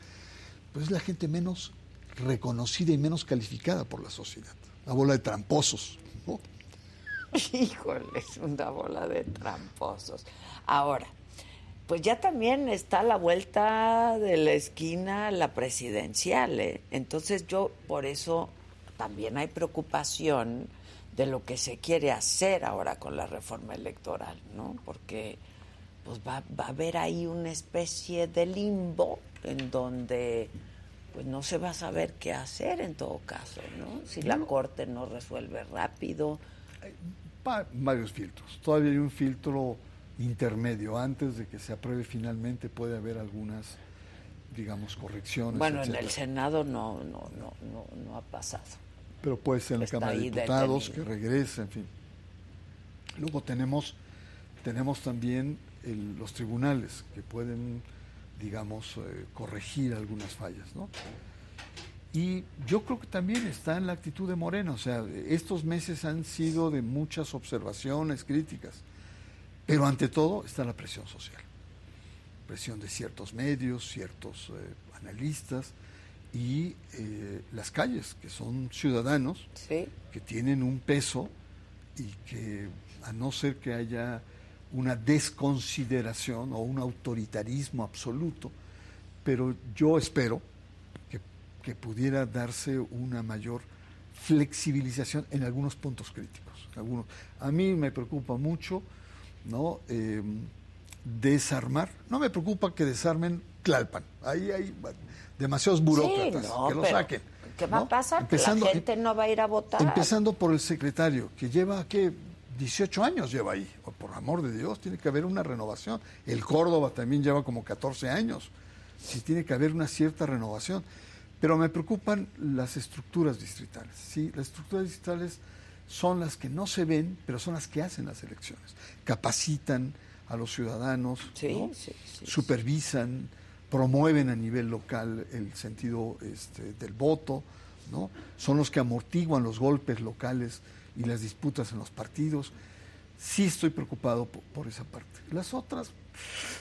pues es la gente menos reconocida y menos calificada por la sociedad. La bola de tramposos. ¿no? Híjole, es una bola de tramposos. Ahora, pues ya también está a la vuelta de la esquina la presidencial, ¿eh? Entonces yo por eso también hay preocupación de lo que se quiere hacer ahora con la reforma electoral, ¿no? Porque pues va, va a haber ahí una especie de limbo en donde pues no se va a saber qué hacer en todo caso, ¿no? Si la Corte no resuelve rápido, Va- varios filtros. Todavía hay un filtro intermedio. Antes de que se apruebe finalmente puede haber algunas, digamos, correcciones. Bueno, en el Senado no, no, no, no, no ha pasado. Pero puede ser en la Está Cámara de Diputados, que regrese, en fin. Luego tenemos, tenemos también el- los tribunales que pueden, digamos, eh, corregir algunas fallas, ¿no? Y yo creo que también está en la actitud de Morena, o sea, estos meses han sido de muchas observaciones, críticas, pero ante todo está la presión social. presión de ciertos medios, ciertos eh, analistas y eh, las calles, que son ciudadanos que tienen un peso y que a no ser que haya una desconsideración o un autoritarismo absoluto, pero yo espero que, que pudiera darse una mayor flexibilización en algunos puntos críticos. Algunos. A mí me preocupa mucho ¿no? Eh, desarmar. No me preocupa que desarmen Tlalpan. Ahí hay demasiados burócratas Sí, no, que lo saquen. ¿Qué va ¿no? a pasar? Empezando- la gente no va a ir a votar. Empezando por el secretario, que lleva, ¿qué? 18 años lleva ahí. Por amor de Dios, tiene que haber una renovación. El Córdoba también lleva como 14 años. Sí, tiene que haber una cierta renovación. Pero me preocupan las estructuras distritales. Sí, las estructuras distritales son las que no se ven, pero son las que hacen las elecciones. Capacitan a los ciudadanos, ¿no? sí, sí, supervisan, promueven a nivel local el sentido este, del voto, ¿no? Son los que amortiguan los golpes locales y las disputas en los partidos. Sí estoy preocupado po- por, esa parte. Las otras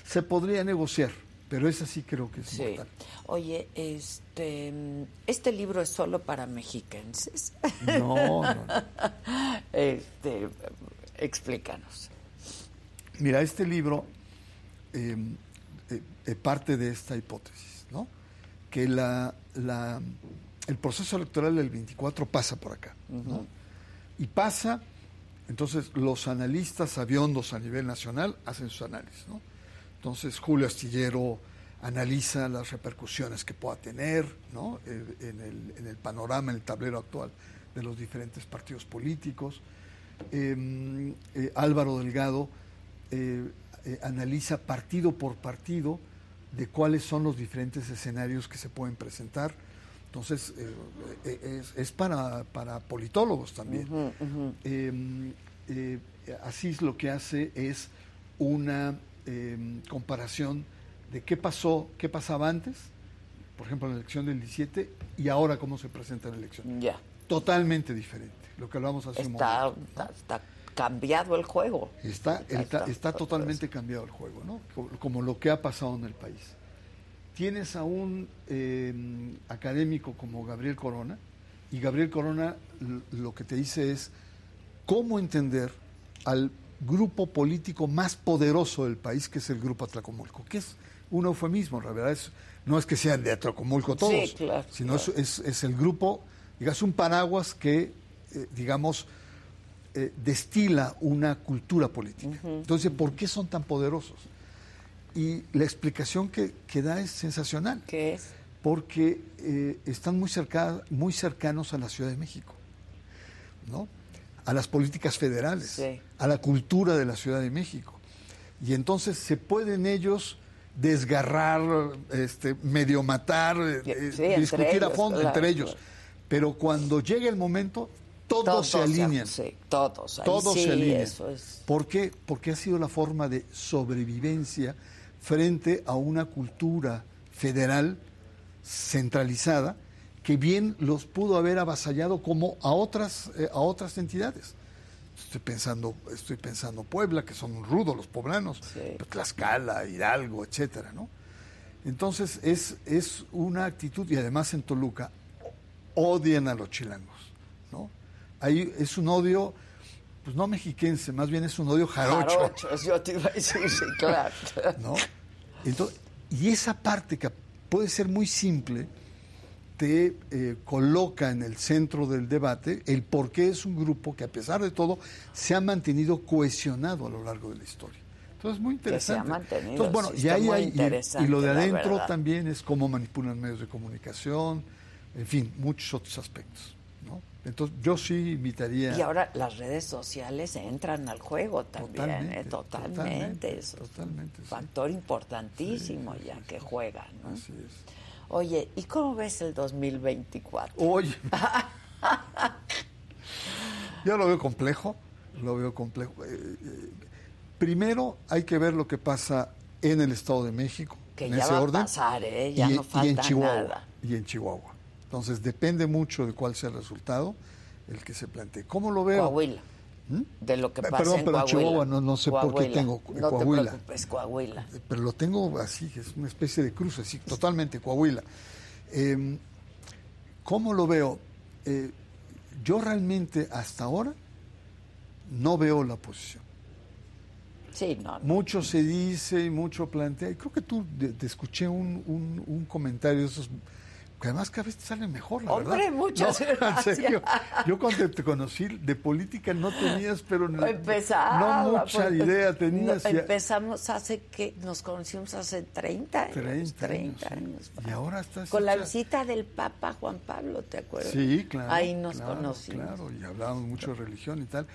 se podría negociar, pero esa sí creo que es Sí. mortal. Oye, este, este libro es solo para mexiquenses. No, no, no. Este, explícanos. Mira, este libro eh, eh, eh, parte de esta hipótesis, ¿no? Que la, la- el proceso electoral del 24 pasa por acá, ¿no? Y pasa, entonces los analistas aviondos a nivel nacional hacen sus análisis, ¿no? Entonces Julio Astillero analiza las repercusiones que pueda tener, ¿no? Eh, en, el, en el panorama, en el tablero actual de los diferentes partidos políticos. Eh, eh, Álvaro Delgado eh, eh, analiza partido por partido de cuáles son los diferentes escenarios que se pueden presentar. Entonces, eh, eh, es, es para, para politólogos también. Eh, así es lo que hace es una eh, comparación de qué pasó, qué pasaba antes, por ejemplo, en la elección del 17, y ahora cómo se presenta en la elección. Ya. Totalmente diferente, lo que hablamos hace un momento. está, está cambiado el juego. Está, está, está. está totalmente cambiado el juego, ¿no? Co- Como lo que ha pasado en el país. Tienes a un eh, académico como Gabriel Corona, y Gabriel Corona lo que te dice es cómo entender al grupo político más poderoso del país, que es el Grupo Atlacomulco, que es un eufemismo, la verdad es, no es que sean de Atlacomulco todos, Sí, claro, sino es- claro. Es, es el grupo, digamos, un paraguas que, eh, digamos, eh, destila una cultura política. Entonces, ¿por qué son tan poderosos? Y la explicación que, que da es sensacional. ¿Qué es? Porque eh, están muy, cerca, muy cercanos a la Ciudad de México, ¿no? A las políticas federales, a la cultura de la Ciudad de México. Y entonces se pueden ellos desgarrar, este, medio matar, eh, eh, discutir a fondo claro, entre ellos. Pero cuando llegue el momento, todos, Todos se alinean. sí, todos, Todos sí, se alinean. eso es. ¿Por qué? Porque ha sido la forma de sobrevivencia frente a una cultura federal centralizada que bien los pudo haber avasallado como a otras, eh, a otras entidades. Estoy pensando, estoy pensando Puebla, que son rudos los poblanos, Tlaxcala, Hidalgo, etcétera, ¿no? Entonces es, es una actitud, y además en Toluca odian a los chilangos. Ahí es un odio, pues no mexiquense, más bien es un odio jarocho. Jarochos, yo te iba a decir, sí, claro. ¿no? Entonces, y esa parte que puede ser muy simple, te eh, coloca en el centro del debate el por qué es un grupo que a pesar de todo se ha mantenido cohesionado a lo largo de la historia. Entonces, muy Que se ha interesante. mantenido, Entonces, bueno, sí, y ahí hay, y- y, interesante, lo de adentro también es cómo manipulan medios de comunicación, en fin, muchos otros aspectos. Entonces, yo sí invitaría... Y ahora las redes sociales entran al juego también, Totalmente, ¿eh? totalmente. totalmente, es un totalmente, sí. factor importantísimo ya que juega, ¿no? Así es. Oye, ¿y cómo ves el 2024? Oye. Yo lo veo complejo, lo veo complejo. Eh, eh, primero hay que ver lo que pasa en el Estado de México, Que en ya ese va a orden, pasar, ¿eh? Ya y, no y en falta Chihuahua, nada. y en Chihuahua. Entonces depende mucho de cuál sea el resultado, el que se plantee. ¿Cómo lo veo? Coahuila. de lo que Eh, pasa perdón, en pero Coahuila. Chihuahua no- no sé por qué tengo No Coahuila. te preocupes, Coahuila. pero lo tengo así, es una especie de cruce, así, totalmente Coahuila. Eh, ¿Cómo lo veo? Eh, yo realmente hasta ahora no veo la oposición. Sí, no, no. Mucho se dice y mucho plantea, y creo que tú te escuché un, un- un comentario de esos, que además cada vez te sale mejor, la Hombre, verdad. muchas No, en gracias. serio, yo cuando te conocí de política no tenías, pero no, Empezaba, no mucha pues, idea tenías. no, empezamos hace que nos conocimos hace 30 años. 30 30 años, años. y ahora estás Con la hecha- visita del Papa Juan Pablo, ¿te acuerdas? Sí, claro. Ahí nos claro, conocimos. Claro, y hablábamos mucho de religión y tal,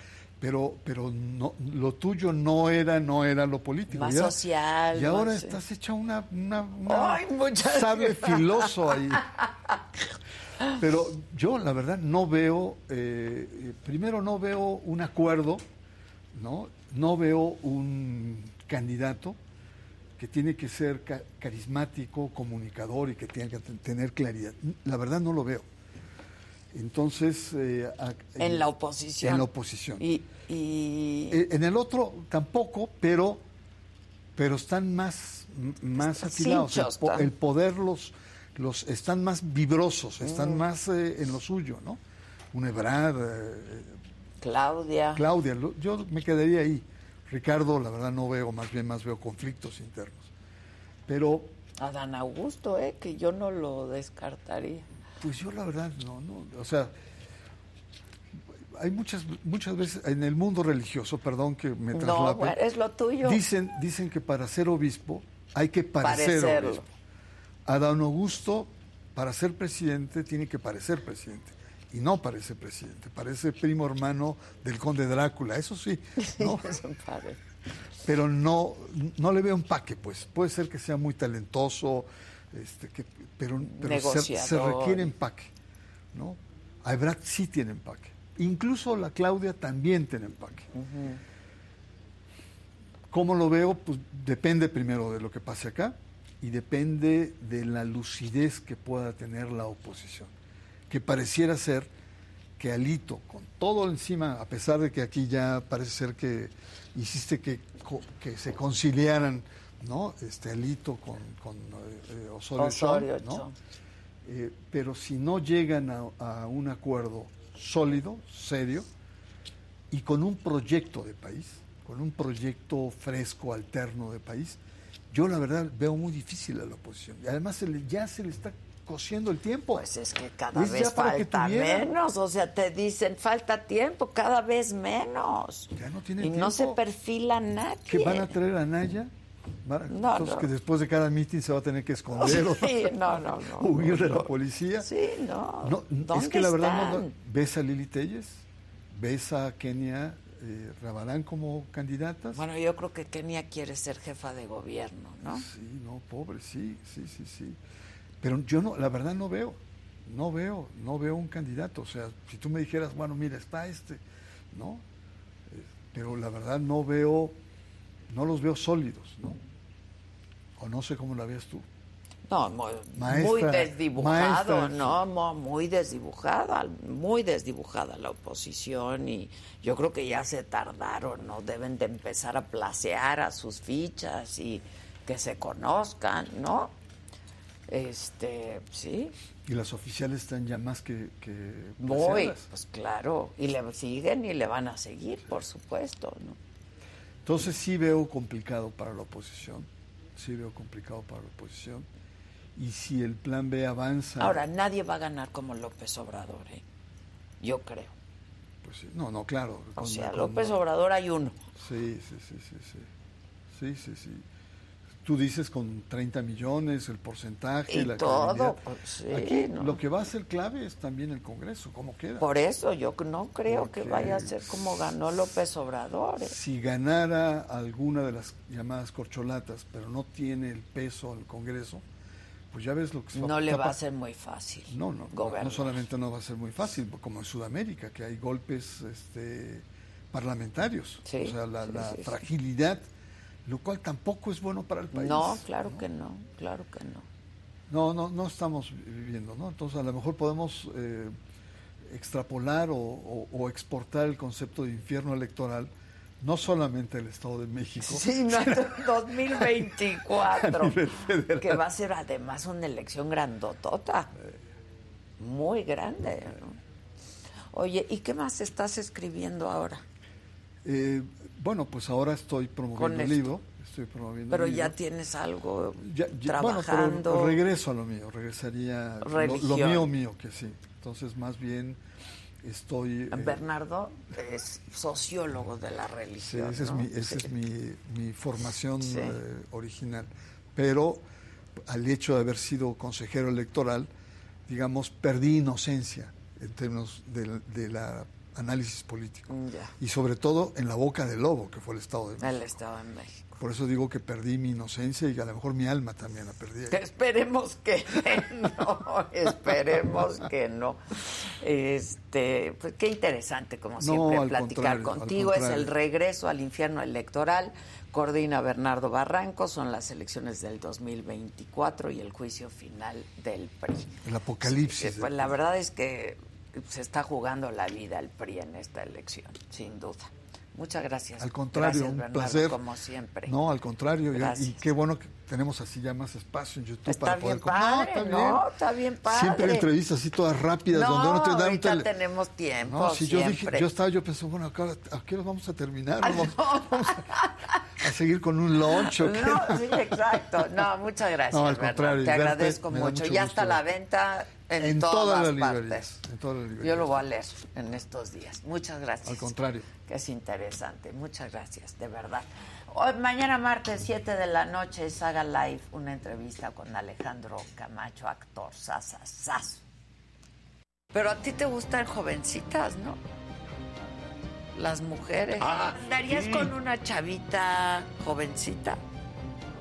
pero pero no, lo tuyo no era no era lo político. Más social, Y ahora sí. estás hecha una, una, una Ay, sable filoso ahí. Pero yo, la verdad, no veo, eh, eh, primero no veo un acuerdo, ¿no? No veo un candidato que tiene que ser ca- carismático, comunicador y que tiene que ten- tener claridad. La verdad no lo veo. Entonces... eh, a- En la oposición. En la oposición. Y, y- Eh, En el otro tampoco, pero, pero están más, más afilados. El, el poder los, los están más vibrosos, están Mm. más eh, en lo suyo, ¿no? Un Ebrard, eh, Claudia. Claudia, yo me quedaría ahí. Ricardo, la verdad no veo, más bien más veo conflictos internos. Pero, Adán Augusto, ¿eh? que yo no lo descartaría. pues yo la verdad no, no, o sea, hay muchas muchas veces en el mundo religioso, perdón que me No, traslape. bueno, es lo tuyo. Dicen, dicen que para ser obispo hay que parecer Parecerlo. obispo. Adán Augusto, para ser presidente, tiene que parecer presidente. Y no parece presidente, parece primo hermano del conde Drácula, eso sí, ¿no? Eso parece. pero no, no le veo empaque, pues. Puede ser que sea muy talentoso, este, que, pero, pero se, se requiere empaque, ¿no? A Ebrard sí tiene empaque. Incluso la Claudia también tiene empaque. ¿Cómo lo veo? Pues depende primero de lo que pase acá y depende de la lucidez que pueda tener la oposición. Que pareciera ser que Alito, con todo encima, a pesar de que aquí ya parece ser que hiciste que, que se conciliaran, ¿no? Este Alito con, con eh, Osorio, Osorio ¿no? Eh, pero si no llegan a, a un acuerdo sólido, serio, y con un proyecto de país, con un proyecto fresco, alterno de país, yo la verdad veo muy difícil a la oposición. Y además se le- ya se le está cosiendo el tiempo. Pues es que cada Es vez falta menos, o sea, te dicen falta tiempo, cada vez menos. Ya no tienen y no se perfila nadie. que van a traer a Naya. No, entonces no. que después de cada mitin se va a tener que esconder o Sí, no, no, no, huir de no, la no. policía. Sí, no. No, ¿Dónde es que la verdad no- están? ves a Lili Telles, ves a Kenia eh, Rabarán como candidatas. Bueno, yo creo que Kenia quiere ser jefa de gobierno, ¿no? Sí, no, pobre, sí, sí, sí, sí. Pero yo no, la verdad no veo, no veo, no veo un candidato. O sea, si tú me dijeras, bueno, mira, está este, ¿no? Eh, Pero la verdad no veo, no los veo sólidos, ¿no? O no sé cómo la ves tú. No, muy, Maestra, muy desdibujado, maestra, ¿no? Muy desdibujada, muy desdibujada la oposición y yo creo que ya se tardaron, ¿no? Deben de empezar a placear a sus fichas y que se conozcan, ¿no? Este, sí, Y las oficiales están ya más que, que pues claro, y le siguen y le van a seguir, por supuesto, ¿no? Entonces sí veo complicado para la oposición, sí veo complicado para la oposición. Y si el plan B avanza... Ahora, nadie va a ganar como López Obrador, ¿eh? Yo creo. Pues sí, no, no, claro. O sea, López Obrador hay uno. Sí, sí, sí, sí, sí. Sí, sí, sí. Tú dices con 30 millones, el porcentaje, Y la todo, pues, sí, Aquí ¿no? lo que va a ser clave es también el Congreso, cómo queda. Por eso yo no creo que vaya a ser como ganó López Obrador. ¿eh? Si ganara alguna de las llamadas corcholatas, pero no tiene el peso al Congreso, pues ya ves lo que se No le va a ser muy fácil. No, no, no, gobernar. no solamente no va a ser muy fácil, como en Sudamérica, que hay golpes este, parlamentarios. Sí, o sea, la, sí, la sí, sí. fragilidad, lo cual tampoco es bueno para el país. No, claro que no, claro que no. No, no, no estamos viviendo, ¿no? Entonces a lo mejor podemos eh, extrapolar o, o- o exportar el concepto de infierno electoral, no solamente del Estado de México, Sí, no, sino 2024. a nivel federal. Que va a ser además una elección grandotota. Muy grande. ¿no? Oye, ¿y qué más estás escribiendo ahora? Eh, bueno, pues ahora estoy promoviendo el libro. Estoy promoviendo Pero ya libro. tienes algo Ya- ya- bueno, trabajando. pero regreso a lo mío, regresaría lo, lo Religión. mío mío que sí. Entonces, más bien estoy eh, Bernardo es sociólogo de la sí, religión. mi esa Sí. es mi, mi formación Sí. eh, original. Pero al hecho de haber sido consejero electoral, digamos, perdí inocencia en términos de la análisis político. Ya. Y sobre todo en la boca del lobo, que fue el Estado de México. El Estado de México. Por eso digo que perdí mi inocencia y a lo mejor mi alma también la perdí. esperemos que no, esperemos que no. Este, pues qué interesante, como No, siempre, al platicar contigo. Es el regreso al infierno electoral. Coordina Bernardo Barranco, son las elecciones del 2024 y el juicio final del PRI. El apocalipsis. Pues la verdad es que se está jugando la vida el PRI en esta elección, sin duda. Muchas gracias. Al contrario, Gracias, un Bernardo, placer. Como siempre. No, al contrario. Y qué bueno que tenemos así ya más espacio en YouTube Está para bien poder... No, padre, está ¿no? bien. Está bien padre. Siempre entrevistas así todas rápidas No, donde uno te da un ahorita tele- tenemos tiempo, No, si yo dije, yo estaba, yo pensé, bueno, acá, ¿a qué hora vamos a terminar? ¿Vamos, vamos a, a seguir con un lunch o qué? No, sí, exacto. No, muchas gracias. No, al contrario, Te agradezco mucho. Ya está la venta en, En todas, todas las partes. librerías, en todas las Yo lo voy a leer en estos días. Muchas gracias. Al contrario. Que es interesante. Muchas gracias, de verdad. Hoy, mañana martes, 7 de la noche, Saga Live, una entrevista con Alejandro Camacho, actor, sasasas. Pero a ti te gustan jovencitas, ¿no? Las mujeres. Ah, ¿Andarías sí. con una chavita jovencita?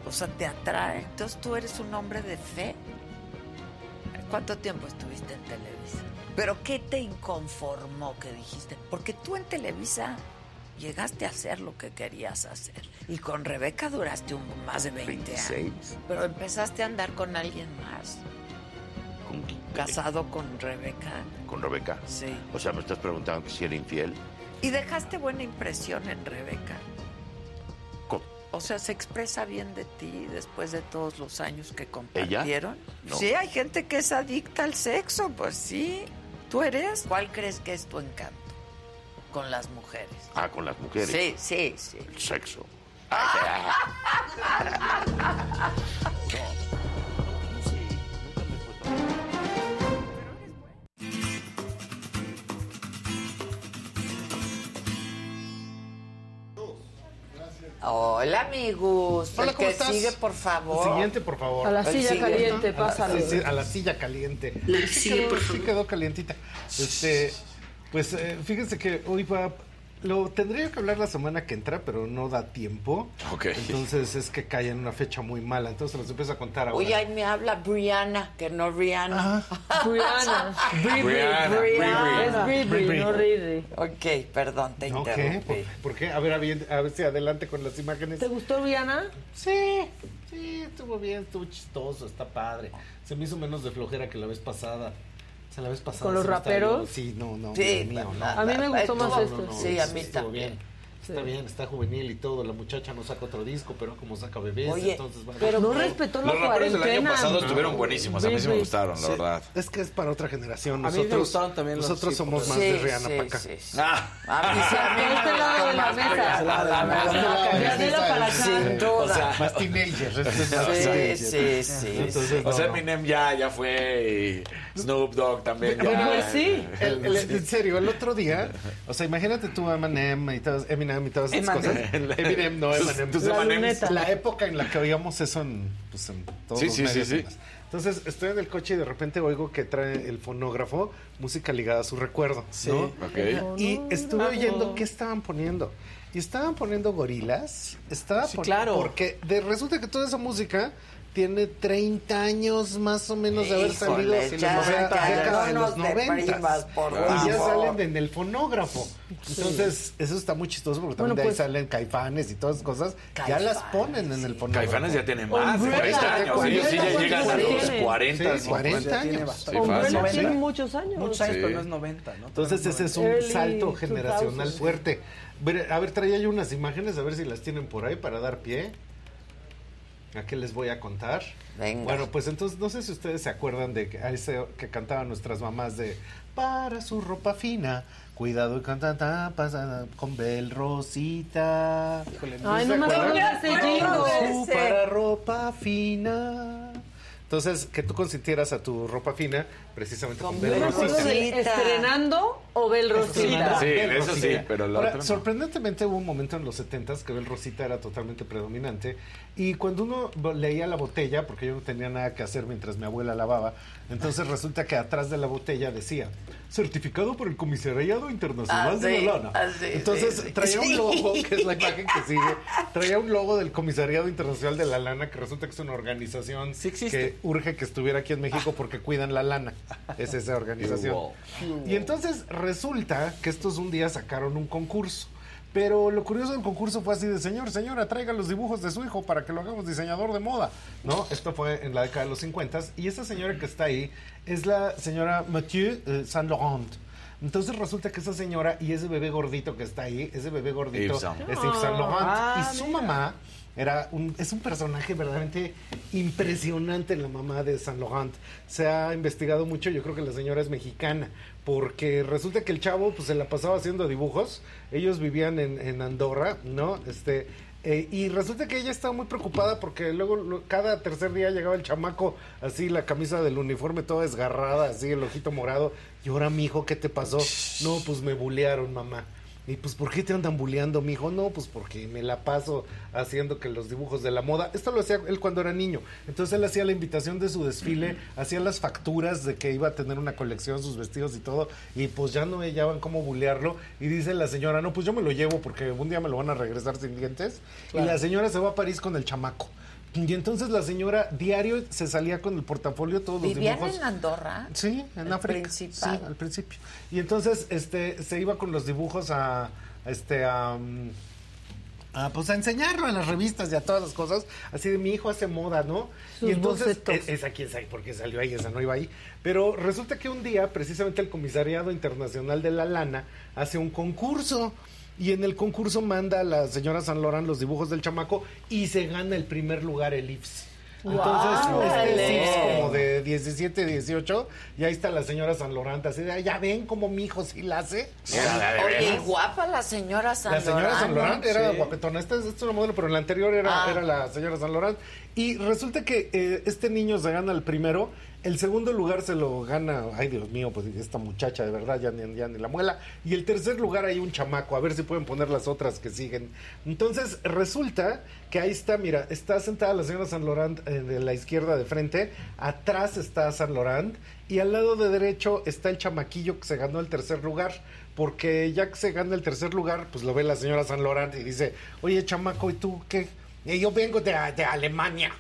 O sea, te atrae. Entonces tú eres un hombre de fe. ¿Cuánto tiempo estuviste en Televisa? ¿Pero qué te inconformó que dijiste? Porque tú en Televisa llegaste a hacer lo que querías hacer. Y con Rebeca duraste un, más de 20 26. años. Pero empezaste a andar con alguien más. ¿Con, quién? Casado con Rebeca. ¿Con Rebeca? Sí. O sea, me estás preguntando que si era infiel. Y dejaste buena impresión en Rebeca. ¿Cómo? O sea, se expresa bien de ti después de todos los años que compartieron. No. Sí, hay gente que es adicta al sexo, pues sí. ¿Tú eres? ¿Cuál crees que es tu encanto con las mujeres? Ah, con las mujeres. Sí, sí, sí. El sexo. Hola, amigos. Hola, El ¿cómo que estás? sigue, por favor. El siguiente, por favor. A la silla siguiente. caliente, A la- a la silla caliente. La sí silla, quedó, por sí favor. quedó calientita. Este, pues eh, fíjense que hoy va. Lo tendría que hablar la semana que entra, pero no da tiempo. Ok. Entonces es que cae en una fecha muy mala. Entonces los empiezo a contar ahora. Oye, ahí me habla Brianna, que no Rihanna. Brianna. Bri, Brianna, Bri, Brianna. Es Bri, no Riri. Ok, perdón, te interrumpí. ¿Por, por qué? A ver, a ver, a ver si adelante con las imágenes. ¿Te gustó Brianna? Sí, sí, estuvo bien, estuvo chistoso, está padre. Se me hizo menos de flojera que la vez pasada. O sea, la vez pasada. ¿Con los raperos? Sí, no, no. Sí, Dios mío, no. A mí me gustó más esto. Sí, a mí también. Está bien, está juvenil y todo. La muchacha no saca otro disco, pero como saca bebés, Oye, entonces va Pero no respetó la Los raperos del año pasado estuvieron buenísimos. A mí sí me gustaron, la Sí, verdad. Es que es para otra generación. A mí me Nosotros, gustaron también los nosotros somos más Sí, de Rihanna sí, para acá. sí, sí. Ah, A mí sí, a mí De este lado de la mesa. Rihanna, la verdad. De Adela para acá. Sin duda. Más teenager. es más Sí, sí, sí. O sea. Eminem ya, ya fue Snoop Dogg también. Bueno, Pues sí. En serio, el otro día, o sea, imagínate tú Eminem y todas, Eminem y todas esas cosas. Eminem, no Tus- Eminem. tus La Emanems. luneta. La época en la que oíamos eso en, pues, en todos Sí, los sí, medios sí. Entonces, estoy en el coche y de repente oigo que trae el fonógrafo música ligada a su recuerdo, ¿no? Y estuve oyendo qué estaban poniendo. Y estaban poniendo gorilas. Estaba Sí, claro. Porque de- resulta que toda esa música tiene 30 años más o menos de haber Híjole, salido ya, o sea, ya, década de no los nos deprimas, 90 por y ya salen en el fonógrafo. Entonces, eso está muy chistoso porque también Bueno, de ahí pues- salen caifanes y todas esas cosas. ya las ponen en el fonógrafo. Caifanes ya tienen más de Umbrella. 40 años. Ellos sí ya ¿Cuántos llegan a los tiene? 40. Sí, 40 Ya tiene años. Sí, Umbrella tiene muchos años. Muchos años, Sí. pero no es 90, ¿no? Entonces ese es un Early salto generacional 2000s. fuerte. A ver, traía yo unas imágenes, a ver si las tienen por ahí para dar pie. ¿A qué les voy a contar? Venga. Bueno, pues entonces no sé si ustedes se acuerdan de que, ese que cantaban nuestras mamás de para su ropa fina, cuidado y canta tapas ah, con Bel Rosita. Híjole, Ay, ¿Se no me acuerdan? acuerdo de ese para ropa fina. Entonces, que tú consintieras a tu ropa fina precisamente con, Con Bel Rosita. estrenando o Bel Rosita. Sí, Bel eso sí, pero la Ahora, otra no. sorprendentemente hubo un momento en los 70 que Bel Rosita era totalmente predominante y cuando uno leía la botella, porque yo no tenía nada que hacer mientras mi abuela lavaba, entonces resulta que atrás de la botella decía certificado por el Comisariado Internacional Ah, de sí, la Lana. ah, sí, entonces sí, sí. traía un logo, que es la imagen que sigue, traía un logo del Comisariado Internacional de la Lana, que resulta que es una organización que urge que estuviera aquí en México porque cuidan la lana. Es esa organización. Y entonces resulta que estos un día sacaron un concurso. Pero lo curioso del concurso fue así de, señor, señora, traiga los dibujos de su hijo para que lo hagamos diseñador de moda. ¿No? Esto fue en la década de los 50 y esa señora que está ahí es la señora Mathieu eh, Saint Laurent. Entonces resulta que esa señora y ese bebé gordito que está ahí, ese bebé gordito Yves es Yves Saint Laurent. Ah, y su mira. mamá era un, es un personaje verdaderamente impresionante la mamá de Saint Laurent. Se ha investigado mucho, yo creo que la señora es mexicana, porque resulta que el chavo pues se la pasaba haciendo dibujos. Ellos vivían en, en Andorra, ¿no? Este eh, y resulta que ella estaba muy preocupada porque luego lo- cada tercer día llegaba el chamaco así, la camisa del uniforme toda desgarrada, así el ojito morado. Y ahora, mijo, ¿qué te pasó? No, pues me bulearon, mamá. Y pues, ¿por qué te andan bulleando, mijo? No, pues porque me la paso haciendo que los dibujos de la moda. Esto lo hacía él cuando era niño. Entonces él hacía la invitación de su desfile, hacía las facturas de que iba a tener una colección, sus vestidos y todo. Y pues ya no hallaban cómo bullearlo. Y dice la señora, no, pues yo me lo llevo porque un día me lo van a regresar sin dientes. Y la señora se va a París con el chamaco. Y entonces la señora diario se salía con el portafolio, todos los ¿Vivían dibujos. en Andorra? Sí, en El África. Principado. Sí, al principio. Y entonces este se iba con los dibujos a este a, a, pues a enseñarlo en las revistas y a todas las cosas, así de mi hijo hace moda, ¿no? Sus y entonces bocetos. e- esa quién sabe por qué salió ahí, esa no iba ahí, pero resulta que un día precisamente el Comisariado Internacional de la Lana hace un concurso y en el concurso manda a la señora San Lorán los dibujos del chamaco y se gana el primer lugar el IFS. Entonces, este es como de 17, 18, y ahí está la señora San así de, "Ay, ya ven como mi hijo sí la hace. Oye, y guapa la señora San La señora San era Sí. guapetona. Esta es, esta es una modelo, pero en la anterior era, Ah. era la señora San. Y resulta que eh, este niño se gana el primero. El segundo lugar se lo gana, ay Dios mío, pues esta muchacha de verdad, ya ni, ya ni la muela. Y el tercer lugar hay un chamaco, a ver si pueden poner las otras que siguen. Entonces resulta que ahí está, mira, está sentada la señora San Laurent eh, de la izquierda de frente, atrás está San Laurent y al lado de derecho está el chamaquillo que se ganó el tercer lugar. Porque ya que se gana el tercer lugar, pues lo ve la señora San Laurent y dice, oye chamaco, ¿y tú qué? "Eh, yo vengo de Alemania.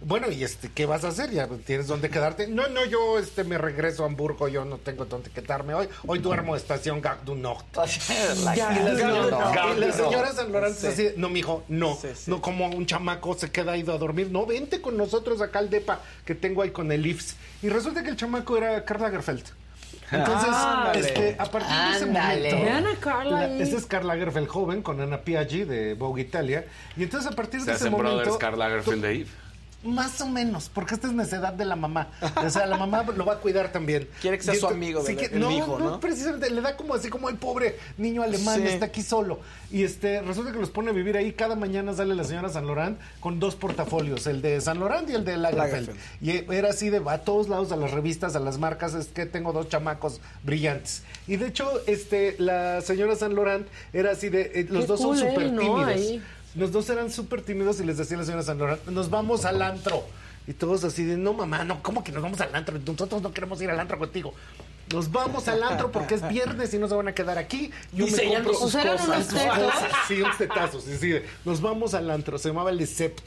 Bueno, ¿y este qué vas a hacer? ¿Ya tienes dónde quedarte? No, no, yo este me regreso a Hamburgo, yo no tengo dónde quedarme hoy. Hoy duermo estación Gare du Nord. La Y la señora, Nord. y la señora San Lorenzo Sí. así, no, mijo, no, Sí, sí. no como un chamaco se queda ido a dormir, no, vente con nosotros acá al depa que tengo ahí con el IFS. Y resulta que el chamaco era Karl Lagerfeld. Entonces, Ándale. este, a partir de ese momento, Carla la- ese es Karl Lagerfeld joven con Ana Piaggi de Vogue Italia. Y entonces a partir Se de ese hacen momento, brothers Karl Lagerfeld de Eve. Más o menos, porque esta es necedad de la mamá. O sea, la mamá lo va a cuidar también. Quiere que sea su amigo, sí ¿verdad? que- El no, hijo, no, ¿no? precisamente, le da como así como el pobre niño alemán Sí. está aquí solo. Y este, resulta que los pone a vivir ahí. Cada mañana sale la señora San Laurent con dos portafolios, el de San Laurent y el de Lagerfeld. Lagerfeld. Y era así de a todos lados, a las revistas, a las marcas, es que tengo dos chamacos brillantes. Y de hecho, este, la señora San Laurent era así de, eh, los Qué dos son súper tímidos. Ahí. Los dos eran súper tímidos y les decía la señora San Laurent, nos vamos al antro. Y todos así de, no mamá, no, ¿cómo que nos vamos al antro? Nosotros no queremos ir al antro contigo. Nos vamos al antro porque es viernes y no se van a quedar aquí. Yo me Diseñando compro sus cosas. Sí, un tetazo, sí, sí. Nos vamos al antro, se llamaba el Sept.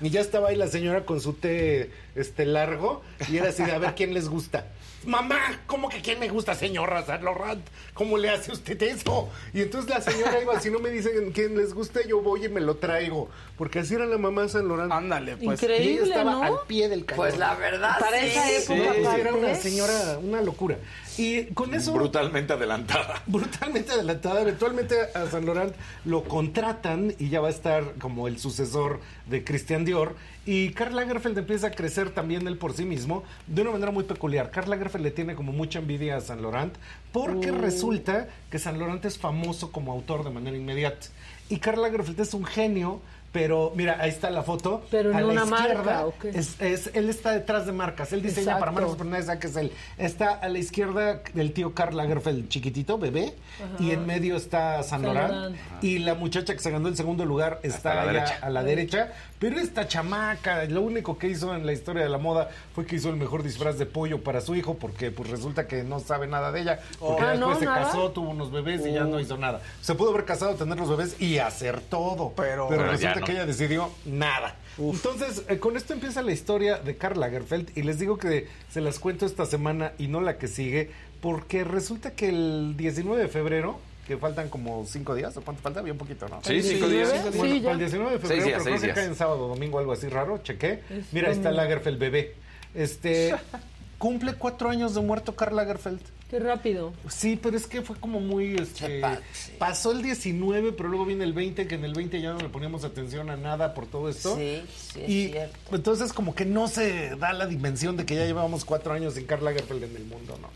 Y ya estaba ahí la señora con su té este largo y era así de a ver quién les gusta. Mamá, ¿cómo que quién me gusta, señora Saint Laurent? ¿Cómo le hace usted eso? Y entonces la señora iba, si no me dicen quién les gusta, yo voy y me lo traigo. Porque así era la mamá Saint Laurent. Ándale, pues. Increíble, y ella estaba ¿no? al pie del cañón. Pues la verdad, Para sí. esa época, sí, era una señora, una locura. Y con eso Brutalmente adelantada. brutalmente adelantada. Eventualmente a San Laurent lo contratan y ya va a estar como el sucesor de Christian Dior. Y Karl Lagerfeld empieza a crecer también él por sí mismo de una manera muy peculiar. Karl Lagerfeld le tiene como mucha envidia a San Laurent porque Mm. resulta que San Laurent es famoso como autor de manera inmediata. Y Karl Lagerfeld es un genio. Pero mira, ahí está la foto. Pero en a la una izquierda marca, ¿o qué? es, es- él está detrás de marcas. Él diseña Exacto. para marcas, pero nadie sabe que es él. Está a la izquierda el tío Karl Lagerfeld chiquitito, bebé, Ajá. y en medio está San. Laurent. Y la muchacha que se ganó el segundo lugar está la allá derecha. a la derecha. Pero esta chamaca, lo único que hizo en la historia de la moda fue que hizo el mejor disfraz de pollo para su hijo, porque pues resulta que no sabe nada de ella. Porque Ah, después ¿no? se ¿Nada? casó, tuvo unos bebés y ya no hizo nada. Se pudo haber casado, tener los bebés y hacer todo. Pero, resulta no. que ella decidió nada. Entonces, eh, con esto empieza la historia de Karl Lagerfeld y les digo que se las cuento esta semana y no la que sigue, porque resulta que el 19 de febrero, que faltan como cinco días, ¿o cuánto falta? Bien poquito, ¿no? Sí, cinco días. ¿19? Bueno, Sí, para el ya. 19 de febrero, Seis días, pero creo que días. cae en sábado, domingo, algo así raro, chequé. Es Mira, ahí está. Lagerfeld bebé. Este, cumple cuatro años de muerto Karl Lagerfeld. Qué rápido. Sí, pero es que fue como muy... Este. Pasó el 19, pero luego viene el 20, que en el 20 ya no le poníamos atención a nada por todo esto. Sí, sí, es y cierto. entonces como que no se da la dimensión de que ya llevábamos cuatro años sin Karl Lagerfeld en el mundo, ¿no?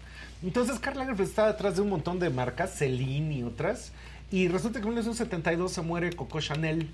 Entonces Karl Lagerfeld está detrás de un montón de marcas, Celine y otras. Y resulta que en 1972 se muere Coco Chanel.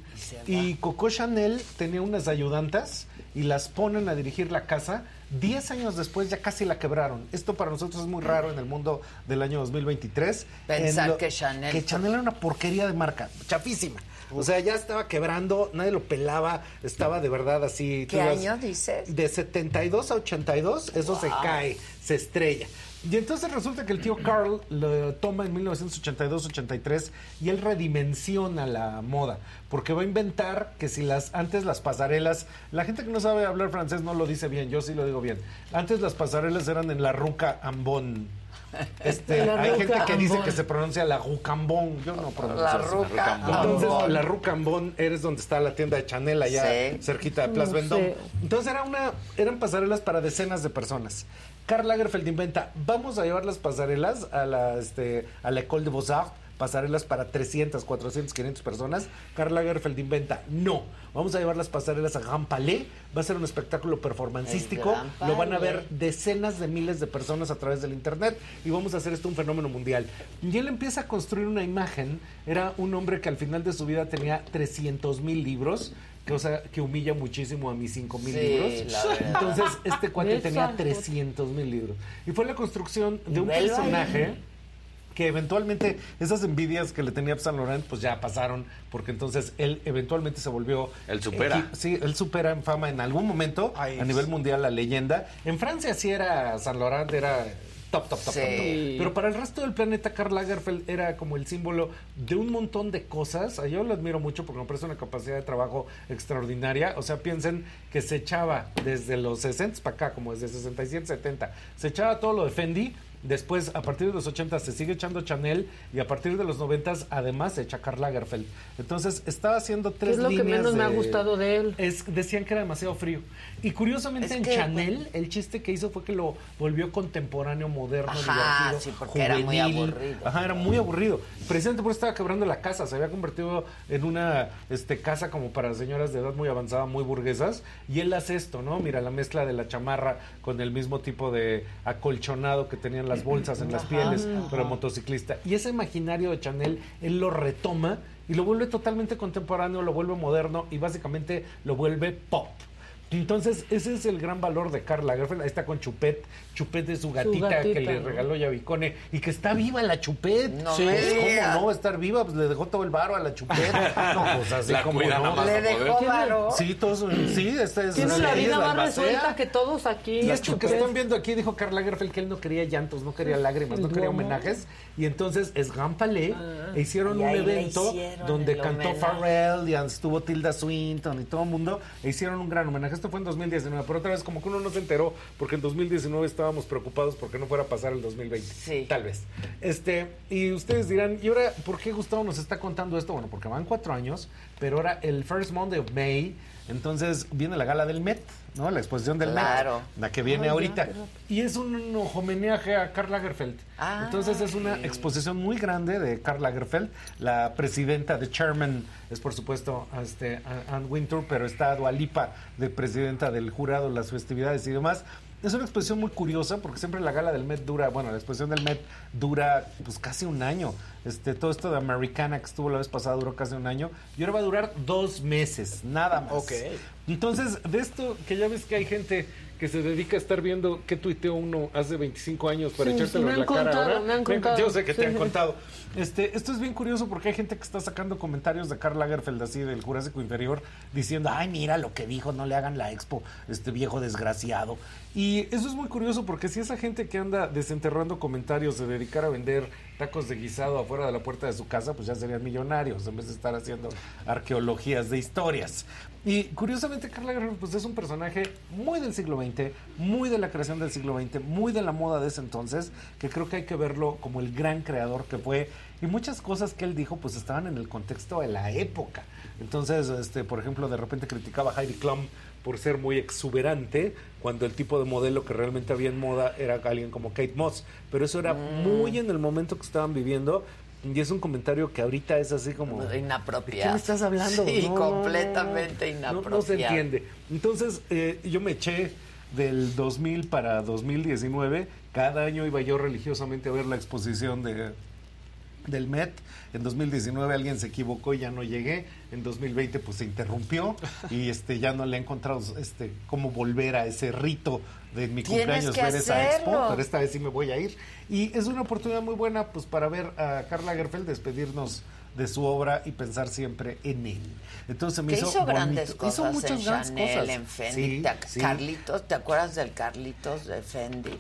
Y Coco Chanel tenía unas ayudantas y las ponen a dirigir la casa. Diez años después ya casi la quebraron. Esto para nosotros es muy raro en el mundo del año 2023. Pensar En que Chanel- Que Chanel era una porquería de marca, chafísima. O sea, ya estaba quebrando, nadie lo pelaba, estaba de verdad así. ¿Qué año dices? De 72 a 82, eso se cae, se estrella. Y entonces resulta que el tío Carl lo toma en 1982-83 y él redimensiona la moda, porque va a inventar que si las antes las pasarelas, la gente que no sabe hablar francés no lo dice bien, yo sí lo digo bien. Antes las pasarelas eran en la ruca ambón. Este, La hay gente que dice que se pronuncia la rucambón, yo no pronuncio La ruca Entonces, ambón. la Rucambón eres donde está la tienda de Chanel allá Sí. cerquita de No Vendôme. Entonces era una, eran pasarelas para decenas de personas. Karl Lagerfeld inventa, vamos a llevar las pasarelas a la, este, a la École de Beaux-Arts, pasarelas para 300, 400, 500 personas. Karl Lagerfeld inventa, no, vamos a llevar las pasarelas a Grand Palais, va a ser un espectáculo performancístico, lo van a ver decenas de miles de personas a través del internet y vamos a hacer esto un fenómeno mundial. Y él empieza a construir una imagen, era un hombre que al final de su vida tenía 300 mil libros, que, humilla muchísimo a mis 5 mil Sí, libros. Entonces, este cuate tenía foto. 300 mil libros. Y fue la construcción de un velo ahí. personaje que eventualmente esas envidias que le tenía a Saint Laurent pues ya pasaron porque entonces él eventualmente se volvió Él supera. equi- sí él supera en fama en algún momento a nivel mundial la leyenda en Francia sí era Saint Laurent era top top top, Sí. top, top. pero para el resto del planeta Karl Lagerfeld era como el símbolo de un montón de cosas yo lo admiro mucho porque me parece una capacidad de trabajo extraordinaria o sea piensen que se echaba desde los 60 para acá como desde 67 70 se echaba todo lo de Fendi Después, a partir de los 80 se sigue echando Chanel y a partir de los 90 además se echa Karl Lagerfeld. Entonces, estaba haciendo ¿Qué tres es lo que menos me ha gustado de él? es, decían que era demasiado frío. Y curiosamente Es en que, Chanel, el chiste que hizo fue que lo volvió contemporáneo, moderno, Ajá, divertido. sí, porque era muy aburrido. Ajá, era muy aburrido. Precisamente por eso estaba quebrando la casa. Se había convertido en una este, casa como para señoras de edad muy avanzada, muy burguesas. Y él hace esto, ¿no? Mira, la mezcla de la chamarra con el mismo tipo de acolchonado que tenían las bolsas en las Ajá, pieles, ajá. pero motociclista. Y ese imaginario de Chanel, él lo retoma y lo vuelve totalmente contemporáneo, lo vuelve moderno y básicamente lo vuelve pop. Entonces, ese es el gran valor de Karl Lagerfeld. Ahí está con Chupet. Chupet es su gatita, gatita, que le regaló Yavicone y que está viva la Chupet. No sí, pues. ¿cómo no va a estar viva? Pues le dejó todo el varo a la Chupet. No, pues así La como no. Le a dejó varo. Sí, todos, sí, esta es Tiene una vida más resuelta que todos aquí. Y esto que están viendo aquí dijo Karl Lagerfeld que él no quería llantos, no quería lágrimas, no quería homenajes. Y entonces es Grand Palais e hicieron un evento hicieron donde cantó. Pharrell y estuvo Tilda Swinton y todo el mundo. E hicieron un gran homenaje. Esto fue en 2019, pero otra vez como que uno no se enteró porque en 2019 estábamos preocupados porque no fuera a pasar el 2020. Sí. Tal vez. Este, y ustedes dirán, ¿y ahora por qué Gustavo nos está contando esto? Bueno, porque van cuatro años, pero ahora el First Monday of May, entonces viene la gala del Met, ¿no? La exposición del Claro. Met, la que viene Ay, ya, ahorita. Y es un homenaje a Karl Lagerfeld. Ah, entonces es una exposición muy grande de Karl Lagerfeld. La presidenta de Chairman es, por supuesto, este, Ann Wintour, pero está Dualipa de presidenta del jurado, las festividades y demás. Es una exposición muy curiosa porque siempre la gala del Met dura, bueno, la exposición del Met dura pues casi un año. Este, todo esto de Americana que estuvo la vez pasada duró casi un año y ahora va a durar dos meses, nada más. Ok. Entonces, de esto que ya ves que hay gente que se dedica a estar viendo qué tuiteó uno hace 25 años para Sí, en la cara ahora. me han contado. Yo sé que te Sí. han contado. Este, esto es bien curioso porque hay gente que está sacando comentarios de Karl Lagerfeld así del Jurásico Inferior diciendo, ay, mira lo que dijo, no le hagan la expo, este viejo desgraciado. Y eso es muy curioso porque si esa gente que anda desenterrando comentarios se dedicara a vender tacos de guisado afuera de la puerta de su casa, pues ya serían millonarios en vez de estar haciendo arqueologías de historias. Y curiosamente, Karl Lagerfeld pues, es un personaje muy del siglo XX, muy de la creación del siglo XX, muy de la moda de ese entonces, que creo que hay que verlo como el gran creador que fue. Y muchas cosas que él dijo pues estaban en el contexto de la época. Entonces, este, por ejemplo, de repente criticaba a Heidi Klum por ser muy exuberante, cuando el tipo de modelo que realmente había en moda era alguien como Kate Moss. Pero eso era muy en el momento que estaban viviendo. Y es un comentario que ahorita es así como... Inapropiado. ¿De qué me estás hablando? Sí, No, no, no, completamente no, inapropiado. No, se entiende. Entonces, eh, yo me eché del 2000 para 2019. Cada año iba yo religiosamente a ver la exposición de, del Met. En 2019 alguien se equivocó y ya no llegué. En 2020 pues se interrumpió y este ya no le he encontrado este cómo volver a ese rito de mi cumpleaños ver esa expo, pero esta vez sí me voy a ir. Y es una oportunidad muy buena pues para ver a Karl Lagerfeld despedirnos de su obra y pensar siempre en él. Entonces me hizo, hizo grandes cosas hizo muchas en grandes Chanel, cosas. en Fendi. Sí, ¿Te- sí. Carlitos, ¿te acuerdas del Carlitos de Fendi?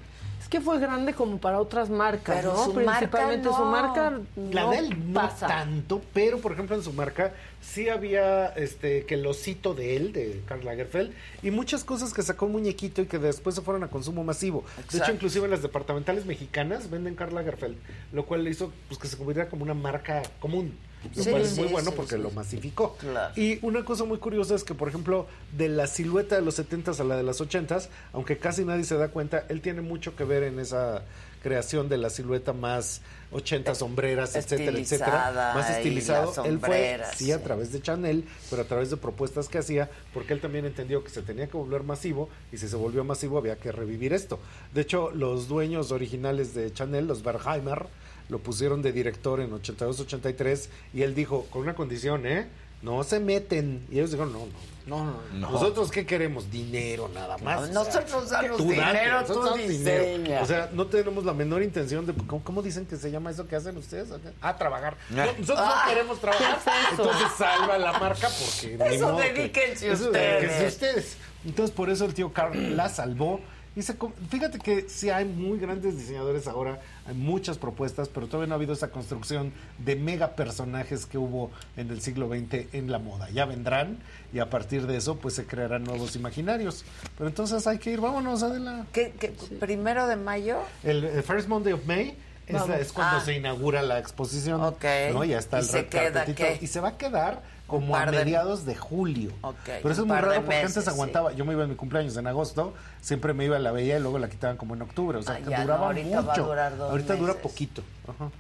Es que fue grande como para otras marcas, Pero ¿no? su marca Principalmente su no. marca La no de él no pasa. tanto, pero por ejemplo en su marca sí había este que el osito de él, de Karl Lagerfeld, y muchas cosas que sacó un muñequito y que después se fueron a consumo masivo. De hecho, inclusive en las departamentales mexicanas venden Karl Lagerfeld, lo cual hizo pues que se convirtiera como una marca común. Lo Sí, cual es sí, muy bueno sí, porque lo masificó. Claro. Y una cosa muy curiosa es que, por ejemplo, de la silueta de los 70s a la de las 80s, aunque casi nadie se da cuenta, él tiene mucho que ver en esa creación de la silueta más 80 sombreras, etcétera, etcétera, Estilizada más estilizado. Él fue, sí, a través de Chanel, pero a través de propuestas que hacía, porque él también entendió que se tenía que volver masivo y si se volvió masivo había que revivir esto. De hecho, los dueños originales de Chanel, los Berheimer, lo pusieron de director en 82-83 y él dijo, con una condición, ¿eh? No se meten. Y ellos dijeron, no, no, no, no. No. ¿Nosotros qué queremos? Dinero nada más. No, O sea, nosotros danos tú dinero, tú dinero. O sea, no tenemos la menor intención de... ¿Cómo, cómo dicen que se llama eso que hacen ustedes? Ah, trabajar. No, nosotros Ah, no queremos trabajar. ¿qué es eso? Entonces salva la marca porque... ni Eso que- dedíquense eso ustedes. dedíquense ustedes. Entonces por eso el tío Carl la salvó. Y se com- fíjate que sí hay muy grandes diseñadores ahora, hay muchas propuestas, pero todavía no ha habido esa construcción de mega personajes que hubo en el siglo XX en la moda. Ya vendrán y a partir de eso pues se crearán nuevos imaginarios. Pero entonces hay que ir, vámonos, Adela. ¿Qué, qué, ¿Primero de mayo? El, el First Monday of May es, es cuando Ah. se inaugura la exposición. Ok. ¿no? Ya está ¿Y se queda. Y se va a quedar como a de- mediados de julio. Pero eso es muy raro porque meses, antes sí. aguantaba. Yo me iba en mi cumpleaños en agosto, siempre me iba a la bella y luego la quitaban como en octubre. O sea, Ah, que no, duraba ahorita va a mucho. durar dos ahorita dura poquito. Ajá.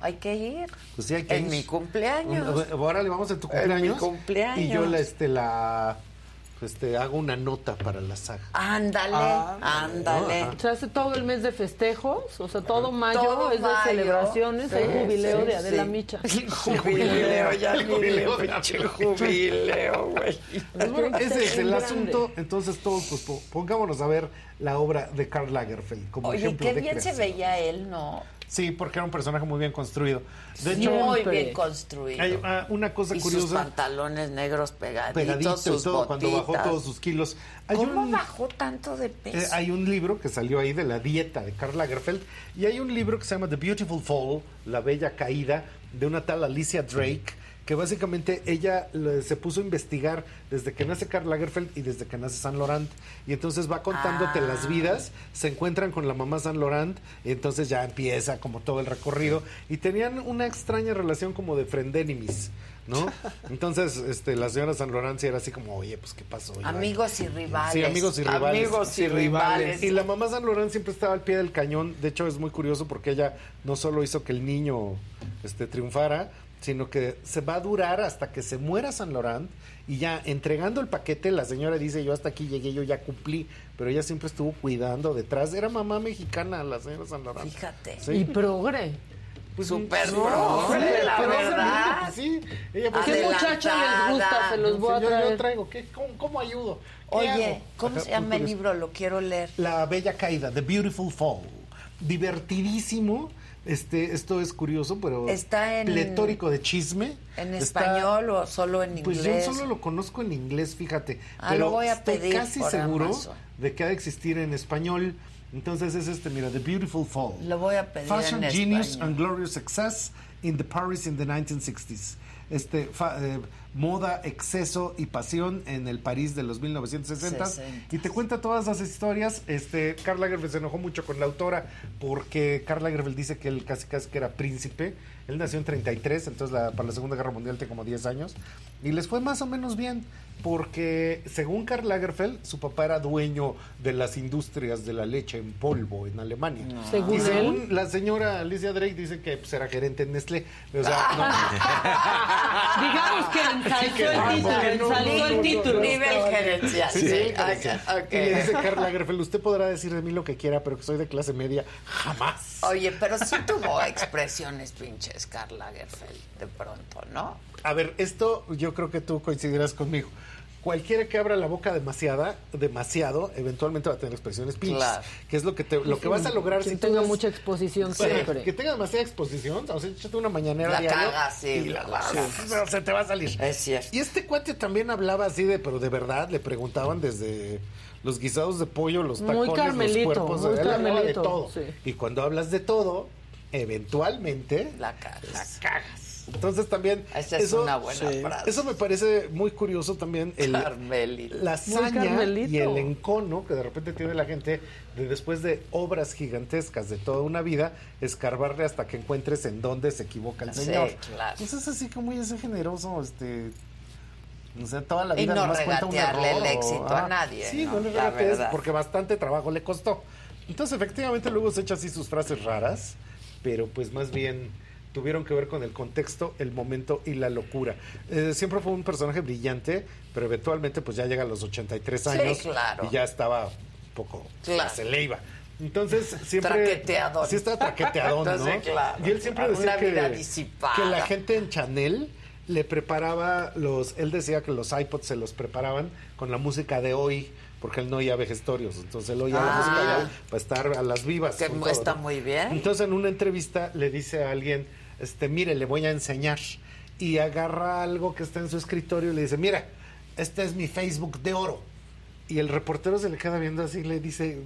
Hay que ir. Pues sí, hay que En ir. mi cumpleaños. Ahora le vamos en tu En mi cumpleaños. cumpleaños. Y yo la, este, la, este, hago una nota para la saga. Ándale, Ah, ándale. Ajá. Se hace todo el mes de festejos, o sea, todo mayo Todo es de mayo. celebraciones, hay Sí, jubileo sí, de Adela sí. Micha. Jubileo, ya El jubileo jubileo, güey. Pues bueno, ese es el grande. asunto. Entonces, todos, pues po- pongámonos a ver la obra de Karl Lagerfeld como Oye, ejemplo qué de bien se veía él, ¿no? Sí, porque era un personaje muy bien construido. De hecho, muy bien construido. hay ah, una cosa y sus curiosa. pantalones negros pegaditos, pegadito y sus todo, cuando bajó todos sus kilos. Hay ¿Cómo un, bajó tanto de peso? eh, hay un libro que salió ahí de la dieta de Karl Lagerfeld y hay un libro que se llama The Beautiful Fall, La Bella Caída, de una tal Alicia Drake, que básicamente ella se puso a investigar desde que nace Karl Lagerfeld y desde que nace Saint Laurent. Y entonces va contándote Ah. las vidas, se encuentran con la mamá Saint Laurent, y entonces ya empieza como todo el recorrido. Y tenían una extraña relación como de friendenemies. ¿No? Entonces, este, la señora San Laurent sí era así como, oye, pues, ¿qué pasó? Ya- Amigos y rivales. Sí, amigos y rivales. Amigos y rivales. Y la mamá San Laurent siempre estaba al pie del cañón. De hecho, es muy curioso porque ella no solo hizo que el niño este, triunfara, sino que se va a durar hasta que se muera San Laurent. Y ya entregando el paquete, la señora dice, yo hasta aquí llegué, yo ya cumplí. Pero ella siempre estuvo cuidando detrás. Era mamá mexicana, la señora San Laurent. Fíjate. Sí. Y progre. Pues, Súper sí, progre, la pero, verdad. pues, sí, ella pues, ¿Qué muchacha les gusta? Se los voy a Señor, yo traer. traigo, ¿qué? ¿Cómo, cómo ayudo? ¿Qué Oye, hago? ¿cómo se llama el libro? Lo quiero leer. La Bella Caída, The Beautiful Fall. Divertidísimo. Este, esto es curioso, pero Está en- pletórico de chisme. ¿En Está- español o solo en Pues inglés? yo solo lo conozco en inglés, fíjate. Ah, pero lo voy a estoy pedir casi seguro Amazon. de que ha de existir en español. Entonces es este, mira, The Beautiful Fall. Lo voy a pedir Fashion en Genius español. and Glorious Success in the Paris in the 1960s. Este, fa- eh, moda, exceso y pasión en el París de los 1960 y te cuenta todas las historias. Este, Karl Lagerfeld se enojó mucho con la autora porque Karl Lagerfeld dice que él casi casi que era príncipe. Él nació en 33, entonces la- para la Segunda Guerra Mundial tiene como 10 años y les fue más o menos bien porque según Karl Lagerfeld su papá era dueño de las industrias de la leche en polvo en Alemania. Según y según él. la señora Alicia Drake dice que pues, era gerente en Nestlé. O sea, Digamos que ensalzó que el no, título, que no, ensalzó no, el no, título. Nivel gerencial. Sí, Sí. Y le dice Karl Lagerfeld, usted podrá decir de mí lo que quiera, pero que soy de clase media, jamás. Oye, pero sí tuvo expresiones pinches Karl Lagerfeld de pronto, ¿no? A ver, esto yo creo que tú coincidirás conmigo. Cualquiera que abra la boca demasiada, demasiado, eventualmente va a tener expresiones pinches. Claro. Que es lo que te, lo que vas a lograr Quien si tú tenga mucha exposición siempre. que tenga demasiada exposición, o sea, échate una mañanera La diario cagas, sí, y la cagas. pero se te va a salir. Es cierto. Y este cuate también hablaba así de, pero de verdad, le preguntaban desde los guisados de pollo, los tacones, los cuerpos, muy de Carmelito, todo. sí. Y cuando hablas de todo, eventualmente La cagas. la cagas. Entonces también Esa es eso, una buena sí. frase. Eso me parece muy curioso también el Carmelito. la hazaña y el encono que de repente tiene la gente de después de obras gigantescas de toda una vida, escarbarle hasta que encuentres en dónde se equivoca el Sí, señor. claro. Pues es así como ese generoso, este o sea, toda la Y vida no nomás cuenta un error, el o- éxito a nadie, Sí, ¿no? no, le regatees porque bastante trabajo le costó. Entonces, efectivamente, luego se echa así sus frases raras, pero pues más bien tuvieron que ver con el contexto, el momento y la locura. Eh, siempre fue un personaje brillante, pero eventualmente pues ya llega a los 83 Sí, años claro. y ya estaba un poco Claro. se le iba. Entonces, siempre Traqueteadón. Sí estaba traqueteadón, ¿no? Entonces, claro, y él siempre decía una que, vida disipada. que la gente en Chanel le preparaba los él decía que los iPods se los preparaban con la música de hoy porque él no oía vejestorios, entonces él oía la Ah. música de hoy para estar a las vivas. Que todo, está ¿no? muy bien. Entonces en una entrevista le dice a alguien, este, mire, le voy a enseñar. Y agarra algo que está en su escritorio y le dice, mira, este es mi Facebook de oro. Y el reportero se le queda viendo así y le dice,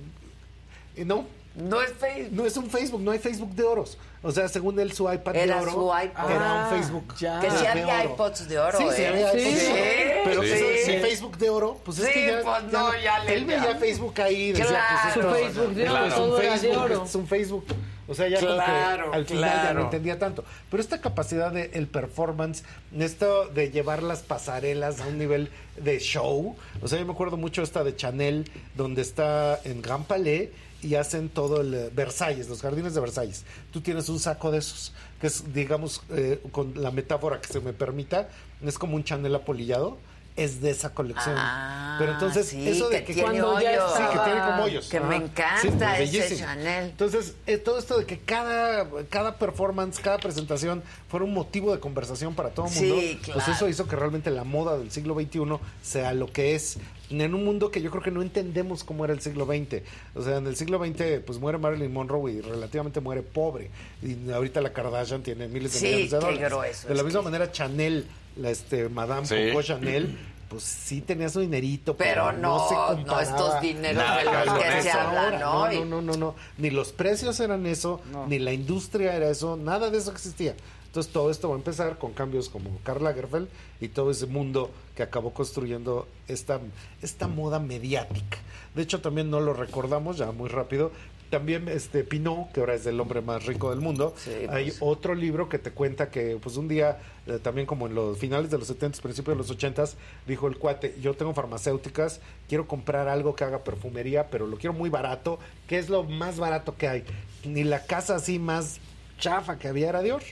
"Eh, no. No es Facebook. No es un Facebook, no hay Facebook de oros. O sea, según él, su iPad Era de oro su iPod. era Ah, un Facebook. ya. Que sí de había oro. iPods de oro, Sí, sí, ¿eh? había Sí. iPods de oro. Pero Sí. ese- Sí. Facebook de oro, pues es Sí, que ya, pues no, ya le él veía. Facebook ahí y decía, Claro. pues Su Facebook de oro, claro, es un era de Facebook, oro. es un Facebook. O sea, ya como que Claro, al final ya no entendía tanto. Pero esta capacidad de el performance, esto de llevar las pasarelas a un nivel de show. O sea, yo me acuerdo mucho esta de Chanel, donde está en Grand Palais y hacen todo el eh, Versalles, los jardines de Versalles. Tú tienes un saco de esos, que es, digamos, eh, con la metáfora que se me permita, es como un Chanel apolillado. Es de esa colección. Ah, Pero entonces, sí, eso de que cuando ya hoyos. sí, que tiene como hoyos. Que me encanta Sí, ese bellísimo. Chanel. Entonces, eh, todo esto de que cada, cada performance, cada presentación fuera un motivo de conversación para todo el Sí, mundo, claro. pues eso hizo que realmente la moda del siglo XXI sea lo que es. En un mundo que yo creo que no entendemos cómo era el siglo XX. O sea, en el siglo XX, pues muere Marilyn Monroe y relativamente muere pobre. Y ahorita la Kardashian tiene miles de Sí, millones de qué dólares. grueso de la misma manera, Chanel, la este, Madame Sí. Coco Chanel, pues sí tenía su dinerito, Pero pero, no, se no, no comparaba estos dineros de los que se hablan ahora. hoy. No, no, no, no. Ni los precios eran eso, ni la industria era eso, nada de eso existía. Entonces todo esto va a empezar con cambios como Karl Lagerfeld y todo ese mundo que acabó construyendo esta, esta moda mediática. De hecho, también no lo recordamos ya muy rápido. También este Pinot, que ahora es el hombre más rico del mundo, hay pues. otro libro que te cuenta que pues un día, eh, también como en los finales de los 70, principios de los 80, dijo el cuate, yo tengo farmacéuticas, quiero comprar algo que haga perfumería, pero lo quiero muy barato. ¿Qué es lo más barato que hay? Ni la casa así más chafa que había era Dior.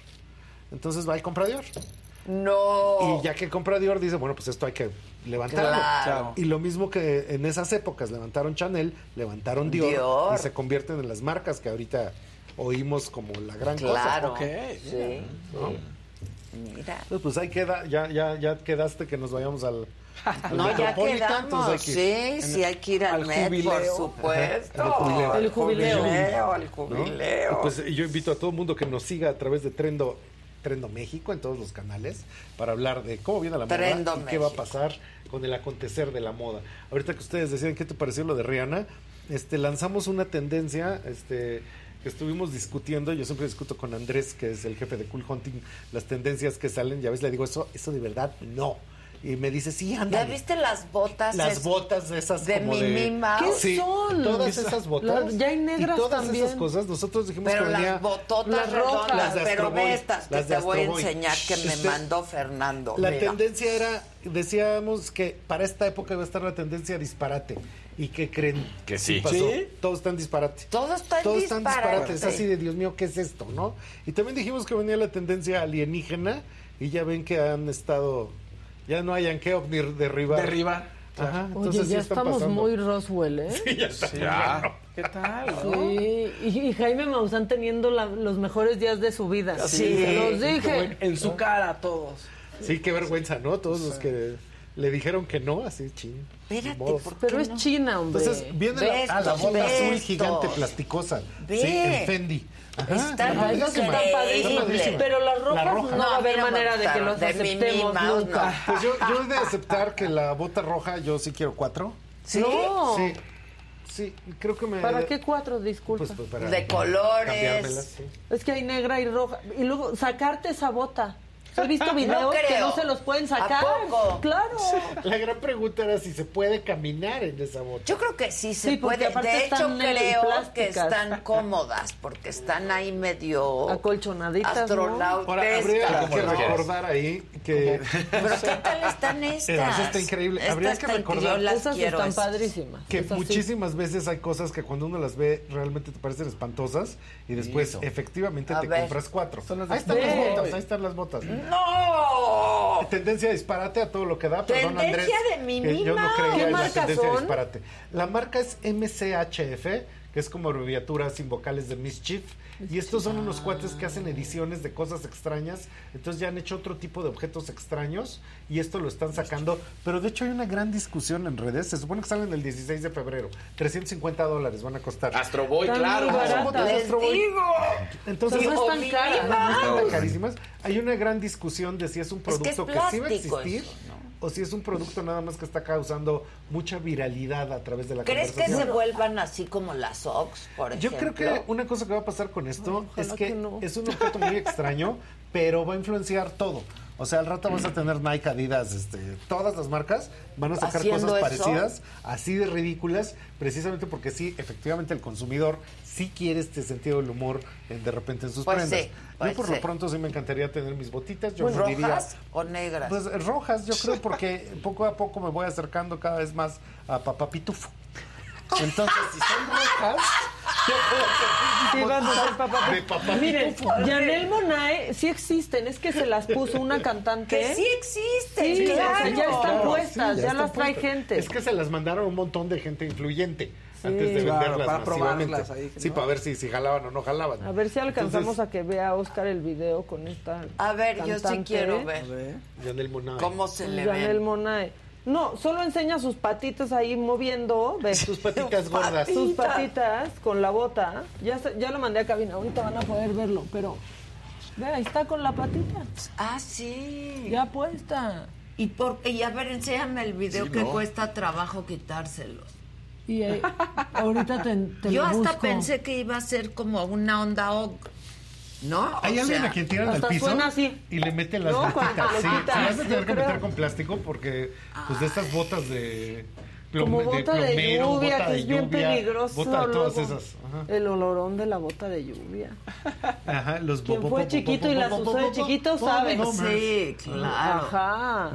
Entonces va y compra Dior. No. Y ya que compra Dior, dice, bueno, pues esto hay que levantarlo. Claro. Y lo mismo que en esas épocas levantaron Chanel, levantaron Dior, Dior. y se convierten en las marcas que ahorita oímos como la gran Claro. cosa. Sí. ¿No? Mira. Entonces, pues ahí queda, ya, ya, ya quedaste que nos vayamos al, No, ya entonces quedamos. que. Sí, sí, hay que ir al, al Met, por jubileo. supuesto. Ajá, al jubileo. El El jubileo. jubileo. El jubileo. ¿no? Y Pues yo invito a todo el mundo que nos siga a través de Trendo, Trendo México en todos los canales para hablar de cómo viene la Trendo moda y qué va a pasar con el acontecer de la moda. Ahorita que ustedes decían qué te pareció lo de Rihanna, este lanzamos una tendencia, este que estuvimos discutiendo, yo siempre discuto con Andrés, que es el jefe de Cool Hunting, las tendencias que salen, ya ves, le digo, eso, eso de verdad no. Y me dice, sí, anda. ¿Ya viste las botas? Las es- botas esas de como Mimi de Mouse? ¿Qué Sí, son? todas esas botas Las- ya hay negras y todas también. esas cosas nosotros dijimos Pero que venía las bototas Las rojas, redondas, las de pero ve estas que te voy a enseñar que me Este, mandó Fernando. la Mira. tendencia era decíamos que para esta época iba a estar la tendencia disparate y que creen Que sí. pasó. ¿Sí? Todos están disparate. Todo está en Todos están disparate. disparates, así de Dios mío, ¿qué es esto, no? Y también dijimos que venía la tendencia alienígena y ya ven que han estado ya no hayan que ni derribar. Derribar. Ajá, Oye, entonces sí ya estamos pasando. muy Roswell, ¿eh? Sí, ya está. Ya. ¿Qué tal? no? Sí, y, y Jaime Maussan teniendo la- los mejores días de su vida. Sí. Se los dije. en, en su cara a todos. Sí, qué vergüenza, ¿no? Todos los que le dijeron que no, así, ching. Espérate. ¿por qué Pero es? China, hombre. Entonces viene la, ah, la estos, bota ve azul gigante plasticosa. Ve. Sí, en Fendi. Están padrísima. Pero las rojas La roja. no va a haber manera de que los De aceptemos nunca. no. Pues yo, yo he de aceptar que la bota roja yo sí quiero cuatro. ¿Sí? No. Sí. Sí, creo que me... ¿Para qué cuatro? Disculpa. Pues, pues, para De colores. sí. Es que hay negra y roja. Y luego sacarte esa bota. He visto No videos que no se los pueden sacar. ¿A poco? Claro. La gran pregunta era si se puede caminar en esa bota. Yo creo que sí se Sí, puede. aparte De hecho, están creo que están cómodas porque están ahí medio Acolchonaditas, ¿no? Ahora, habría como que recordar ahí que... Pero ¿qué tal están estas? Eso está increíble. Habría Estas que están- recordar- las Esas quiero. están padrísimas. Que Esas sí. muchísimas veces hay cosas que cuando uno las ve realmente te parecen espantosas y después Eso. efectivamente A te ver. compras cuatro. Son las ahí están de- las botas, ahí están las botas. ¡No! Tendencia a disparate a todo lo que da, perdón Tendencia Andrés. de que yo no creía ¿Qué en la tendencia son? disparate. La marca es MCHF, que es como abreviatura sin vocales de Mischief. Y estos son unos cuates que hacen ediciones de cosas extrañas. Entonces ya han hecho otro tipo de objetos extraños y esto lo están sacando. Pero de hecho hay una gran discusión en redes. Se supone que salen el 16 de febrero. 350 dólares van a costar. Astro Boy, Están claro. muy son baratas. botas de Les Astro Boy. digo. Entonces, no están caras. No carísimas. Hay una gran discusión de si es un Es que es producto que, sí va a existir eso, o si es un producto nada más que está causando mucha viralidad a través de la ¿Crees que se conversación. vuelvan así como las Ox, por Yo ejemplo? creo que una cosa que va a pasar con esto Ay, es que, que no. es un objeto muy extraño, pero va a influenciar todo. O sea, al rato vas a tener Nike, Adidas, este, todas las marcas van a sacar cosas eso. parecidas, así de ridículas, precisamente porque sí, efectivamente el consumidor sí quiere este sentido del humor en- de repente en sus Pues prendas. sí, pues yo por sí. lo pronto sí me encantaría tener mis botitas, yo Pues me diría ¿Rojas o negras? pues eh, rojas, yo creo, porque poco a poco me voy acercando cada vez más a Papá Pitufo. Entonces, si son rojas, Sí, van a ser papá. De papá Miren. Janelle Monae sí existen, es que se las puso una cantante. Que sí existen, Sí, claro. ya están Claro, puestas, sí, ya, están las trae puestas. gente. Es que se las mandaron un montón de gente influyente antes de Claro, venderlas para probarlas ahí, Sí, ¿no? para ver si, si jalaban o no jalaban. A ver si alcanzamos Entonces, a que vea Oscar el video con esta. A ver, yo sí cantante. quiero ver. Janelle Monáe. ¿Cómo se le Janelle ven? Monae. No, solo enseña sus patitas ahí moviendo. ¿ves? Sus patitas gordas. Sus patitas con la bota. Ya, se- ya lo mandé a cabina, ahorita van a poder verlo, pero. Ve, ahí está con la patita. Ah, sí. Ya puesta. Y, por, y a ver, enséñame el video Sí, que ¿no? cuesta trabajo quitárselos. Y eh, ahorita te, te Yo lo hasta busco. pensé que iba a ser como una onda og. ¿No? Hay O alguien sea, a quien tiran al piso y le meten las No, botitas. Sí, se las vas a tener que meter con plástico porque, pues, de estas botas de. Como bota de plomero, lluvia, bota que de es bien peligroso. Bota de todas luego. esas. Ajá. El olorón de la bota de lluvia. Ajá, los Quien bo- fue bo- chiquito bo- y las usó de chiquito sabe. Sí, claro. Ajá.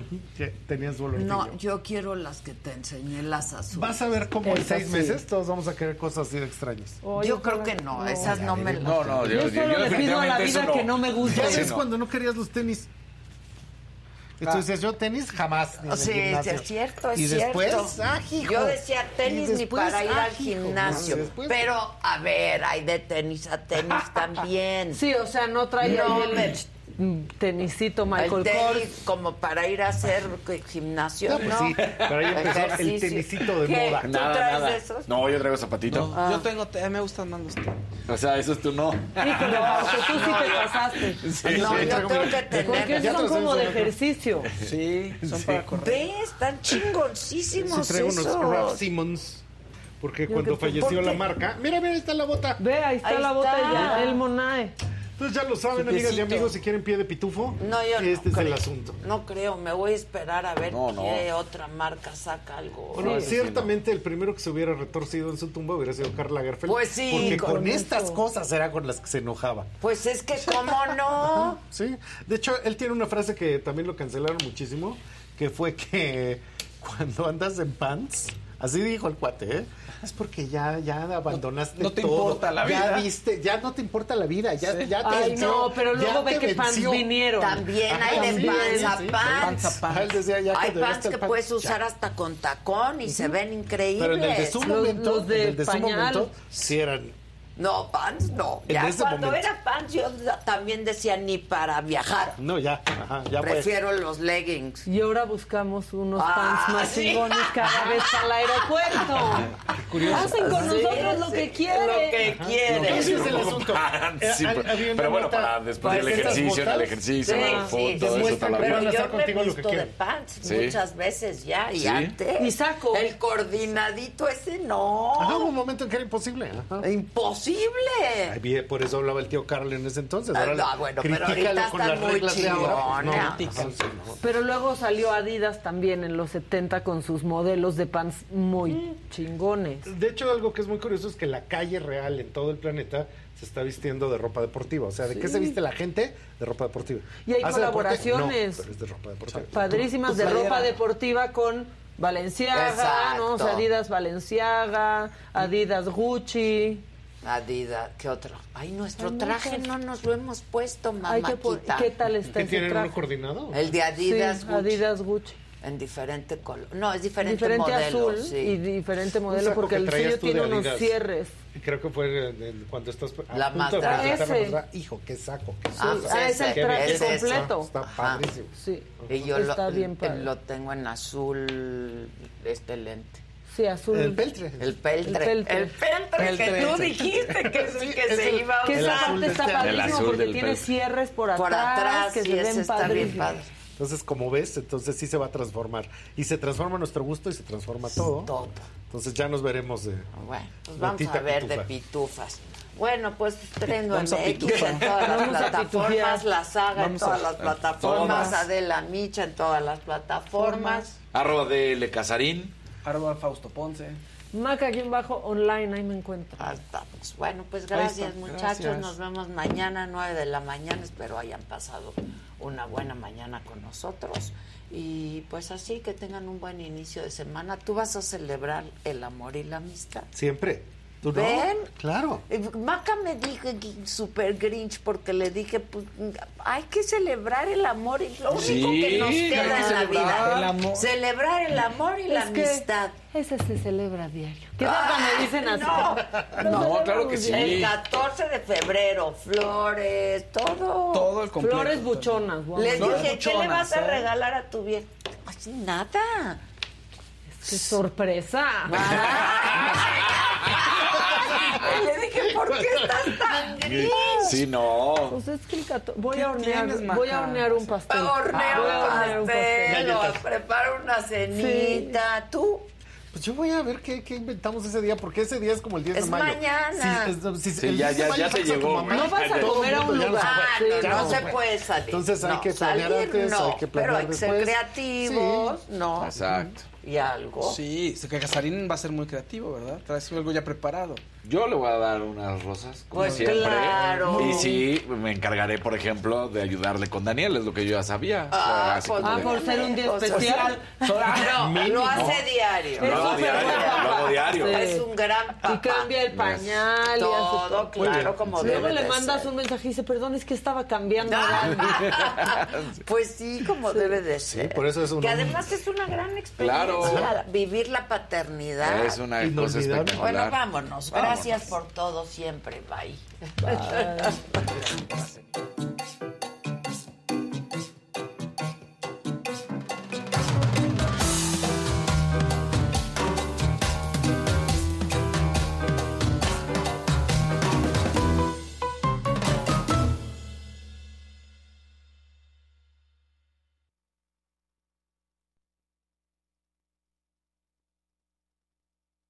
Tenías dolor. No, yo quiero las que te enseñé, las azules. Vas a ver cómo en seis sí. meses todos vamos a querer cosas así de extrañas. Oh, Yo creo que no, esas no me las... No, no, yo, Yo yo, solo le pido a la vida que no me guste. Ya ves cuando no querías los tenis. Entonces yo tenis jamás. ni en Sí, es cierto, es y cierto. después, ah, hijo. Yo decía tenis Y ni para ir ah, al gimnasio. Pero, a ver, hay de tenis a tenis también. Sí, o sea, no el mm, tenisito Michael el Kors. como para ir a hacer gimnasio, No, ¿no? pues sí, pero ahí empezó el tenisito de ¿Qué? moda. ¿Tú Nada, traes nada. esos? No, yo traigo zapatito. Ah. Yo tengo, te- me gustan más los tenis. O sea, eso es tú no. Híjole, porque tú sí te pasaste. Sí, No, sí. yo tengo que tener... Porque esos Ya son como de ejercicio. Sí, son para correr. Ve, están chingoncísimos Sí, traigo unos esos. Ralph Simmons. Porque Yo cuando falleció ¿por la marca. Mira, mira, ahí está la bota. Ve, ahí está la bota de Janelle Monae. Entonces ya lo saben, amigas y amigos, si quieren pie de pitufo. No, yo no Este es el creo. asunto. No creo, me voy a esperar a ver No, no. qué otra marca saca algo. Bueno, Sí, sí, ciertamente el primero que se hubiera retorcido en su tumba hubiera sido Karl Lagerfeld. Pues sí, Porque con con, estas cosas era con las que se enojaba. Pues es que, ¿cómo no? Sí. De hecho, él tiene una frase que también lo cancelaron muchísimo, que fue que cuando andas en pants, así dijo el cuate, ¿eh? Es porque ya, ya abandonaste No te todo. importa la Ya vida. viste, ya no te importa la vida, ya, ya te Ay, venció, no, pero luego ya ve que venció. vinieron. También Ajá, hay de sí, pants a sí, pants. Pants a pants. Ah, él decía ya Hay ya pants que pants, puedes ya. usar hasta con tacón y se ven increíbles. Pero en el de su Los- momento, los de en el de su pañal. momento, sí eran No, pants no. En Ya ese cuando momento. era pants yo también decía ni para viajar. No, ya, ajá, ya. Prefiero los leggings. Y ahora buscamos unos Ah, pants más sí. chingones cada vez al aeropuerto. Hacen con Sí, nosotros lo que quieren. Lo que quieren. Ese es el asunto. Sí, Eh, pero- pero bueno, para después del ejercicio, en el ejercicio, Sí, en el todo eso, a Pero yo me he contigo lo que visto de pants Sí. muchas veces ya y Sí. antes. Y saco. El coordinadito ese no. Ajá, hubo un momento en que era imposible. Ajá. Imposible. Ay, bien, Por eso hablaba el tío Carl en ese entonces. Ahora Ah, no, bueno, pero ahorita con las muy reglas de ahora. pues, no, chingona. no. Pero luego salió Adidas también en los 70 con sus modelos de pants muy chingones. De hecho, algo que es muy curioso es que la calle real en todo el planeta se está vistiendo de ropa deportiva. O sea, ¿de qué se viste la gente? De ropa deportiva. Y hay colaboraciones. No, pero es de ropa deportiva. Padrísimas de ropa deportiva con Valenciaga, Exacto. ¿no? O sea, Adidas Valenciaga, Adidas Gucci. Adidas, ¿qué otro? Ay, nuestro traje no nos lo hemos puesto, mamáquita. ¿Qué tal está ¿Qué ese tienen traje? uno coordinado? El de Adidas, Sí, Gucci, Adidas Gucci. en diferente color. No, es diferente, Diferente modelo, azul sí. y diferente modelo porque que el suyo tiene unos cierres. Creo que fue el- cuando estás a La punto de presentar la. Hijo, qué saco. Qué Ah, susto. Ah, es el traje belleza. completo. Está padrísimo. Sí. Y yo está lo, bien padre. lo tengo en azul, este lente. Sí, azul. El peltre. El peltre. El peltre. El peltre que Peltre. tú dijiste que, sí, que es se el- iba a Que El esa usar. azul parte está El padrísimo porque tiene peltre. cierres por atrás, Por atrás, que sí, se ven está bien padre. Entonces, como ves, entonces sí se va a transformar. Y se transforma a nuestro gusto y se transforma todo. Todo. Entonces ya nos veremos de... Bueno, pues vamos a ver pitufa. de pitufas. Bueno, pues trendo MX pitufar. en todas las Vamos a plataformas, la saga en Vamos todas a- las plataformas. Adela Micha en todas las plataformas. Arroba de Le Casarín. Arroba Fausto Ponce. Maca aquí en bajo online, ahí me encuentro. Ahí estamos. Bueno, pues gracias muchachos. gracias. Nos vemos mañana, 9 de la mañana. Espero hayan pasado una buena mañana con nosotros. Y pues así, que tengan un buen inicio de semana. ¿Tú vas a celebrar el amor y la amistad? Siempre. ¿Tú no? ¿Ven? Claro. Eh, Maca me dijo que super grinch porque le dije, pues hay que celebrar el amor y lo único Sí, que nos queda que en la vida. el amor. Celebrar el amor y la Es amistad. Ese se celebra a diario. ¿Qué tal cuando dicen así? No, No, claro que sí. El 14 de febrero, flores, todo. Todo el completo. Flores buchonas. guau. Le Flores dije, ¿qué le buchonas, vas a ¿eh? regalar a tu vieja? Así nada. ¡Qué sorpresa! Le dije, ¿por qué estás tan gris? Sí, no. Pues es que el cato- voy ¿Qué a hornear, tienes, voy a hornear un pastel. Voy a hornear un pastel, Galletas. o prepara una cenita. ¿Tú? Pues yo voy a ver qué, qué inventamos ese día, porque ese día es como el 10 Es de mayo. mañana. Sí, es- Sí, el ya- 10 de ya- mayo llegó. No vas a comer a un lugar. Ah, Sí, no, se puede salir. Entonces hay No, que planear salir antes, no, hay que planear Pero hay que ser después. creativos, ¿no? Exacto. Y algo. Sí, sé que Casarín va a ser muy creativo, ¿verdad? Traes algo ya preparado. Yo le voy a dar unas rosas, como Pues siempre. claro. Y sí, me encargaré, por ejemplo, de ayudarle con Daniel, es lo que yo ya sabía. O sea, Ah, así pues, Ah, por ser un día O sea, especial. No, lo hace diario. Lo hago diario, lo hago diario. Sí. Es un gran papá. Y cambia el pañal y hace Todo, todo. claro, como Luego debe le de mandas ser. un mensaje y dice, perdón, es que estaba cambiando. Pues sí, como debe de ser. por eso es un Que además es una gran experiencia. Claro. Vivir la paternidad. Es una cosa Inolvidable. espectacular. Bueno, vámonos. Gracias por todo siempre. Bye.